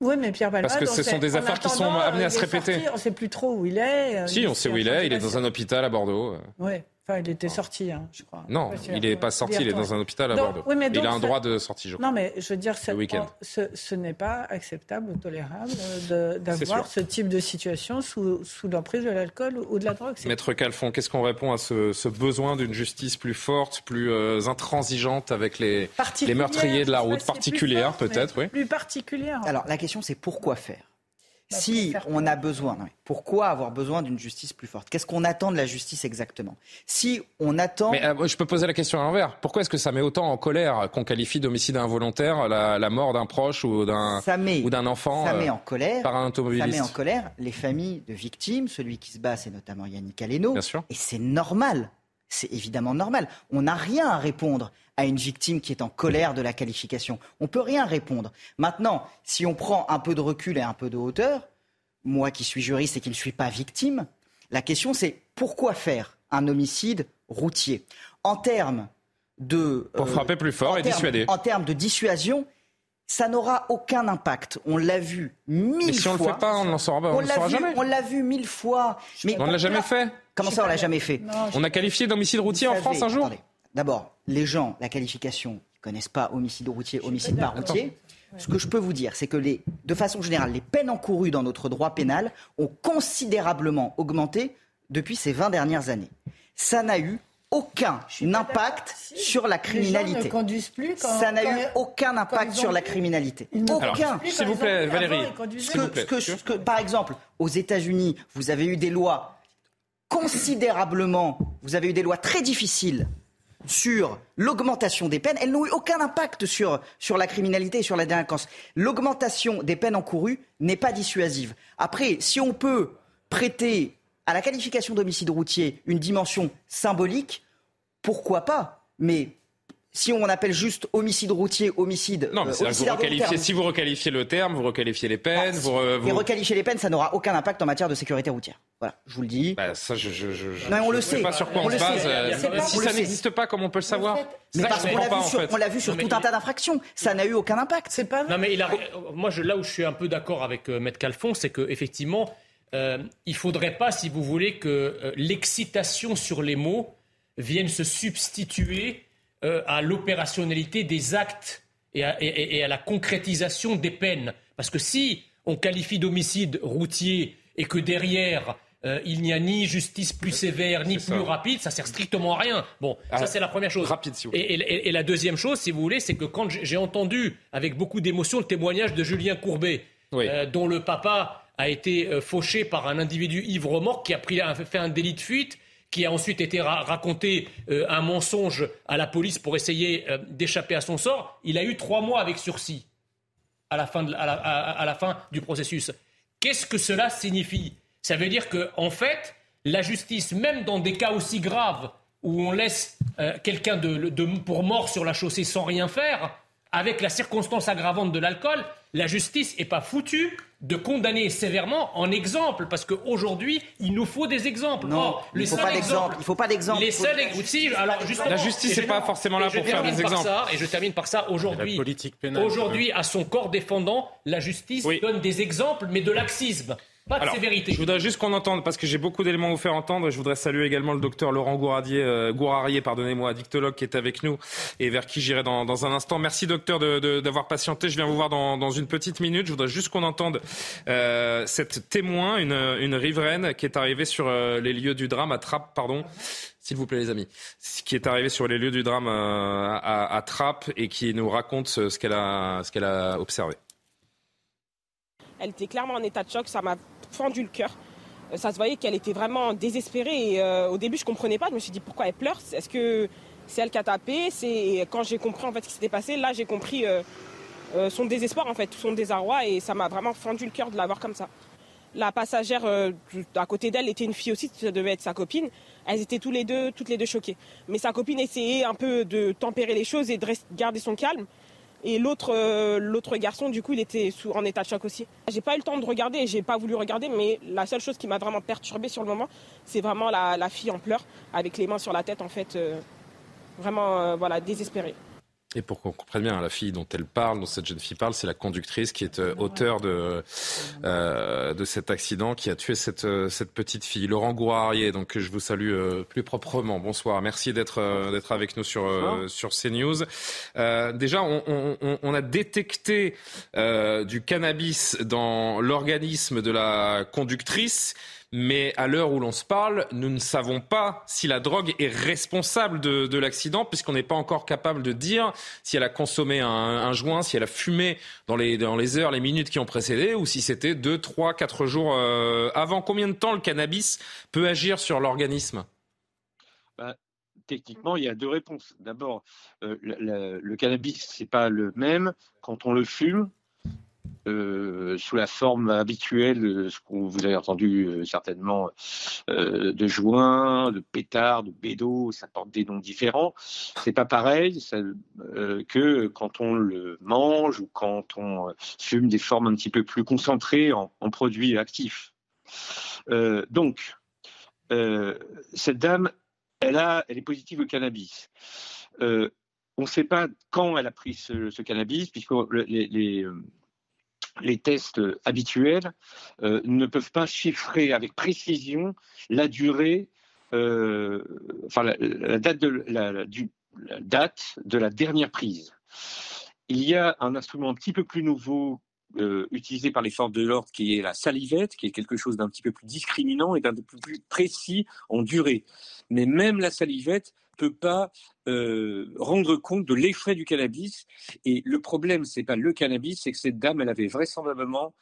oui, mais Pierre Palmade. Parce que ce sont des affaires qui sont amenées à se répéter. on ne sait plus trop où il est. Euh, si, on sait où il est. Il est dans un hôpital à Bordeaux. Oui il était sorti, hein, je crois. Non, il n'est pas sorti, il est dans un hôpital à Bordeaux. il a un droit de sortie, je crois. Non, mais je veux dire, ce, ce n'est pas acceptable ou tolérable d'avoir ce type de situation sous, sous l'emprise de l'alcool ou de la drogue. Maître Calfon, qu'est-ce qu'on répond à ce, besoin d'une justice plus forte, plus euh, intransigeante avec les, les meurtriers de la route, particulière peut-être, oui Plus particulière. Alors, la question, c'est pourquoi faire? Si on a besoin, pourquoi avoir besoin d'une justice plus forte? Qu'est-ce qu'on attend de la justice exactement? Si on attend. Mais euh, je peux poser la question à l'envers. Pourquoi est-ce que ça met autant en colère qu'on qualifie d'homicide involontaire la, mort d'un proche ou d'un ou d'un enfant Ça met euh, en colère. Par un automobiliste. Ça met en colère les familles de victimes. Celui qui se bat, c'est notamment Yannick Aleno. Bien sûr. Et c'est normal. C'est évidemment normal. On n'a rien à répondre à une victime qui est en colère de la qualification. On ne peut rien répondre. Maintenant, si on prend un peu de recul et un peu de hauteur, moi qui suis juriste et qui ne suis pas victime, la question c'est pourquoi faire un homicide routier? En termes de... Pour frapper plus fort et dissuader. En termes de dissuasion, ça n'aura aucun impact. On l'a vu mille fois. Mais si on ne le fait pas, on n'en saura, on saura jamais. On l'a vu mille fois. Mais on ne l'a jamais fait. Comment ça, on l'a jamais fait On a qualifié d'homicide routier en France un jour D'abord, les gens, la qualification, ne connaissent pas homicide routier, homicide pas routier. Ce que je peux vous dire, c'est que les, de façon générale, les peines encourues dans notre droit pénal ont considérablement augmenté depuis ces 20 dernières années. Ça n'a eu aucun impact sur la criminalité. plus Ça n'a eu aucun impact sur la criminalité. Aucun. S'il vous plaît, Valérie. par exemple, aux États-Unis, vous avez eu des lois considérablement, vous avez eu des lois très difficiles sur l'augmentation des peines, elles n'ont eu aucun impact sur, sur la criminalité et sur la délinquance. L'augmentation des peines encourues n'est pas dissuasive. Après, si on peut prêter à la qualification d'homicide routier une dimension symbolique, pourquoi pas? Mais si on appelle juste homicide routier, homicide. Non, mais euh, vous si vous requalifiez le terme, vous requalifiez les peines. Bah, vous, vous... Et requalifier les peines, ça n'aura aucun impact en matière de sécurité routière. Voilà, je vous le dis. Bah, ça, je, je, je, non, on le sais. sais pas sur quoi on, se base. Euh, si ça n'existe pas, comment on peut le savoir Mais parce qu'on l'a vu, sur, on l'a vu sur tout un tas d'infractions. Ça n'a eu aucun impact. C'est pas. Non, mais il a... moi, je, là où je suis un peu d'accord avec euh, Maître Calfon, c'est que effectivement euh, il ne faudrait pas, si vous voulez, que euh, l'excitation sur les mots vienne se substituer euh, à l'opérationnalité des actes et à, la concrétisation des peines. Parce que si on qualifie d'homicide routier et que derrière il n'y a ni justice plus sévère ni plus rapide, ça sert strictement à rien. Bon, ça ah, c'est la première chose. Rapide, et, la deuxième chose, si vous voulez, c'est que quand j'ai entendu avec beaucoup d'émotion le témoignage de Julien Courbet, dont le papa a été euh, fauché par un individu ivre-mort qui a, pris, fait un délit de fuite qui a ensuite été raconté euh, un mensonge à la police pour essayer euh, d'échapper à son sort, il a eu trois mois avec sursis à la fin, du processus. Qu'est-ce que cela signifie? Ça veut dire que, en fait, la justice, même dans des cas aussi graves où on laisse quelqu'un de, pour mort sur la chaussée sans rien faire, avec la circonstance aggravante de l'alcool, la justice n'est pas foutue de condamner sévèrement en exemple, parce qu'aujourd'hui, il nous faut des exemples. Non, il ne faut, pas d'exemple. Il faut pas d'exemple. Les seuls si, alors la justice n'est pas forcément là pour faire des exemples. Ça, et je termine par ça. Aujourd'hui, aujourd'hui, à son corps défendant, la justice donne des exemples, mais de laxisme. Pas de sévérité. Je voudrais juste qu'on entende, parce que j'ai beaucoup d'éléments à vous faire entendre. Je voudrais saluer également le docteur Laurent Gouradier, euh, Gourarier, pardonnez-moi, dictologue qui est avec nous et vers qui j'irai dans, dans, un instant. Merci docteur d'avoir de, patienté. Je viens vous voir dans, dans, une petite minute. Je voudrais juste qu'on entende euh, cette témoin, une, une, riveraine qui est arrivée sur euh, les lieux du drame à Trappes, pardon. S'il vous plaît, les amis, qui est arrivée sur les lieux du drame euh, à, à Trappes et qui nous raconte ce qu'elle a, ce qu'elle a observé. Elle était clairement en état de choc. Ça m'a fendu le cœur. Euh, ça se voyait qu'elle était vraiment désespérée. Euh, au début, je comprenais pas. Je me suis dit pourquoi elle pleure? Est-ce que c'est elle qui a tapé? C'est quand j'ai compris en fait ce qui s'était passé. Là, j'ai compris euh, son désespoir en fait, son désarroi, et ça m'a vraiment fendu le cœur de la voir comme ça. La passagère à côté d'elle était une fille aussi, ça devait être sa copine. Elles étaient tous les deux, toutes les deux choquées. Mais sa copine essayait un peu de tempérer les choses et de garder son calme. Et l'autre, euh, l'autre garçon, du coup, il était en état de choc aussi. J'ai pas eu le temps de regarder, j'ai pas voulu regarder, mais la seule chose qui m'a vraiment perturbée sur le moment, c'est vraiment la, fille en pleurs, avec les mains sur la tête, en fait, euh, vraiment, euh, voilà, désespérée. Et pour qu'on comprenne bien, la fille dont elle parle, dont cette jeune fille parle, c'est la conductrice qui est euh, auteur de, euh, de cet accident qui a tué cette, euh, cette petite fille. Laurent Gourarier, donc je vous salue euh, plus proprement. Bonsoir, merci d'être d'être avec nous sur, sur CNews. déjà, on, on, on, a détecté du cannabis dans l'organisme de la conductrice. Mais à l'heure où l'on se parle, nous ne savons pas si la drogue est responsable de, l'accident, puisqu'on n'est pas encore capable de dire si elle a consommé un, joint, si elle a fumé dans les, heures, les minutes qui ont précédé, ou si c'était 2, 3, 4 jours euh, avant. Combien de temps le cannabis peut agir sur l'organisme? Bah, techniquement, il y a deux réponses. D'abord, euh, le, le, cannabis, c'est pas le même quand on le fume sous la forme habituelle de ce que vous avez entendu euh, certainement euh, de joints, de pétards, de bédos, ça porte des noms différents. C'est pas pareil que quand on le mange ou quand on fume des formes un petit peu plus concentrées en, produits actifs. donc, cette dame, elle, a, elle est positive au cannabis on ne sait pas quand elle a pris ce, cannabis, puisque les, tests habituels ne peuvent pas chiffrer avec précision la durée, enfin la, date de la, du, la date de la dernière prise. Il y a un instrument un petit peu plus nouveau euh, utilisé par les forces de l'ordre qui est la salivette, qui est quelque chose d'un petit peu plus discriminant et d'un peu plus précis en durée. Mais même la salivette peut pas euh, rendre compte de l'effet du cannabis. Et le problème, c'est pas le cannabis, c'est que cette dame, elle avait vraisemblablement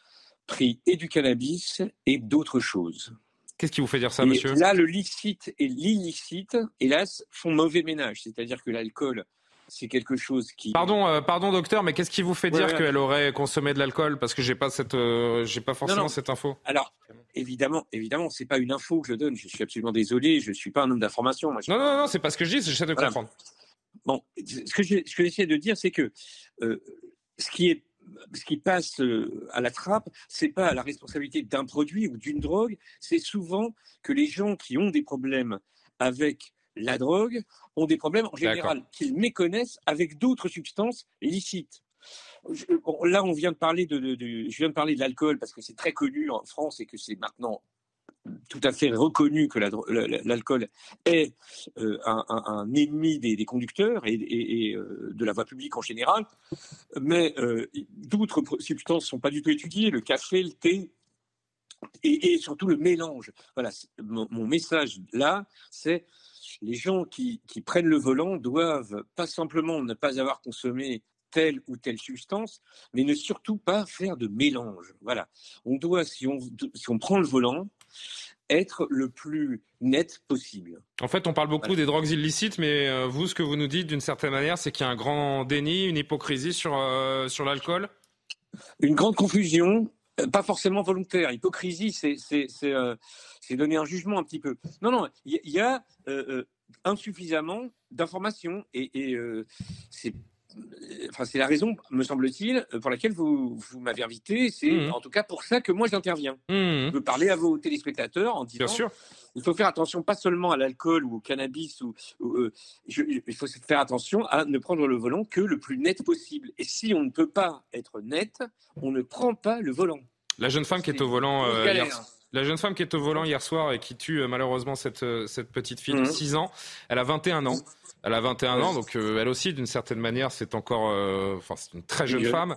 pris et du cannabis et d'autres choses. Qu'est-ce qui vous fait dire ça, monsieur? Là, le licite et l'illicite, hélas, font mauvais ménage. C'est-à-dire que l'alcool, c'est quelque chose qui. Pardon, euh, pardon, docteur, mais qu'est-ce qui vous fait dire qu'elle aurait consommé de l'alcool Parce que j'ai pas cette, euh, j'ai pas forcément cette info. Alors, évidemment, évidemment, c'est pas une info que je donne. Je suis absolument désolé. Je suis pas un homme d'information. Non, non, non, c'est pas ce que je dis. J'essaie de comprendre. Bon, ce que j'essaie de dire, c'est que euh, ce qui est ce qui passe à la trappe, c'est pas la responsabilité d'un produit ou d'une drogue, c'est souvent que les gens qui ont des problèmes avec la drogue ont des problèmes en général qu'ils méconnaissent avec d'autres substances licites. là, on vient de parler de, je viens de parler de l'alcool parce que c'est très connu en France et que c'est maintenant tout à fait reconnu que l'alcool est euh, un, ennemi des, conducteurs et, euh, de la voie publique en général, mais euh, d'autres substances ne sont pas du tout étudiées, le café, le thé, et, surtout le mélange. Voilà, mon, message là, c'est les gens qui, qui, prennent le volant doivent pas simplement ne pas avoir consommé telle ou telle substance, mais ne surtout pas faire de mélange. Voilà. On doit, si on, si on prend le volant, être le plus net possible. En fait, on parle beaucoup des drogues illicites, mais euh, vous, ce que vous nous dites d'une certaine manière, c'est qu'il y a un grand déni, une hypocrisie sur, euh, sur l'alcool? Une grande confusion, pas forcément volontaire. Hypocrisie, c'est donner un jugement un petit peu. Non, non, il y, a insuffisamment d'informations et, et c'est enfin, c'est la raison, me semble-t-il, pour laquelle vous, vous m'avez invité. C'est mmh. en tout cas pour ça que moi j'interviens. Mmh. Je veux parler à vos téléspectateurs en disant Bien sûr. il faut faire attention pas seulement à l'alcool ou au cannabis, ou, euh, il faut faire attention à ne prendre le volant que le plus net possible. Et si on ne peut pas être net, on ne prend pas le volant. La jeune femme qui est au volant euh, hier, la jeune femme qui est au volant hier soir et qui tue euh, malheureusement cette, cette petite fille de 6 mmh. ans, elle a 21 ans. Elle a 21 ans, donc euh, elle aussi, d'une certaine manière, c'est encore, euh, enfin, c'est une très jeune femme.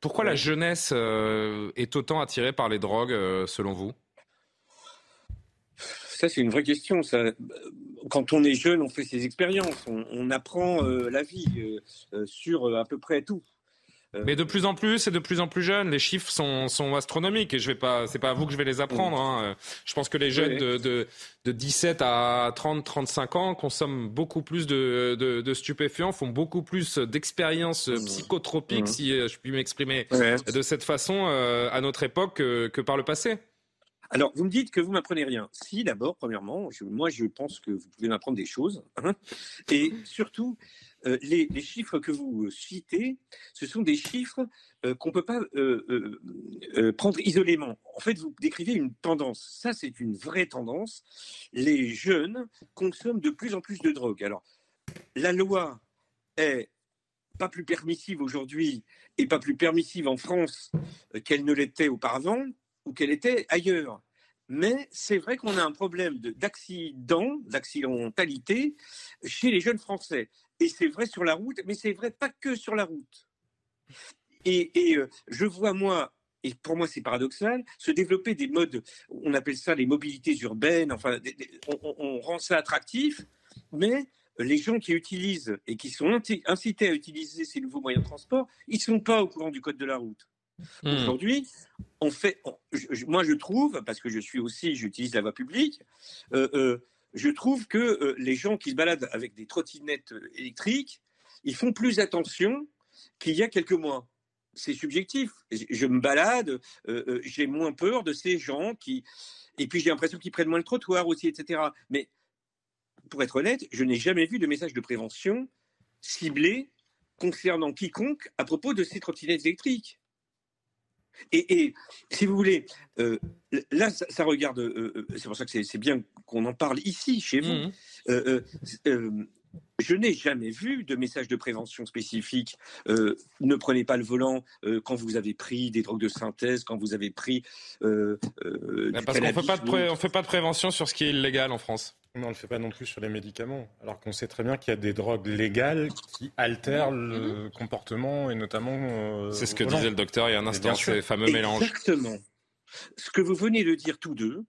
Pourquoi la jeunesse euh, est autant attirée par les drogues, selon vous? Ça, c'est une vraie question. Ça, quand on est jeune, on fait ses expériences, on, apprend la vie sur à peu près tout. Euh, Mais de plus en plus et de plus en plus jeunes, les chiffres sont, sont astronomiques et je vais pas, c'est pas à vous que je vais les apprendre. Hein. Je pense que les jeunes de, de, de, 17 à 30, 35 ans consomment beaucoup plus de, de, de stupéfiants, font beaucoup plus d'expériences mmh. psychotropiques, mmh. si euh, je puis m'exprimer de cette façon, euh, à notre époque que, que par le passé. Alors, vous me dites que vous m'apprenez rien. Si, d'abord, premièrement, moi, je pense que vous pouvez m'apprendre des choses. Hein. et surtout, euh, les, chiffres que vous euh, citez, ce sont des chiffres euh, qu'on ne peut pas prendre isolément. En fait, vous décrivez une tendance. Ça, c'est une vraie tendance. Les jeunes consomment de plus en plus de drogue. Alors, la loi est pas plus permissive aujourd'hui et pas plus permissive en France qu'elle ne l'était auparavant ou qu'elle était ailleurs. Mais c'est vrai qu'on a un problème d'accident, d'accidentalité chez les jeunes Français. Et c'est vrai sur la route, mais c'est vrai pas que sur la route. Et, euh, je vois, moi, et pour moi c'est paradoxal, se développer des modes, on appelle ça les mobilités urbaines, enfin, on, rend ça attractif, mais les gens qui utilisent et qui sont incités à utiliser ces nouveaux moyens de transport, ils ne sont pas au courant du code de la route. Hmm. Aujourd'hui, on fait, moi je trouve, parce que je suis aussi, j'utilise la voie publique, euh, euh, je trouve que euh, les gens qui se baladent avec des trottinettes euh, électriques, ils font plus attention qu'il y a quelques mois. C'est subjectif. Je me balade, euh, j'ai moins peur de ces gens qui. Et puis j'ai l'impression qu'ils prennent moins le trottoir aussi, etc. Mais pour être honnête, je n'ai jamais vu de message de prévention ciblé concernant quiconque à propos de ces trottinettes électriques. Et, si vous voulez, euh, là, ça, regarde, euh, euh, c'est pour ça que c'est bien qu'on en parle ici, chez vous. Mmh. je n'ai jamais vu de message de prévention spécifique. Euh, ne prenez pas le volant euh, quand vous avez pris des drogues de synthèse, quand vous avez pris. Euh, parce qu'on ne fait pas de prévention sur ce qui est illégal en France. Non, on ne le fait pas non plus sur les médicaments. Alors qu'on sait très bien qu'il y a des drogues légales qui altèrent le mhm. comportement et notamment. C'est ce que disait le docteur il y a un instant, ces fameux mélanges. Exactement. Ce que vous venez de dire tous deux,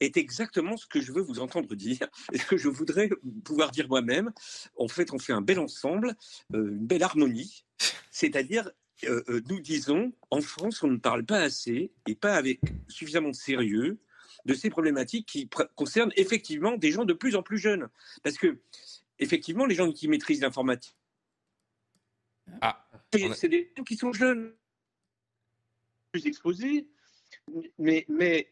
est exactement ce que je veux vous entendre dire et ce que je voudrais pouvoir dire moi-même. En fait, on fait un bel ensemble, euh, une belle harmonie, c'est-à-dire euh, euh, nous disons, en France, on ne parle pas assez et pas avec suffisamment de sérieux de ces problématiques qui concernent effectivement des gens de plus en plus jeunes. Parce que, effectivement, les gens qui maîtrisent l'informatique, ah, c'est des gens qui sont jeunes, plus exposés, mais, mais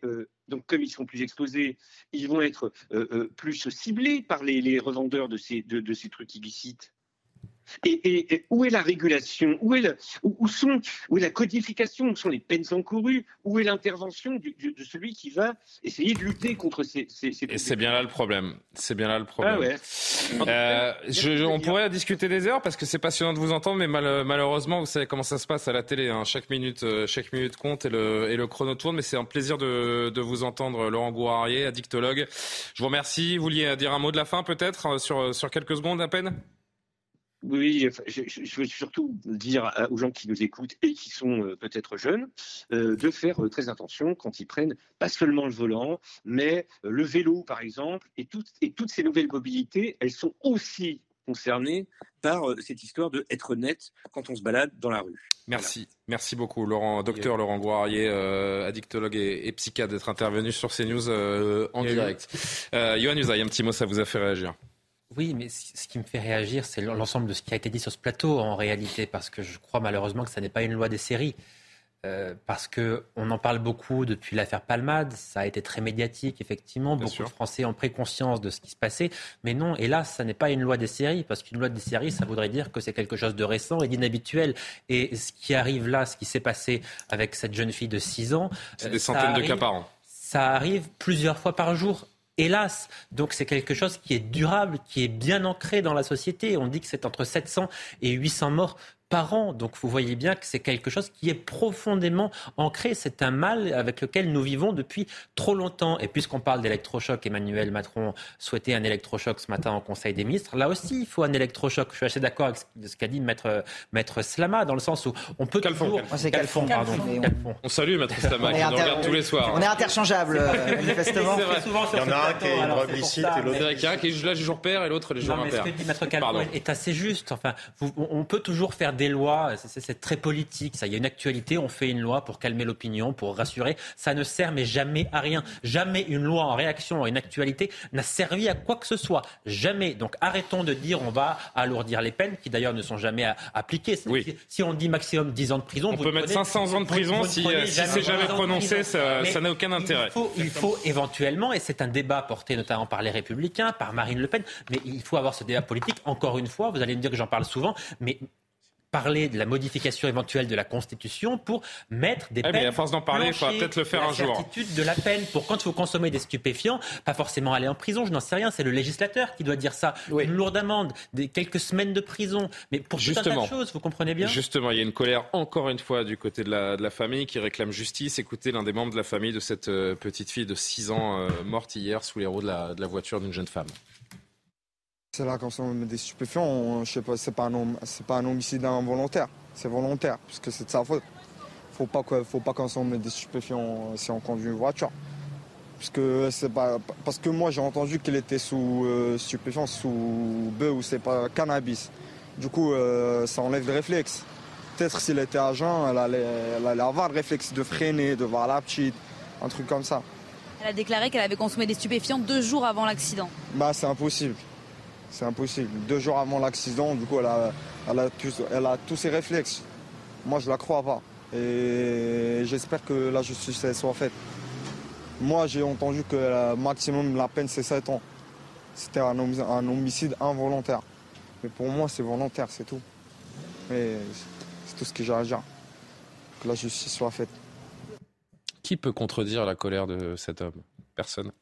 donc, comme ils sont plus exposés, ils vont être euh, euh, plus ciblés par les, revendeurs de ces, de ces trucs illicites. Et, où est la régulation? Où est, où, sont, où est la codification? Où sont les peines encourues? Où est l'intervention de celui qui va essayer de lutter contre ces... ces, Et c'est bien là le problème. C'est bien là le problème. Ah euh, on pourrait discuter des heures parce que c'est passionnant de vous entendre, mais malheureusement, vous savez comment ça se passe à la télé. Hein. Chaque, minute, euh, chaque minute compte et le, et le chrono tourne, mais c'est un plaisir de, de vous entendre, Laurent Gourarier, addictologue. Je vous remercie. Vous vouliez dire un mot de la fin peut-être euh, sur, sur quelques secondes à peine? Oui, je, veux surtout dire aux gens qui nous écoutent et qui sont euh, peut-être jeunes euh, de faire euh, très attention quand ils prennent pas seulement le volant, mais le vélo par exemple, et, et toutes ces nouvelles mobilités, elles sont aussi concernées par cette histoire de être net quand on se balade dans la rue. Merci, merci beaucoup Laurent, docteur Laurent Guarier, addictologue et, psychiatre d'être intervenu sur CNews en direct. Yohann Usaï, un petit mot, ça vous a fait réagir? Oui, mais ce qui me fait réagir, c'est l'ensemble de ce qui a été dit sur ce plateau en réalité, parce que je crois malheureusement que ça n'est pas une loi des séries. Euh, parce qu'on en parle beaucoup depuis l'affaire Palmade, ça a été très médiatique, effectivement. beaucoup de Français ont pris conscience de ce qui se passait. Mais non, hélas, ça n'est pas une loi des séries, parce qu'une loi des séries, ça voudrait dire que c'est quelque chose de récent et d'inhabituel. Et ce qui arrive là, ce qui s'est passé avec cette jeune fille de 6 ans. C'est des euh, centaines de cas par an. Ça arrive plusieurs fois par jour hélas. Donc c'est quelque chose qui est durable, qui est bien ancré dans la société. On dit que c'est entre 700 et 800 morts par an. Donc vous voyez bien que c'est quelque chose qui est profondément ancré. C'est un mal avec lequel nous vivons depuis trop longtemps. Et puisqu'on parle d'électrochoc, Emmanuel Macron souhaitait un électrochoc ce matin en Conseil des ministres. Là aussi, il faut un électrochoc. Je suis assez d'accord avec ce qu'a dit Maître, Maître Slama, dans le sens où on peut toujours... C'est Calfon, pardon. On salue Maître Slama, qui nous regarde tous les soirs. On est interchangeables, manifestement. Il y en a un qui est une et l'autre... Il y a un qui est là jour père et l'autre les jours impair. Ce que dit Maître Calfon est assez juste. Enfin, on peut toujours faire des lois, c'est très politique. Ça, il y a une actualité, on fait une loi pour calmer l'opinion, pour rassurer. Ça ne sert mais jamais à rien. Jamais une loi en réaction à une actualité n'a servi à quoi que ce soit. Jamais. Donc arrêtons de dire on va alourdir les peines, qui d'ailleurs ne sont jamais appliquées. Si on dit maximum 10 ans de prison, on peut mettre 500 ans de prison si, c'est jamais prononcé, ça n'a aucun intérêt. Il faut, il faut éventuellement, et c'est un débat porté notamment par les Républicains, par Marine Le Pen, mais il faut avoir ce débat politique. Encore une fois, vous allez me dire que j'en parle souvent, mais parler de la modification éventuelle de la Constitution pour mettre des peines. Mais à force d'en parler, il faudra peut-être le faire un jour. de la peine pour quand il faut consommer des stupéfiants, pas forcément aller en prison, je n'en sais rien, c'est le législateur qui doit dire ça. Une lourde amende, des, quelques semaines de prison, mais pour Justement. tout un tas de choses, vous comprenez bien? Justement, il y a une colère encore une fois du côté de la, de la famille qui réclame justice. Écoutez l'un des membres de la famille de cette euh, petite fille de 6 ans euh, morte hier sous les roues de la, de la voiture d'une jeune femme. C'est là quand on met des stupéfiants, je sais pas, c'est pas un c'est pas un homicide involontaire, c'est volontaire, puisque c'est de sa faute. Faut pas que, faut pas consommer des stupéfiants si on conduit une voiture. Puisque c'est pas, parce que moi j'ai entendu qu'il était sous euh, stupéfiant, sous bœuf ou c'est pas cannabis. Du coup, euh, ça enlève le réflexe. Peut-être s'il était agent, elle allait, elle allait avoir le réflexe de freiner, de voir la petite, un truc comme ça. Elle a déclaré qu'elle avait consommé des stupéfiants deux jours avant l'accident. Bah c'est impossible. C'est impossible. Deux jours avant l'accident, du coup, elle a, tous ses réflexes. Moi, je la crois pas. Et j'espère que la justice soit faite. Moi, j'ai entendu que le maximum la peine, c'est 7 ans. C'était un, homicide involontaire. Mais pour moi, c'est volontaire, c'est tout. Mais c'est tout ce que j'ai à dire. Que la justice soit faite. Qui peut contredire la colère de cet homme? Personne?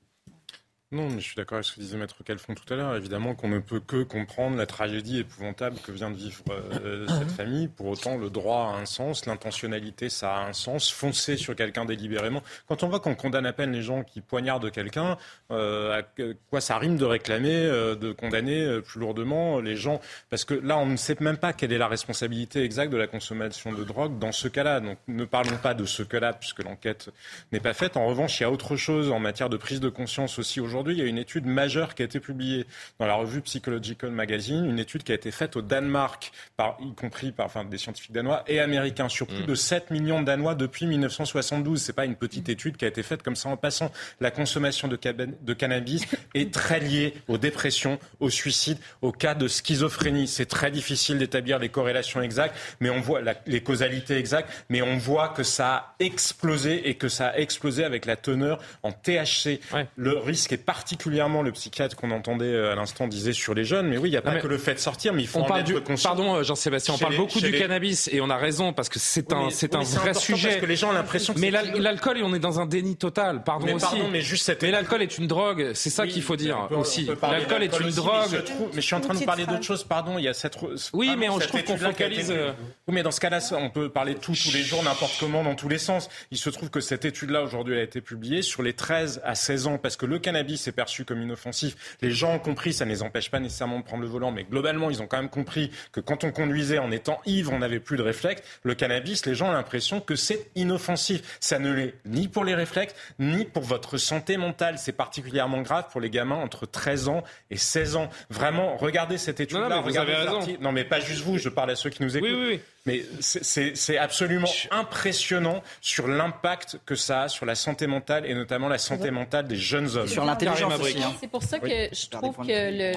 Non, mais je suis d'accord avec ce que disait Maître Calfon tout à l'heure. Évidemment qu'on ne peut que comprendre la tragédie épouvantable que vient de vivre euh, cette famille. Pour autant, le droit a un sens, l'intentionnalité, ça a un sens. Foncer sur quelqu'un délibérément. Quand on voit qu'on condamne à peine les gens qui poignardent quelqu'un, euh, à quoi ça rime de réclamer, euh, de condamner euh, plus lourdement les gens? Parce que là, on ne sait même pas quelle est la responsabilité exacte de la consommation de drogue dans ce cas-là. Donc ne parlons pas de ce cas-là, puisque l'enquête n'est pas faite. En revanche, il y a autre chose en matière de prise de conscience aussi aujourd'hui aujourd'hui, il y a une étude majeure qui a été publiée dans la revue Psychological Magazine, une étude qui a été faite au Danemark, par, y compris par enfin, des scientifiques danois et américains, sur plus mm. de 7 millions de Danois depuis 1972. C'est pas une petite étude qui a été faite comme ça en passant. La consommation de, de cannabis est très liée aux dépressions, aux suicides, aux cas de schizophrénie. C'est très difficile d'établir les corrélations exactes, mais on voit la, les causalités exactes, mais on voit que ça a explosé et que ça a explosé avec la teneur en THC. Le risque est particulièrement le psychiatre qu'on entendait euh, à l'instant disait sur les jeunes. Mais oui, il n'y a pas que le fait de sortir, mais il faut on en parle être du... conscient. Pardon, euh, Jean-Sébastien, on parle beaucoup du cannabis et on a raison parce que c'est un, c'est un vrai sujet. Parce que les gens ont l'impression que mais l'alcool, on est dans un déni total. Pardon mais aussi. Pardon, mais juste cette... Mais l'alcool est une drogue. C'est ça qu'il faut dire peut, aussi. L'alcool est une aussi, drogue. Mais je, trouve, mais je suis en train de parler d'autre chose. Pardon, il y a cette. Oui, mais on, je trouve qu'on focalise. Oui, mais dans ce cas-là, on peut parler tout tous les jours, n'importe comment, dans tous les sens. Il se trouve que cette étude-là aujourd'hui a été publiée sur les 13 à 16 ans parce que le cannabis est perçu comme inoffensif. Les gens ont compris, ça ne les empêche pas nécessairement de prendre le volant, mais globalement, ils ont quand même compris que quand on conduisait en étant ivre, on n'avait plus de réflexes. Le cannabis, les gens ont l'impression que c'est inoffensif. Ça ne l'est ni pour les réflexes, ni pour votre santé mentale. C'est particulièrement grave pour les gamins entre 13 ans et 16 ans. Vraiment, regardez cette étude-là. Non, non, mais vous avez raison. Non, mais pas juste vous, je parle à ceux qui nous écoutent. Oui, oui, oui. Mais c'est absolument impressionnant sur l'impact que ça a sur la santé mentale et notamment la santé mentale des jeunes hommes. Sur l'intelligence aussi. C'est pour ça que je trouve que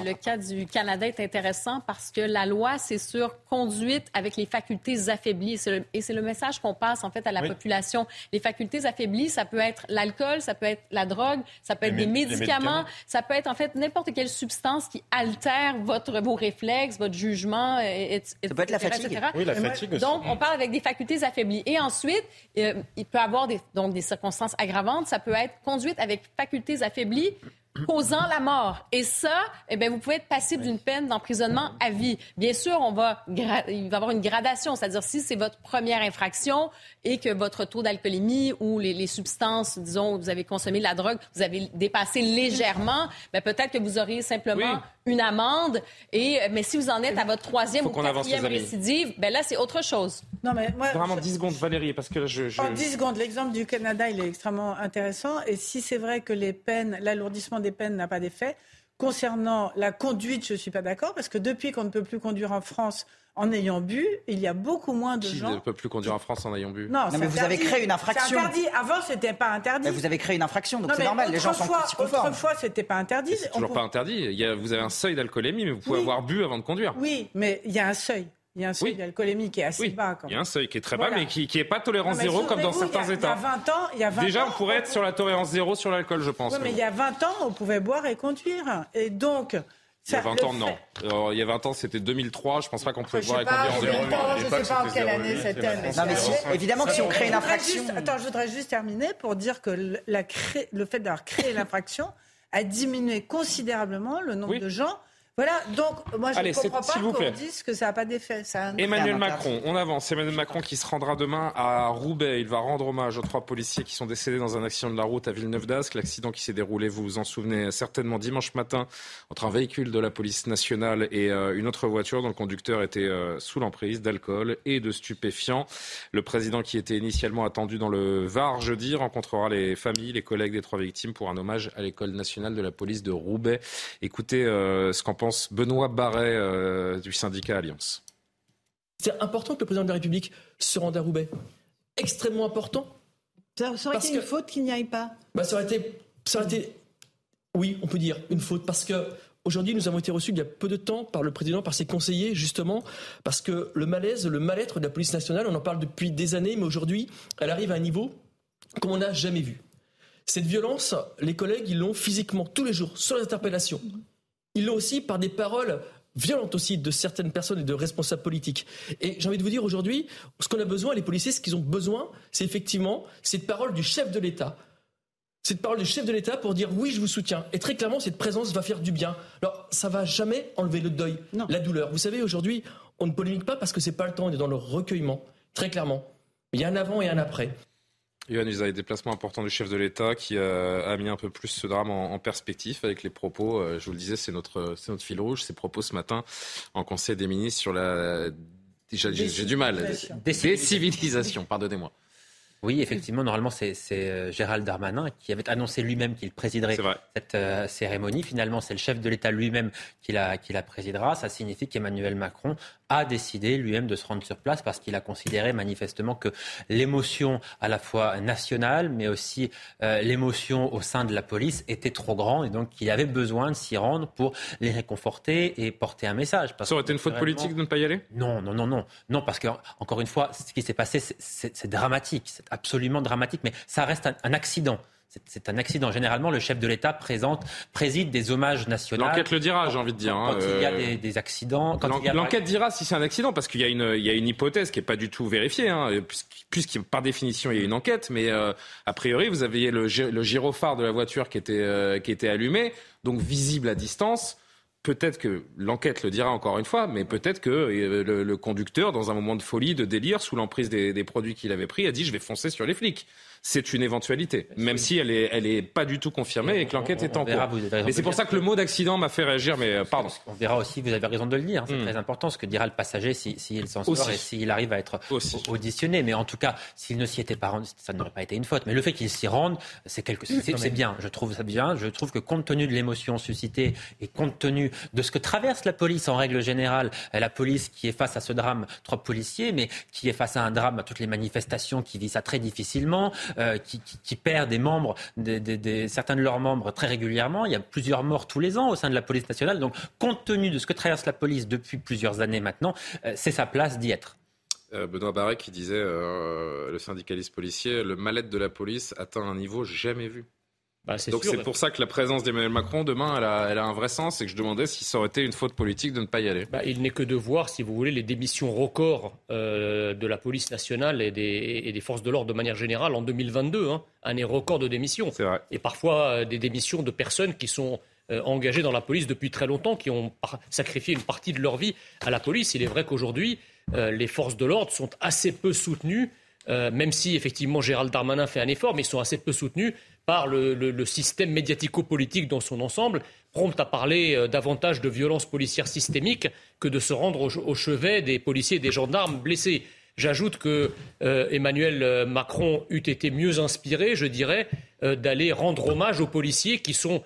le, le, cas du Canada est intéressant parce que la loi, c'est sur conduite avec les facultés affaiblies. et c'est le message qu'on passe en fait à la Oui. population. Les facultés affaiblies, ça peut être l'alcool, ça peut être la drogue, ça peut être Les des médicaments, médicaments. ça peut être en fait n'importe quelle substance qui altère votre, vos réflexes, votre jugement, et, et- Ça peut être la etc., fatigue. etc. Oui, la fatigue Donc, on parle avec des facultés affaiblies. Et ensuite, euh, il peut avoir des, des circonstances aggravantes. Ça peut être conduite avec facultés affaiblies causant la mort. Et ça, eh bien, vous pouvez être passible d'une peine d'emprisonnement à vie. Bien sûr, on va il va y avoir une gradation, c'est-à-dire si c'est votre première infraction et que votre taux d'alcoolémie ou les, les substances, disons, vous avez consommé de la drogue, vous avez dépassé légèrement, ben, peut-être que vous auriez simplement une amende. Et, mais si vous en êtes à votre troisième ou quatrième récidive, ben là, c'est autre chose. Non, mais moi, Vraiment 10 secondes, Valérie, parce que là, je. je... En 10 secondes, l'exemple du Canada, il est extrêmement intéressant. Et si c'est vrai que les peines, l'alourdissement des peines n'a pas d'effet, concernant la conduite, je ne suis pas d'accord, parce que depuis qu'on ne peut plus conduire en France en ayant bu, il y a beaucoup moins de Qui gens. ne peut plus conduire en France en ayant bu Non, mais vous avez créé une infraction. C'est interdit. Avant, c'était pas interdit. Mais vous avez créé une infraction, donc c'est normal. Les gens sont autrefois- s'y conforment. Autrefois, c'était pas interdit. C'est On toujours peut- pas interdit. Il y a- vous avez un seuil d'alcoolémie, mais vous pouvez Oui. avoir bu avant de conduire. Oui, mais il y a un seuil. Il y a un seuil Oui. d'alcoolémie qui est assez Oui, bas. Quand il y a un seuil qui est très Voilà. bas, mais qui n'est pas tolérance Non, mais zéro comme dans certains il y a- États. Il y a 20 ans, il y a 20 Déjà, ans, on pourrait être sur la tolérance zéro sur l'alcool, je pense. Oui, mais il y a 20 ans, on pouvait boire et conduire. Et donc, Il y a ça- 20 le ans, non. fait- Alors, il y a 20 ans, c'était 2003. Je pense pas qu'on pouvait boire et conduire en je zéro. sais pas, je sais pas en quelle année c'était. mais Non, mais évidemment que si on crée une infraction. juste- attends, je voudrais juste terminer pour dire que le, la cré- le fait d'avoir créé l'infraction a diminué considérablement le nombre de gens. Voilà, donc moi je Allez, ne comprends pas s'il vous qu'on dise que ça n'a pas d'effet. Ça a un- Emmanuel Macron, on avance. Emmanuel Macron qui se rendra demain à Roubaix. Il va rendre hommage aux trois policiers qui sont décédés dans un accident de la route à Villeneuve d'Ascq. L'accident qui s'est déroulé, vous vous en souvenez certainement, dimanche matin entre un véhicule de la police nationale et euh, une autre voiture dont le conducteur était euh, sous l'emprise d'alcool et de stupéfiants. Le président qui était initialement attendu dans le Var jeudi rencontrera les familles, les collègues des trois victimes pour un hommage à l'école nationale de la police de Roubaix. Écoutez euh, ce qu'en pense Benoît Barret euh, du syndicat Alliance. C'est important que le président de la République se rende à Roubaix. Extrêmement important. Ça, ça aurait été une que- faute qu'il n'y aille pas. Bah, ça, aurait été, ça aurait été, oui, on peut dire, une faute. Parce que aujourd'hui, nous avons été reçus il y a peu de temps par le président, par ses conseillers, justement, parce que le malaise, le mal-être de la police nationale, on en parle depuis des années, mais aujourd'hui, elle arrive à un niveau comme on n'a jamais vu. Cette violence, les collègues, ils l'ont physiquement, tous les jours, sur les interpellations. Ils l'ont aussi par des paroles violentes aussi de certaines personnes et de responsables politiques. Et j'ai envie de vous dire aujourd'hui, ce qu'on a besoin, les policiers, ce qu'ils ont besoin, c'est effectivement cette parole du chef de l'État. cette parole du chef de l'État pour dire oui, je vous soutiens. Et très clairement, cette présence va faire du bien. Alors, ça va jamais enlever le deuil, la douleur. Vous savez, aujourd'hui, on ne polémique pas parce que c'est pas le temps, on est dans le recueillement, très clairement. Il y a un avant et un après. Yohann a des déplacements importants du chef de l'État qui a, mis un peu plus ce drame en, perspective avec les propos, euh, je vous le disais, c'est notre, notre fil rouge, ses propos ce matin en Conseil des ministres sur la... J'ai du mal. Décivilisation, pardonnez-moi. Oui, effectivement, normalement, c'est euh, Gérald Darmanin qui avait annoncé lui-même qu'il présiderait cette euh, cérémonie. Finalement, c'est le chef de l'État lui-même qui la, qui la présidera. Ça signifie qu'Emmanuel Macron a décidé lui-même de se rendre sur place parce qu'il a considéré manifestement que l'émotion à la fois nationale, mais aussi euh, l'émotion au sein de la police était trop grande et donc qu'il avait besoin de s'y rendre pour les réconforter et porter un message. Ça aurait été une faute politique de ne pas y aller? Non, non, non, non. Non, parce que, encore une fois, ce qui s'est passé, c'est dramatique absolument dramatique, mais ça reste un, accident. C'est un accident. Généralement, le chef de l'État présente, préside des hommages nationaux. L'enquête le dira, j'ai envie de dire. Quand, il y a euh, des, accidents. L'enquête dira si c'est un accident, parce qu'il y, a une, y a une hypothèse qui n'est pas du tout vérifiée, hein, puisque, par définition, il y a une enquête. Mais euh, a priori, vous aviez le, le gyrophare de la voiture qui était, euh, qui était allumé, donc visible à distance peut-être que l'enquête le dira encore une fois, mais peut-être que le, conducteur, dans un moment de folie, de délire, sous l'emprise des, des produits qu'il avait pris, a dit je vais foncer sur les flics c'est une éventualité, même si elle est, elle est pas du tout confirmée et que l'enquête est en cours. Mais c'est pour ça que le mot d'accident m'a fait réagir, mais euh, pardon. On verra aussi, vous avez raison de le dire, c'est hmm. très important ce que dira le passager s'il si, s'en sort et s'il arrive à être auditionné. Mais en tout cas, s'il ne s'y était pas rendu, ça n'aurait pas été une faute. Mais le fait qu'il s'y rende, c'est quelque, c'est bien. Je trouve ça bien. Je trouve que compte tenu de l'émotion suscitée et compte tenu de ce que traverse la police en règle générale, la police qui est face à ce drame, trois policiers, mais qui est face à un drame, à toutes les manifestations, qui vit ça très difficilement, euh, qui, perd des membres, certains de leurs membres très régulièrement. Il y a plusieurs morts tous les ans au sein de la police nationale. Donc, compte tenu de ce que traverse la police depuis plusieurs années maintenant, euh, c'est sa place d'y être. Euh, Benoît Barret qui disait, le syndicaliste policier, le mal-être de la police atteint un niveau jamais vu. Bah, Donc c'est pour ça que la présence d'Emmanuel Macron demain, elle a, elle a, un vrai sens et que je demandais si ça aurait été une faute politique de ne pas y aller. Bah, il n'est que de voir, si vous voulez, les démissions records euh, de la police nationale et des, et des forces de l'ordre de manière générale en 2022. Hein, année record de démissions. Vrai. Et parfois euh, des démissions de personnes qui sont euh, engagées dans la police depuis très longtemps, qui ont sacrifié une partie de leur vie à la police. Il est vrai qu'aujourd'hui, les forces de l'ordre sont assez peu soutenues. même si effectivement Gérald Darmanin fait un effort, mais ils sont assez peu soutenus par le, système médiatico-politique dans son ensemble, prompt à parler euh, davantage de violences policières systémiques que de se rendre au, chevet des policiers et des gendarmes blessés. J'ajoute que euh, Emmanuel euh, Macron eût été mieux inspiré, je dirais, d'aller rendre hommage aux policiers qui sont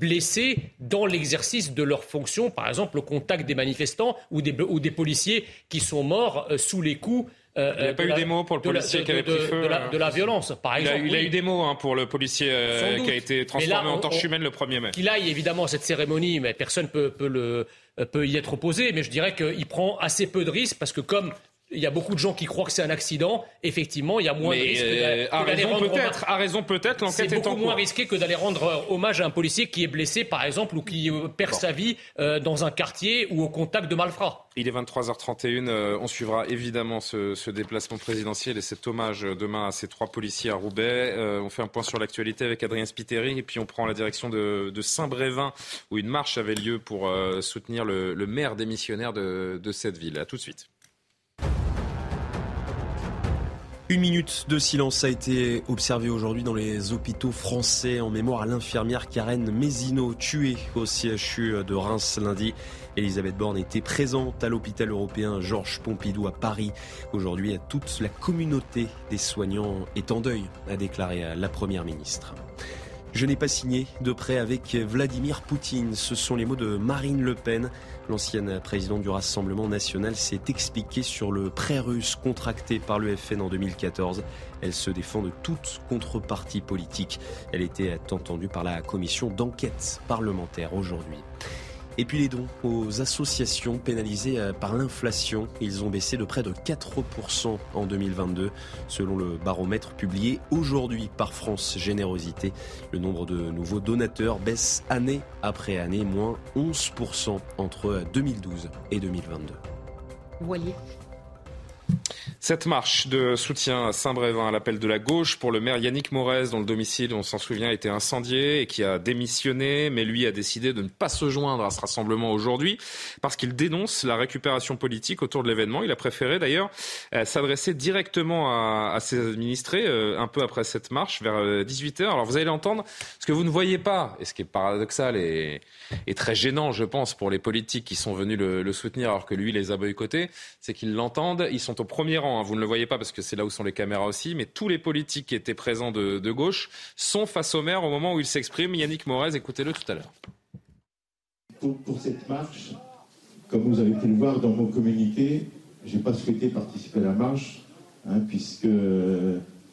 blessés dans l'exercice de leurs fonctions, par exemple au contact des manifestants ou des policiers qui sont morts sous les coups euh, il n'y a pas eu des mots pour le policier qui avait pris feu. De la, violence, par exemple. Il a, eu des mots hein, pour le policier euh, qui a été transformé en torche humaine le 1er mai. Qu'il aille évidemment à cette cérémonie, mais personne ne peut, peut y être opposé. Mais je dirais qu'il prend assez peu de risques parce que comme il y a beaucoup de gens qui croient que c'est un accident. Effectivement, il y a moins de risques euh, d'aller rendre peut-être. À raison peut-être. L'enquête est, beaucoup moins risqué que d'aller rendre euh, hommage à un policier qui est blessé, par exemple, ou qui euh, perd sa vie dans un quartier ou au contact de malfrats. Il est 23h31. on suivra évidemment ce, déplacement présidentiel et cet hommage demain à ces trois policiers à Roubaix. on fait un point sur l'actualité avec Adrien Spiteri et puis on prend la direction de, Saint-Brévin où une marche avait lieu pour soutenir le, maire démissionnaire de, de cette ville. À tout de suite. Une minute de silence a été observée aujourd'hui dans les hôpitaux français en mémoire à l'infirmière Karen Mézineau, tuée au CHU de Reims lundi. Elisabeth Borne était présente à l'hôpital européen Georges Pompidou à Paris. Aujourd'hui, toute la communauté des soignants est en deuil, a déclaré la Première ministre. Je n'ai pas signé de prêt avec Vladimir Poutine. Ce sont les mots de Marine Le Pen. L'ancienne présidente du Rassemblement national s'est expliquée sur le prêt russe contracté par le FN en 2014. Elle se défend de toute contrepartie politique. Elle était entendue par la commission d'enquête parlementaire aujourd'hui. Et puis les dons aux associations pénalisées euh, par l'inflation, ils ont baissé de près de 4% en 2022, selon le baromètre publié aujourd'hui par France Générosité. Le nombre de nouveaux donateurs baisse année après année, moins 11% entre 2012 et 2022. Voilier. Cette marche de soutien à Saint-Brévin à l'appel de la gauche pour le maire Yannick Morez, dont le domicile, on s'en souvient, a été incendié et qui a démissionné, mais lui a décidé de ne pas se joindre à ce rassemblement aujourd'hui parce qu'il dénonce la récupération politique autour de l'événement. Il a préféré d'ailleurs euh, s'adresser directement à, ses administrés euh, un peu après cette marche, vers 18h. Euh, Alors vous allez l'entendre, ce que vous ne voyez pas, et ce qui est paradoxal et, très gênant, je pense, pour les politiques qui sont venus le, le soutenir alors que lui les a boycottés, c'est qu'ils l'entendent. Ils sont au premier rang Hein. Vous ne le voyez pas parce que c'est là où sont les caméras aussi, mais tous les politiques qui étaient présents de, gauche sont face au maire au moment où il s'exprime. Yannick Morez, écoutez-le tout à l'heure. Pour, cette marche, comme vous avez pu le voir dans mon communiqué, je n'ai pas souhaité participer à la marche, hein, puisque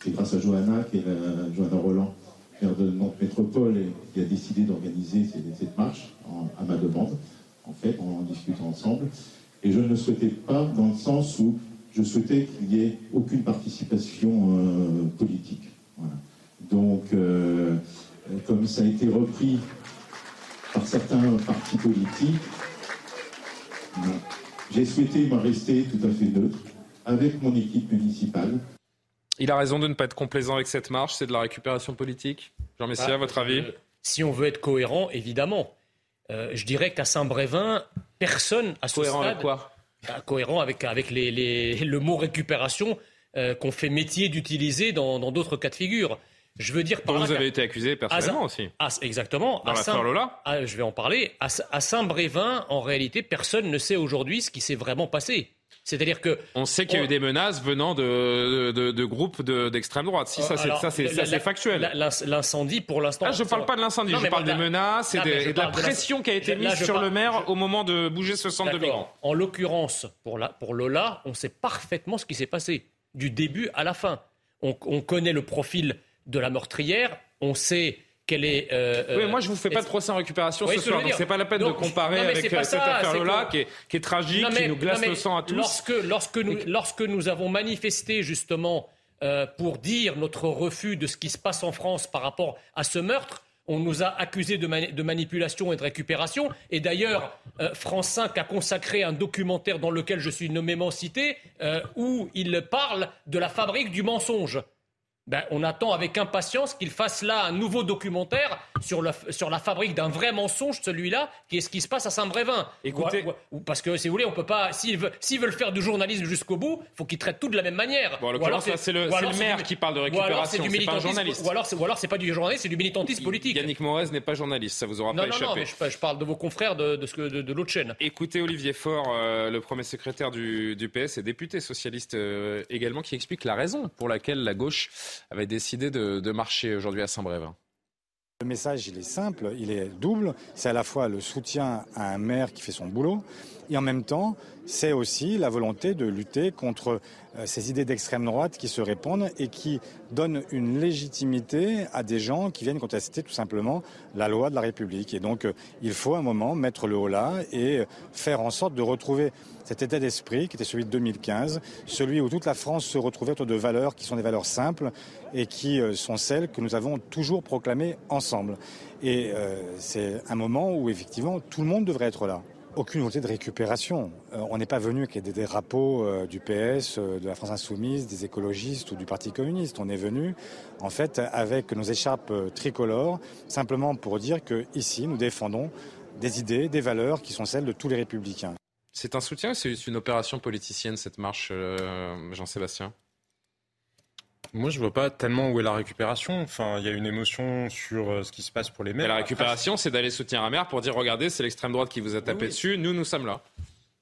c'est grâce à Johanna, qui est la, Johanna Roland, maire de Nantes Métropole, qui a décidé d'organiser cette, marche à ma demande, en fait, en, discutant ensemble. Et je ne souhaitais pas dans le sens où je souhaitais qu'il n'y ait aucune participation euh, politique. Donc, euh, comme ça a été repris par certains partis politiques, j'ai souhaité m'en rester tout à fait neutre avec mon équipe municipale. Il a raison de ne pas être complaisant avec cette marche, c'est de la récupération politique. Jean Messia, bah, votre avis? euh, Si on veut être cohérent, évidemment. je dirais qu'à Saint-Brévin, personne à ce cohérent avec quoi? Cohérent avec, avec les, le mot récupération euh, qu'on fait métier d'utiliser dans d'autres cas de figure. Je veux dire par Vous avez été accusé personnellement aussi. exactement. Dans l'affaire Lola Je vais en parler. À, à Saint-Brévin, en réalité, personne ne sait aujourd'hui ce qui s'est vraiment passé. C'est-à-dire que on sait qu'il y a eu des menaces venant de, de, groupes d'extrême droite. Si ça, c'est factuel. L'incendie, pour l'instant. Ah, je ne parle pas de l'incendie. Je parle des menaces et, de la pression qui a été mise sur le maire au moment de bouger ce centre de migrants. En l'occurrence, pour, pour Lola, on sait parfaitement ce qui s'est passé du début à la fin. On, on connaît le profil de la meurtrière. On sait est. Euh, oui, moi je vous fais pas de procès en récupération ce soir, donc c'est pas la peine de comparer avec euh, cette affaire-là qui, est, tragique, qui nous glace le sang à tous. Lorsque, lorsque, nous, lorsque nous avons manifesté justement euh, pour dire notre refus de ce qui se passe en France par rapport à ce meurtre, on nous a accusés de, de, manipulation et de récupération. Et d'ailleurs, France 5 a consacré un documentaire dans lequel je suis nommément cité, où il parle de la fabrique du mensonge. Ben, on attend avec impatience qu'il fasse là un nouveau documentaire sur, sur la fabrique d'un vrai mensonge, celui-là, qui est ce qui se passe à Saint-Brévin. Écoutez, parce que si vous voulez, on peut pas. S'ils veulent, faire du journalisme jusqu'au bout, faut qu'ils traitent tout de la même manière. Bon, c'est le, maire qui parle de récupération, c'est pas un journaliste. Ou alors, c'est pas du journaliste, c'est du militantisme politique. Yannick Morez n'est pas journaliste, ça vous aura pas échappé. Non, mais je, parle de vos confrères de, de, l'autre chaîne. Écoutez Olivier Faure, euh, le premier secrétaire du, PS et député socialiste euh, également, qui explique la raison pour laquelle la gauche avait décidé de marcher aujourd'hui à Saint-Brévin le message, il est simple, il est double. C'est à la fois le soutien à un maire qui fait son boulot, et en même temps, c'est aussi la volonté de lutter contre euh, ces idées d'extrême droite qui se répandent et qui donnent une légitimité à des gens qui viennent contester tout simplement la loi de la République. Et donc, euh, il faut un moment mettre le haut là et faire en sorte de retrouver cet état d'esprit qui était celui de 2015, celui où toute la France se retrouvait autour de valeurs qui sont des valeurs simples et qui euh, sont celles que nous avons toujours proclamées ensemble. Et c'est un moment où effectivement tout le monde devrait être là aucune volonté de récupération. Euh, on n'est pas venu avec des drapeaux euh, du PS, euh, de la France Insoumise, des écologistes ou du Parti communiste. On est venu, en fait, avec nos écharpes tricolores, simplement pour dire que ici, nous défendons des idées, des valeurs qui sont celles de tous les républicains. C'est un soutien ou c'est une opération politicienne, cette marche, Jean-Sébastien? Moi, je vois pas tellement où est la récupération. Enfin, il y a une émotion sur euh, ce qui se passe pour les maires. la récupération, c'est d'aller soutenir un maire pour dire regardez, c'est l'extrême droite qui vous a tapé dessus, nous, nous sommes là.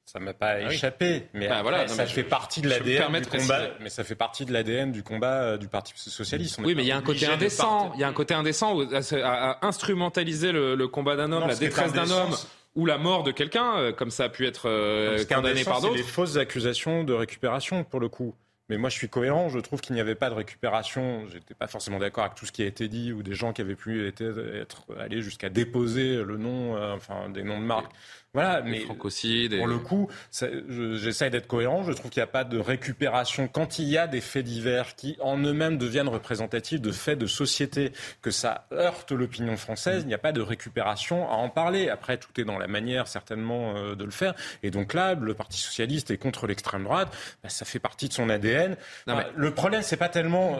Ça m'a pas ah échappé, mais bah, voilà, ça fait partie de l'ADN du combat. Mais ça fait partie de l'ADN du combat euh, du Parti socialiste. oui, mais il y a un côté indécent. Il y a un côté indécent à, instrumentaliser le, combat d'un homme, la détresse d'un homme ou la mort de quelqu'un, euh, comme ça a pu être condamné par d'autres. C'est les fausses accusations de récupération pour le coup. Mais moi, je suis cohérent. Je trouve qu'il n'y avait pas de récupération. J'étais pas forcément d'accord avec tout ce qui a été dit ou des gens qui avaient pu être, allés jusqu'à déposer le nom, euh, enfin des noms de marques voilà, mais pour le coup, j'essaie d'être cohérent. Je trouve qu'il n'y a pas de récupération quand il y a des faits divers qui, en eux-mêmes, deviennent représentatifs de faits de société, que ça heurte l'opinion française. Il n'y a pas de récupération à en parler. Après, tout est dans la manière certainement euh, de le faire. Et donc là, le Parti socialiste est contre l'extrême droite. Bah, ça fait partie de son ADN. Le problème, c'est pas tellement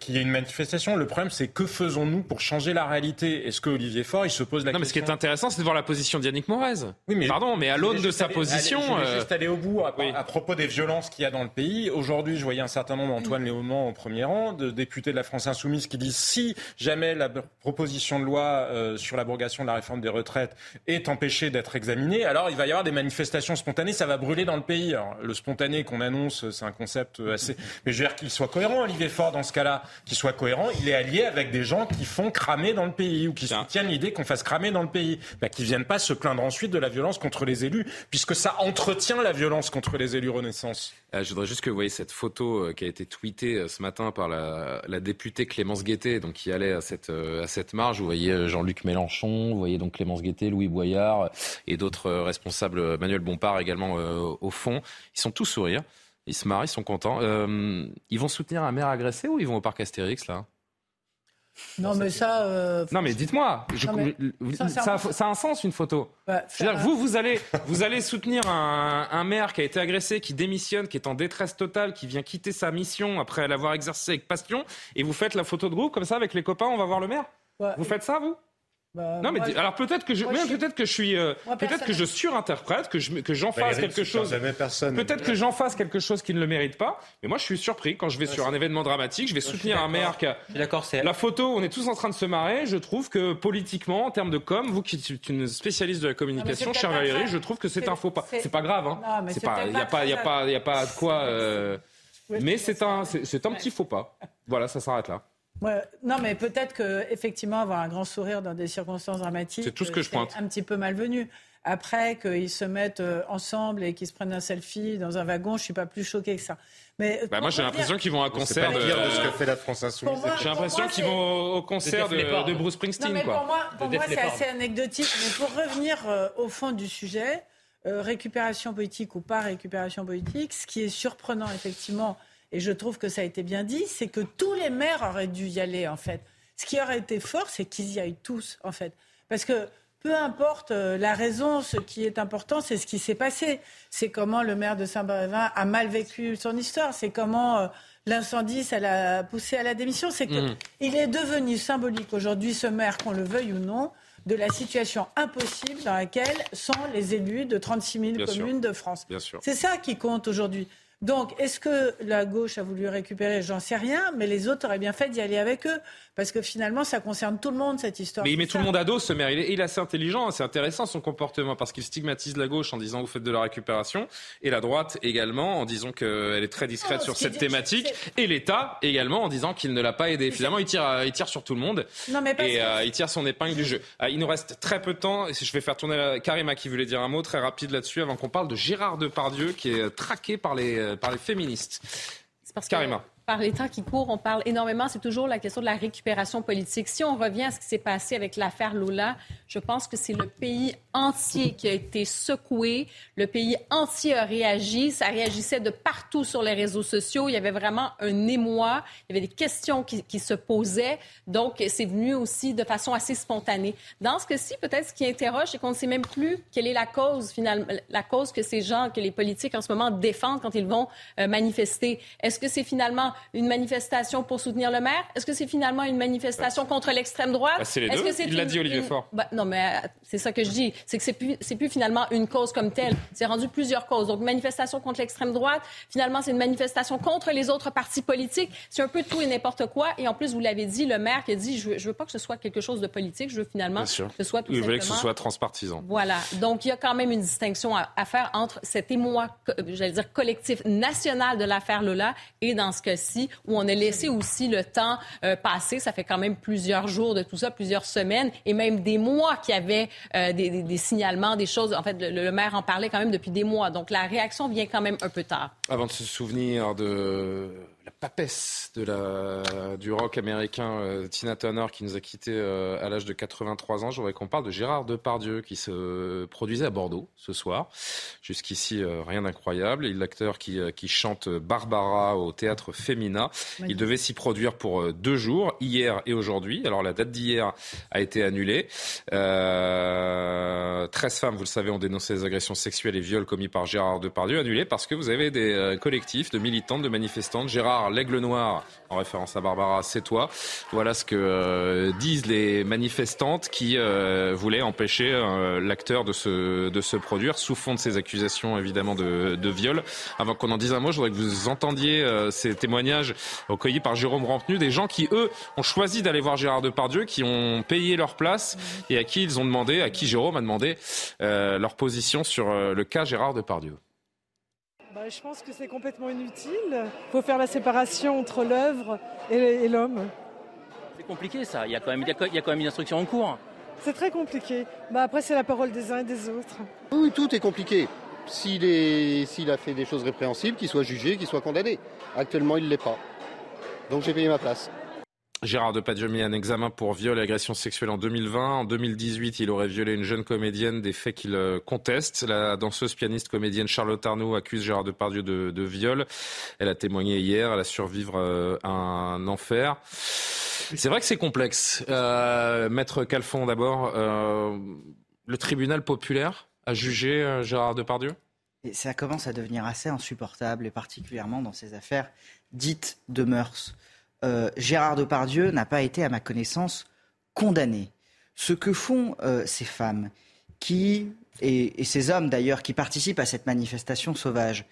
qu'il y ait une manifestation. Le problème, c'est que faisons-nous pour changer la réalité? Est-ce que Olivier Faure, il se pose la non, question mais ce qui est intéressant, c'est de voir la position d'Yannick Morez. Oui, mais pardon, mais à l'aune de sa position, je euh, juste aller au bout à, propos des violences qu'il y a dans le pays. Aujourd'hui, je voyais un certain nombre, Antoine Léaumont au premier rang, de députés de la France insoumise qui disent si jamais la proposition de loi euh, sur l'abrogation de la réforme des retraites est empêchée d'être examinée, alors il va y avoir des manifestations spontanées, ça va brûler dans le pays. le spontané qu'on annonce, c'est un concept assez. Mais je veux dire qu'il soit cohérent, Olivier Faure, dans ce cas-là, qu'il soit cohérent. Il est allié avec des gens qui font cramer dans le pays ou qui soutiennent l'idée qu'on fasse cramer dans le pays, bah, viennent pas se plaindre ensuite de la violence contre les élus, puisque ça entretient la violence contre les élus Renaissance. Euh, je voudrais juste que vous voyez cette photo euh, qui a été tweetée euh, ce matin par la, députée Clémence Guettet, donc qui allait à cette, à cette marge. Vous voyez Jean-Luc Mélenchon, vous voyez donc Clémence Guettet, Louis Boyard et d'autres responsables, Manuel Bompard également au fond. Ils sont tous sourires. Ils se marrent, ils sont contents. ils vont soutenir un maire agressé ou ils vont au parc Astérix là? Non, mais ça. Euh, non, mais dites-moi. Ça, a un sens, une photo. C'est-à-dire, vous, vous allez, vous allez soutenir un, maire qui a été agressé, qui démissionne, qui est en détresse totale, qui vient quitter sa mission après l'avoir exercée avec passion, et vous faites la photo de groupe comme ça avec les copains, on va voir le maire? Vous faites ça, vous? Bah, non mais alors peut-être que je peut-être que je suis euh, peut-être que je surinterprète que je que j'en fasse quelque chose. peut-être que j'en fasse quelque chose qui ne le mérite pas mais moi je suis surpris quand je vais sur un événement dramatique je vais soutenir un maire qui a d'accord c'est la photo on est tous en train de se marrer je trouve que politiquement en termes de com vous qui êtes une spécialiste de la communication chère Valérie je trouve que c'est un faux pas. c'est pas grave hein. C'est pas il y a pas il y a pas il y a pas de quoi euh, mais c'est un c'est un petit faux pas. Voilà ça s'arrête là non, mais peut-être que effectivement avoir un grand sourire dans des circonstances dramatiques, c'est tout ce que je pointe. Un petit peu malvenu. Après qu'ils se mettent euh, ensemble et qu'ils se prennent un selfie dans un wagon, je suis pas plus choquée que ça. Mais bah moi j'ai l'impression qu'ils vont à un concert de... de... ce que fait la France Insoumise. J'ai l'impression qu'ils vont au concert de, Bruce Springsteen. Non, mais pour moi, pour moi c'est assez anecdotique. Mais pour revenir euh, au fond du sujet, euh, récupération politique ou pas récupération politique, ce qui est surprenant effectivement et je trouve que ça a été bien dit, c'est que tous les maires auraient dû y aller, en fait. Ce qui aurait été fort, c'est qu'ils y aillent tous, en fait. Parce que peu importe euh, la raison, ce qui est important, c'est ce qui s'est passé. C'est comment le maire de Saint-Brévin a mal vécu son histoire. C'est comment euh, l'incendie, ça l'a poussé à la démission. C'est qu'il mmh. est devenu symbolique aujourd'hui, ce maire, qu'on le veuille ou non, de la situation impossible dans laquelle sont les élus de 36 000 communes de France. C'est ça qui compte aujourd'hui. Donc, est-ce que la gauche a voulu récupérer? J'en sais rien, mais les autres auraient bien fait d'y aller avec eux. Parce que finalement, ça concerne tout le monde, cette histoire. Mais il met tout le monde à dos, ce maire. Il est, assez intelligent, c'est intéressant son comportement, parce qu'il stigmatise la gauche en disant vous faites de la récupération, et la droite également en disant qu'elle est très discrète sur cette thématique, et l'État également en disant qu'il ne l'a pas aidé. Finalement, il tire, il tire sur tout le monde, et euh, il tire son épingle du jeu. Euh, il nous reste très peu de temps, et je vais faire tourner la... Karima qui voulait dire un mot très rapide là-dessus, avant qu'on parle de Gérard Depardieu, qui est traqué par les, par les féministes. Parce Karima par les temps qui courent, on parle énormément, c'est toujours la question de la récupération politique. Si on revient à ce qui s'est passé avec l'affaire Lula, je pense que c'est le pays entier qui a été secoué, le pays entier a réagi, ça réagissait de partout sur les réseaux sociaux, il y avait vraiment un émoi, il y avait des questions qui, qui se posaient, donc c'est venu aussi de façon assez spontanée. Dans ce cas-ci, peut-être ce qui interroge, c'est qu'on ne sait même plus quelle est la cause finalement, la cause que ces gens, que les politiques en ce moment défendent quand ils vont euh, manifester. Est-ce que c'est finalement une manifestation pour soutenir le maire? Est-ce que c'est finalement une manifestation contre l'extrême droite? Bah, c'est les deux. Il l'a dit, Olivier Faure. Bah, non, mais euh, c'est ça que je dis. C'est que c'est plus, c'est plus finalement une cause comme telle. C'est rendu plusieurs causes. Donc, manifestation contre l'extrême droite. Finalement, c'est une manifestation contre les autres partis politiques. C'est un peu tout et n'importe quoi. Et en plus, vous l'avez dit, le maire qui a dit, je veux, veux pas que ce soit quelque chose de politique. Je veux finalement que ce soit tout Il voulait que ce soit transpartisan. Voilà. Donc, il y a quand même une distinction à, faire entre cet émoi, j'allais dire collectif national de l'affaire Lola et dans ce cas ci où on a laissé aussi le temps euh, passer. Ça fait quand même plusieurs jours de tout ça, plusieurs semaines et même des mois qu'il y avait euh, des, signalements, des choses. En fait, le, maire en parlait quand même depuis des mois. Donc la réaction vient quand même un peu tard. Avant de se souvenir de la papesse de la, du rock américain euh, Tina Turner qui nous a quittés euh, à l'âge de 83 ans. Je voudrais qu'on parle de Gérard Depardieu qui se produisait à Bordeaux ce soir. Jusqu'ici, euh, rien d'incroyable. Il l'acteur qui, qui, chante Barbara au théâtre Femina. Il devait s'y produire pour deux jours, hier et aujourd'hui. Alors la date d'hier a été annulée. 13 femmes, vous le savez, ont dénoncé les agressions sexuelles et viols commis par Gérard Depardieu, annulées parce que vous avez des collectifs de militantes, de manifestantes. Gérard l'aigle noir, en référence à Barbara, c'est. Voilà ce que euh, disent les manifestantes qui euh, voulaient empêcher euh, l'acteur de se, de se produire sous fond de ces accusations évidemment de, de viol. Avant qu'on en dise un mot, je voudrais que vous entendiez ces témoignages recueillis par Jérôme Rampenu, des gens qui, eux, ont choisi d'aller voir Gérard Depardieu, qui ont payé leur place et à qui ils ont demandé, à qui Jérôme a demandé leur position sur le cas Gérard Depardieu. Bah, je pense que c'est complètement inutile. Il faut faire la séparation entre l'œuvre et l'homme. C'est compliqué ça, il y, a quand même, il y a quand même une instruction en cours. C'est très compliqué. Bah, après, c'est la parole des uns et des autres. Oui, tout est compliqué. S'il a fait des choses répréhensibles, qu'il soit jugé, qu'il soit condamné. Actuellement, il ne l'est pas. Donc j'ai payé ma place. Gérard Depardieu mis un examen pour viol et agression sexuelle en 2020. En 2018, il aurait violé une jeune comédienne, des faits qu'il euh, conteste. La danseuse pianiste comédienne Charlotte Arnaud accuse Gérard Depardieu de, viol. Elle a témoigné hier, elle a survivre euh, un enfer. C'est vrai que c'est complexe. Euh, Maître Calfon d'abord, le tribunal populaire a jugé Gérard Depardieu? Ça commence à devenir assez insupportable, et particulièrement dans ces affaires dites de mœurs. Euh, Gérard Depardieu n'a pas été, à ma connaissance, condamné. Ce que font euh, ces femmes et, ces hommes d'ailleurs, qui participent à cette manifestation sauvage,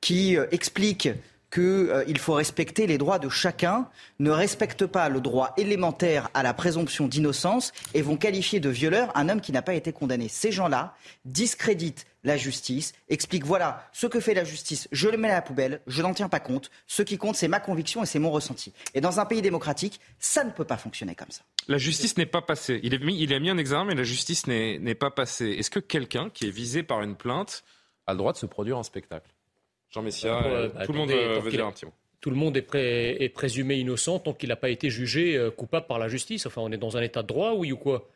qui euh, expliquent qu'il faut respecter les droits de chacun, ne respectent pas le droit élémentaire à la présomption d'innocence et vont qualifier de violeur un homme qui n'a pas été condamné. Ces gens-là discréditent la justice, explique voilà ce que fait la justice, je le mets à la poubelle, je n'en tiens pas compte. Ce qui compte, c'est ma conviction et c'est mon ressenti. Et dans un pays démocratique, ça ne peut pas fonctionner comme ça. La justice n'est pas passée. Il, est mis, il a mis un examen, mais la justice n'est pas passée. Est-ce que quelqu'un qui est visé par une plainte a le droit de se produire en spectacle? Jean Messia, euh, tout le monde veut dire un petit mot tout le monde est, présumé innocent tant qu'il n'a pas été jugé euh, coupable par la justice. Enfin, on est dans un état de droit, oui ou quoi?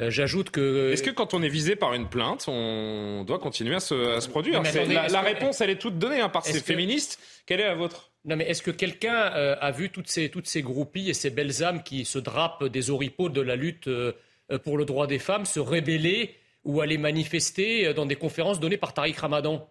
Euh, j'ajoute que. Est-ce que quand on est visé par une plainte, on doit continuer à se, produire La, réponse, elle est toute donnée hein, par ces féministes. Quelle est la vôtre? Non, mais est-ce que quelqu'un euh, a vu toutes ces, toutes ces groupies et ces belles âmes qui se drapent des oripeaux de la lutte euh, pour le droit des femmes se rébeller ou aller manifester dans des conférences données par Tariq Ramadan?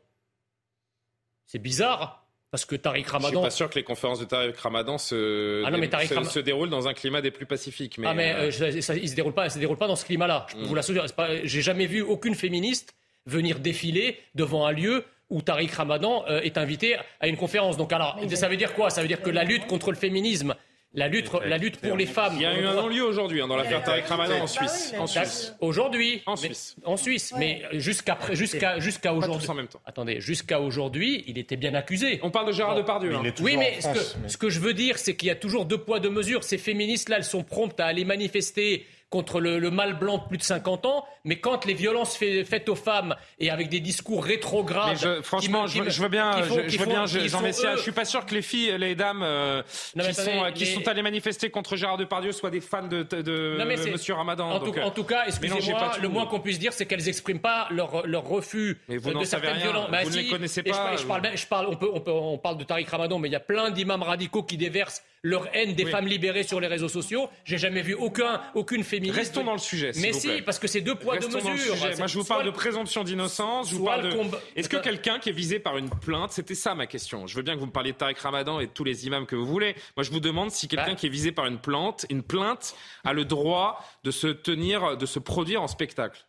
C'est bizarre. Parce que Tariq Ramadan. Je suis pas sûr que les conférences de Tariq Ramadan se, ah se, déroulent dans un climat des plus pacifiques. Mais ah, mais euh, euh, ça, il se déroule pas, se déroule pas dans ce climat-là. Je peux mm. vous l'assurer. J'ai jamais vu aucune féministe venir défiler devant un lieu où Tariq Ramadan euh, est invité à une conférence. Donc alors, ça veut dire quoi? Ça veut dire que la lutte contre le féminisme la lutte, la lutte pour les femmes. Il y a eu un non-lieu aujourd'hui hein, dans l'affaire Tariq Ramadan en Suisse. En Suisse. Aujourd'hui. En Suisse. en Suisse. Mais jusqu'à jusqu'à jusqu'à aujourd'hui. en même temps. Attendez, jusqu'à aujourd'hui, il était bien accusé. On parle de Gérard Depardieu. Hein. Oui, mais, ce, que, ce que je veux dire, c'est qu'il y a toujours deux poids deux mesures. Ces féministes-là, elles sont promptes à aller manifester contre le, mal blanc de plus de 50 ans, mais quand les violences faites aux femmes et avec des discours rétrogrades. Je, franchement, je, veux bien, je, veux bien Jean Messia. Je suis pas sûr que les filles, les dames euh, qui, sont, qui sont allées manifester contre Gérard Depardieu soient des fans de, de, Monsieur Ramadan. En, tout, en tout, cas, excusez-moi, le moins qu'on puisse dire, c'est qu'elles n'expriment pas leur, leur refus mais vous de certaines violences. Bah, vous ne les connaissez pas. Je, parle, peut, on parle de Tariq Ramadan, mais il y a plein d'imams radicaux qui déversent leur haine des femmes libérées sur les réseaux sociaux. J'ai jamais vu aucun, aucune féministe. Restons dans le sujet. Mais si, parce que c'est deux poids, deux mesures. Moi, je vous parle de présomption d'innocence. Je vous parle de. Est-ce que quelqu'un qui est visé par une plainte, c'était ça ma question. Je veux bien que vous me parliez de Tariq Ramadan et de tous les imams que vous voulez. Moi, je vous demande si quelqu'un bah. qui est visé par une plainte, une plainte, a le droit de se tenir, de se produire en spectacle.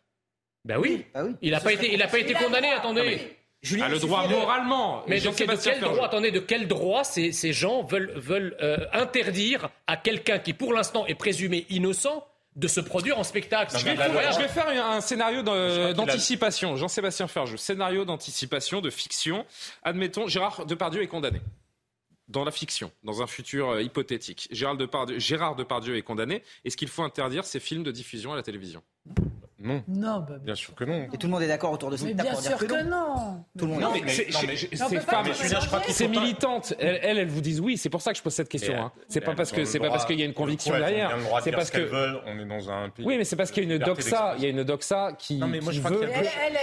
Ben oui. Bah oui. Il n'a pas été, il a pas été condamné. Attendez. Julien, a le droit moralement. Mais de, quel droit, attendez, de quel droit ces, ces gens veulent, veulent euh, interdire à quelqu'un qui, pour l'instant, est présumé innocent de se produire en spectacle? Je vais, faire, un scénario d'anticipation. Jean-Sébastien Ferjou, scénario d'anticipation, de fiction. Admettons, Gérard Depardieu est condamné. dans la fiction, dans un futur euh, hypothétique, Gérard Depardieu, Gérard Depardieu est condamné, est-ce qu'il faut interdire ces films de diffusion à la télévision? Non. Non, bah, bien sûr que non. Et tout le monde est d'accord autour de cette bien table pour dire sûr que que non. non. Tout le monde Non, est mais d'accord. c'est- Non, c'est- mais- c'est- ces femmes, ces militantes, elles, elles, vous disent oui. C'est pour ça que je pose cette question. Hein. C'est et pas parce que c'est pas parce qu'il y a une conviction derrière. bien C'est parce que veulent. On est dans un pays. oui, mais c'est parce qu'il y a une doxa. Il y a une doxa qui. Non, mais moi, je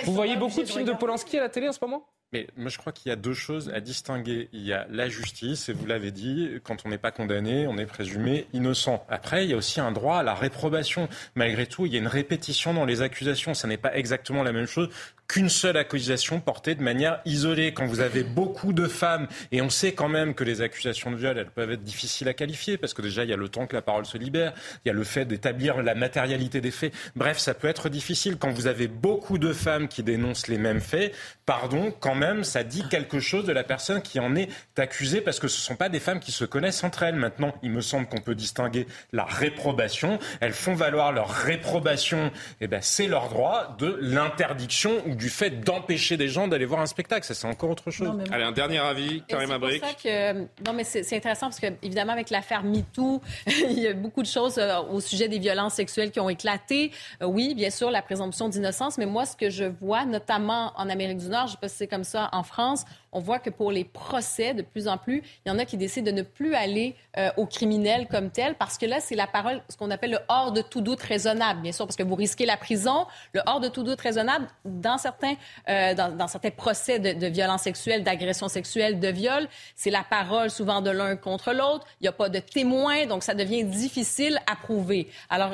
Vous voyez beaucoup de films de. Polanski à la télé en ce moment? Mais moi, je crois qu'il y a deux choses à distinguer. Il y a la justice, et vous l'avez dit, quand on n'est pas condamné, on est présumé innocent. Après, il y a aussi un droit à la réprobation. Malgré tout, il y a une répétition dans les accusations. Ça n'est pas exactement la même chose qu'une seule accusation portée de manière isolée. Quand vous avez beaucoup de femmes, et on sait quand même que les accusations de viol, elles peuvent être difficiles à qualifier, parce que déjà, il y a le temps que la parole se libère, il y a le fait d'établir la matérialité des faits. Bref, ça peut être difficile. Quand vous avez beaucoup de femmes qui dénoncent les mêmes faits, pardon, quand même, ça dit quelque chose de la personne qui en est accusée, parce que ce ne sont pas des femmes qui se connaissent entre elles. Maintenant, il me semble qu'on peut distinguer la réprobation. Elles font valoir leur réprobation, et ben, c'est leur droit de l'interdiction du fait d'empêcher des gens d'aller voir un spectacle. Ça, c'est encore autre chose. Allez, un dernier avis, Karim C'est Abrik. pour ça que non mais c'est intéressant parce que évidemment avec l'affaire MeToo, il y a beaucoup de choses euh, au sujet des violences sexuelles qui ont éclaté. Euh, oui, bien sûr la présomption d'innocence, mais moi ce que je vois notamment en Amérique du Nord, je sais pas si c'est comme ça en France, on voit que pour les procès de plus en plus, il y en a qui décident de ne plus aller euh, aux criminels comme tel parce que là c'est la parole ce qu'on appelle le hors de tout doute raisonnable, bien sûr parce que vous risquez la prison, le hors de tout doute raisonnable dans certains euh, dans, dans certains procès de, de violences sexuelles, d'agressions sexuelles, de viol, c'est la parole souvent de l'un contre l'autre. Il n'y a pas de témoins, donc ça devient difficile à prouver. Alors,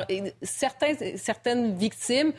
certains, certaines victimes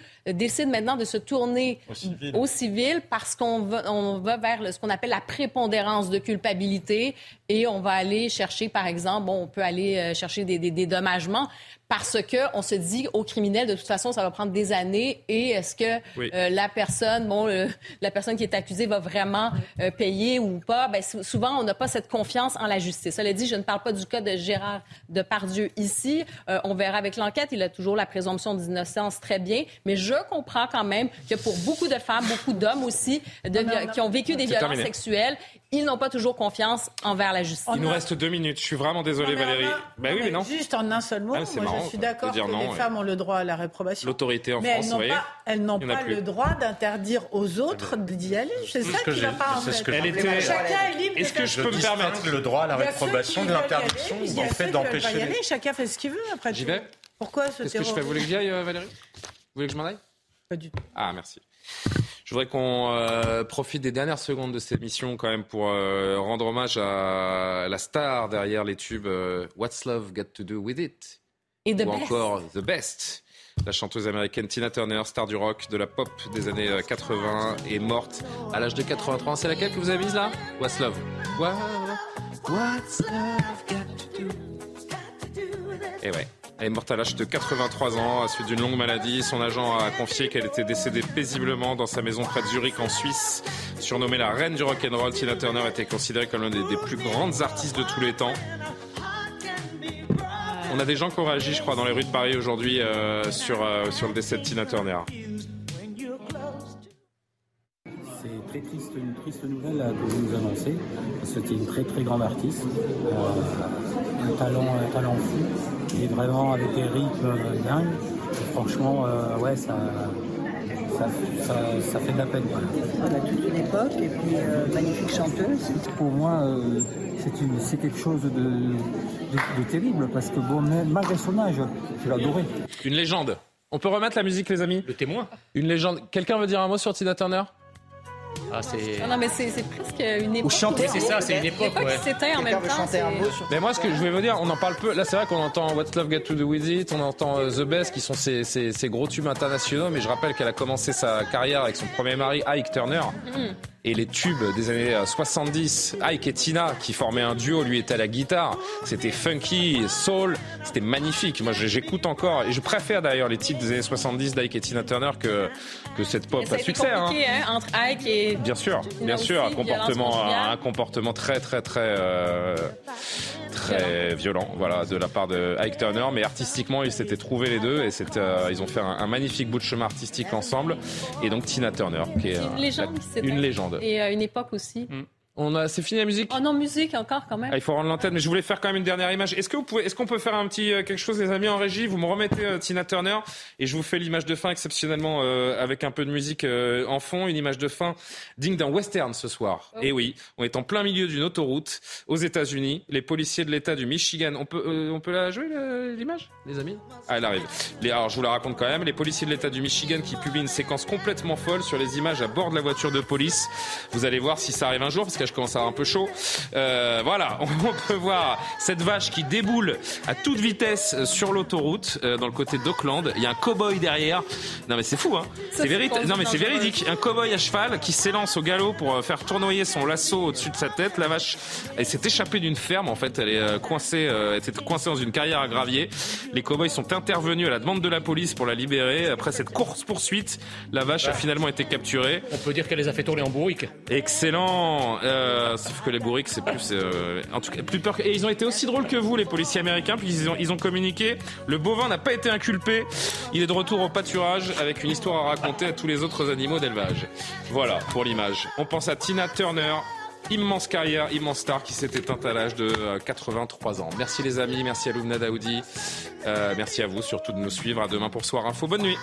décident maintenant de se tourner Au civil. au civil parce qu'on va, on va vers le- ce qu'on appelle la prépondérance de culpabilité et on va aller chercher, par exemple, bon, on peut aller euh, chercher des, des dédommagements parce que on se dit au criminel de toute façon ça va prendre des années et est-ce que Oui. euh, la personne bon euh, la personne qui est accusée va vraiment euh, payer ou pas? Ben, sou- souvent on n'a pas cette confiance en la justice. Cela dit, je ne parle pas du cas de Gérard Depardieu ici. Euh, on verra avec l'enquête, il a toujours la présomption d'innocence très bien, mais je comprends quand même que pour beaucoup de femmes, beaucoup d'hommes aussi de Non, non, vi- non. qui ont vécu des violences terminé. sexuelles, ils n'ont pas toujours confiance envers la justice. Il nous reste deux minutes. Je suis vraiment désolé, Valérie. a- Ben oui, mais non. Juste en un seul mot, Ah, moi marrant, je suis d'accord que non, les ouais. femmes ont le droit à la réprobation. L'autorité en mais France, elles vous n'ont voyez. pas, elles n'ont pas le droit d'interdire aux autres d'y aller. C'est ça qui j'ai- va pas en c'est ce fait. Chacun est libre. Est-ce que je peux me permettre le droit à la réprobation de l'interdiction ou en fait d'empêcher les... aller, Chacun fait ce qu'il veut après. J'y vais Pourquoi ce Qu'est-ce que je fais? Vous voulez que j'y aille, euh, Valérie? Vous voulez que je m'en aille? Pas du tout. Ah, merci. Je voudrais qu'on euh, profite des dernières secondes de cette émission quand même pour euh, rendre hommage à la star derrière les tubes euh, What's Love Got to Do With It? Et ou best. encore The Best. La chanteuse américaine Tina Turner, star du rock, de la pop des années euh, 80, est morte à l'âge de 83 ans. C'est laquelle que vous avez mise là? What's Love What- What's Love Got to Do? Et ouais. Elle est morte à l'âge de 83 ans à suite d'une longue maladie. Son agent a confié qu'elle était décédée paisiblement dans sa maison près de Zurich en Suisse. Surnommée la reine du rock'n'roll, Tina Turner était considérée comme l'une des, plus grandes artistes de tous les temps. On a des gens qui ont réagi, je crois, dans les rues de Paris aujourd'hui euh, sur, euh, sur le décès de Tina Turner. C'est très triste, une triste nouvelle euh, que vous nous annoncez. C'était une très très grande artiste, un talent, un talent fou, et vraiment avec des rythmes euh, dingues. Et franchement, euh, ouais, ça, ça, ça, ça fait de la peine. Voilà. Voilà, toute une époque et puis euh, magnifique chanteuse. Pour moi, euh, c'est une- c'est quelque chose de, de- de terrible parce que bon, même malgré son âge, je l'adorais. Une légende. On peut remettre la musique, les amis? Le témoin. Une légende. Quelqu'un veut dire un mot sur Tina Turner? Ah, c'est. Non, non, mais c'est c'est presque une époque. chanter C'est ça, c'est une époque, L'époque ouais. qui s'éteint en même temps. c'est- Mais moi, ce que je vais vous dire, on en parle peu. Là, c'est vrai qu'on entend What's Love Got to Do With It, on entend euh, The Best, qui sont ces, ces- ces gros tubes internationaux. Mais je rappelle qu'elle a commencé sa carrière avec son premier mari, Ike Turner. Mm. Et les tubes des années euh, 70, Ike et Tina, qui formaient un duo, lui était à la guitare. C'était funky, soul, c'était magnifique. Moi, j'écoute encore. Et je préfère d'ailleurs les titres des années 70 d'Ike et Tina Turner que, que cette pop à succès. hein. hein, entre Ike et. Bien sûr, bien sûr, un comportement, un comportement très, très, très, euh, très violent, voilà, de la part de Ike Turner. Mais artistiquement, ils s'étaient trouvés les deux et euh, ils ont fait un, un magnifique bout de chemin artistique ensemble. Et donc Tina Turner, qui est Une euh, légende la- une légende. Et euh, une époque aussi. Mm. On a, c'est fini la musique Oh non, musique encore quand même. Ah, il faut rendre l'antenne, mais je voulais faire quand même une dernière image. Est-ce que vous pouvez, est-ce qu'on peut faire un petit euh, quelque chose, les amis en régie? Vous me remettez euh, Tina Turner et je vous fais l'image de fin exceptionnellement euh, avec un peu de musique euh, en fond, une image de fin digne d'un western ce soir. Oh. Et oui, on est en plein milieu d'une autoroute aux États-Unis. Les policiers de l'État du Michigan, on peut, euh, on peut la jouer l'image, les amis Ah, elle arrive. Les, alors je vous la raconte quand même. Les policiers de l'État du Michigan qui publient une séquence complètement folle sur les images à bord de la voiture de police. Vous allez voir si ça arrive un jour parce que je commence à avoir un peu chaud. Euh, voilà, on peut voir cette vache qui déboule à toute vitesse sur l'autoroute euh, dans le côté d'Auckland. Il y a un cow-boy derrière. Non mais c'est fou, hein C'est c'est vérit- conduite Non mais c'est dangereuse. véridique. Un cow-boy à cheval qui s'élance au galop pour euh, faire tournoyer son lasso au-dessus de sa tête. La vache, elle s'est échappée d'une ferme. En fait, elle est coincée, euh, elle était coincée dans une carrière à gravier. Les cow-boys sont intervenus à la demande de la police pour la libérer. Après cette course poursuite, la vache a finalement été capturée. On peut dire qu'elle les a fait tourner en bourrique. Excellent. Euh, sauf que les bourriques, c'est plus, euh, en tout cas, peur. Et ils ont été aussi drôles que vous, les policiers américains, puisqu'ils ont, ils ont communiqué. Le bovin n'a pas été inculpé. Il est de retour au pâturage avec une histoire à raconter à tous les autres animaux d'élevage. Voilà pour l'image. On pense à Tina Turner. Immense carrière, immense star qui s'est éteinte à l'âge de euh, 83 ans. Merci les amis, merci à Louvna Daoudi, Euh, merci à vous surtout de nous suivre. À demain pour Soir Info. Bonne nuit.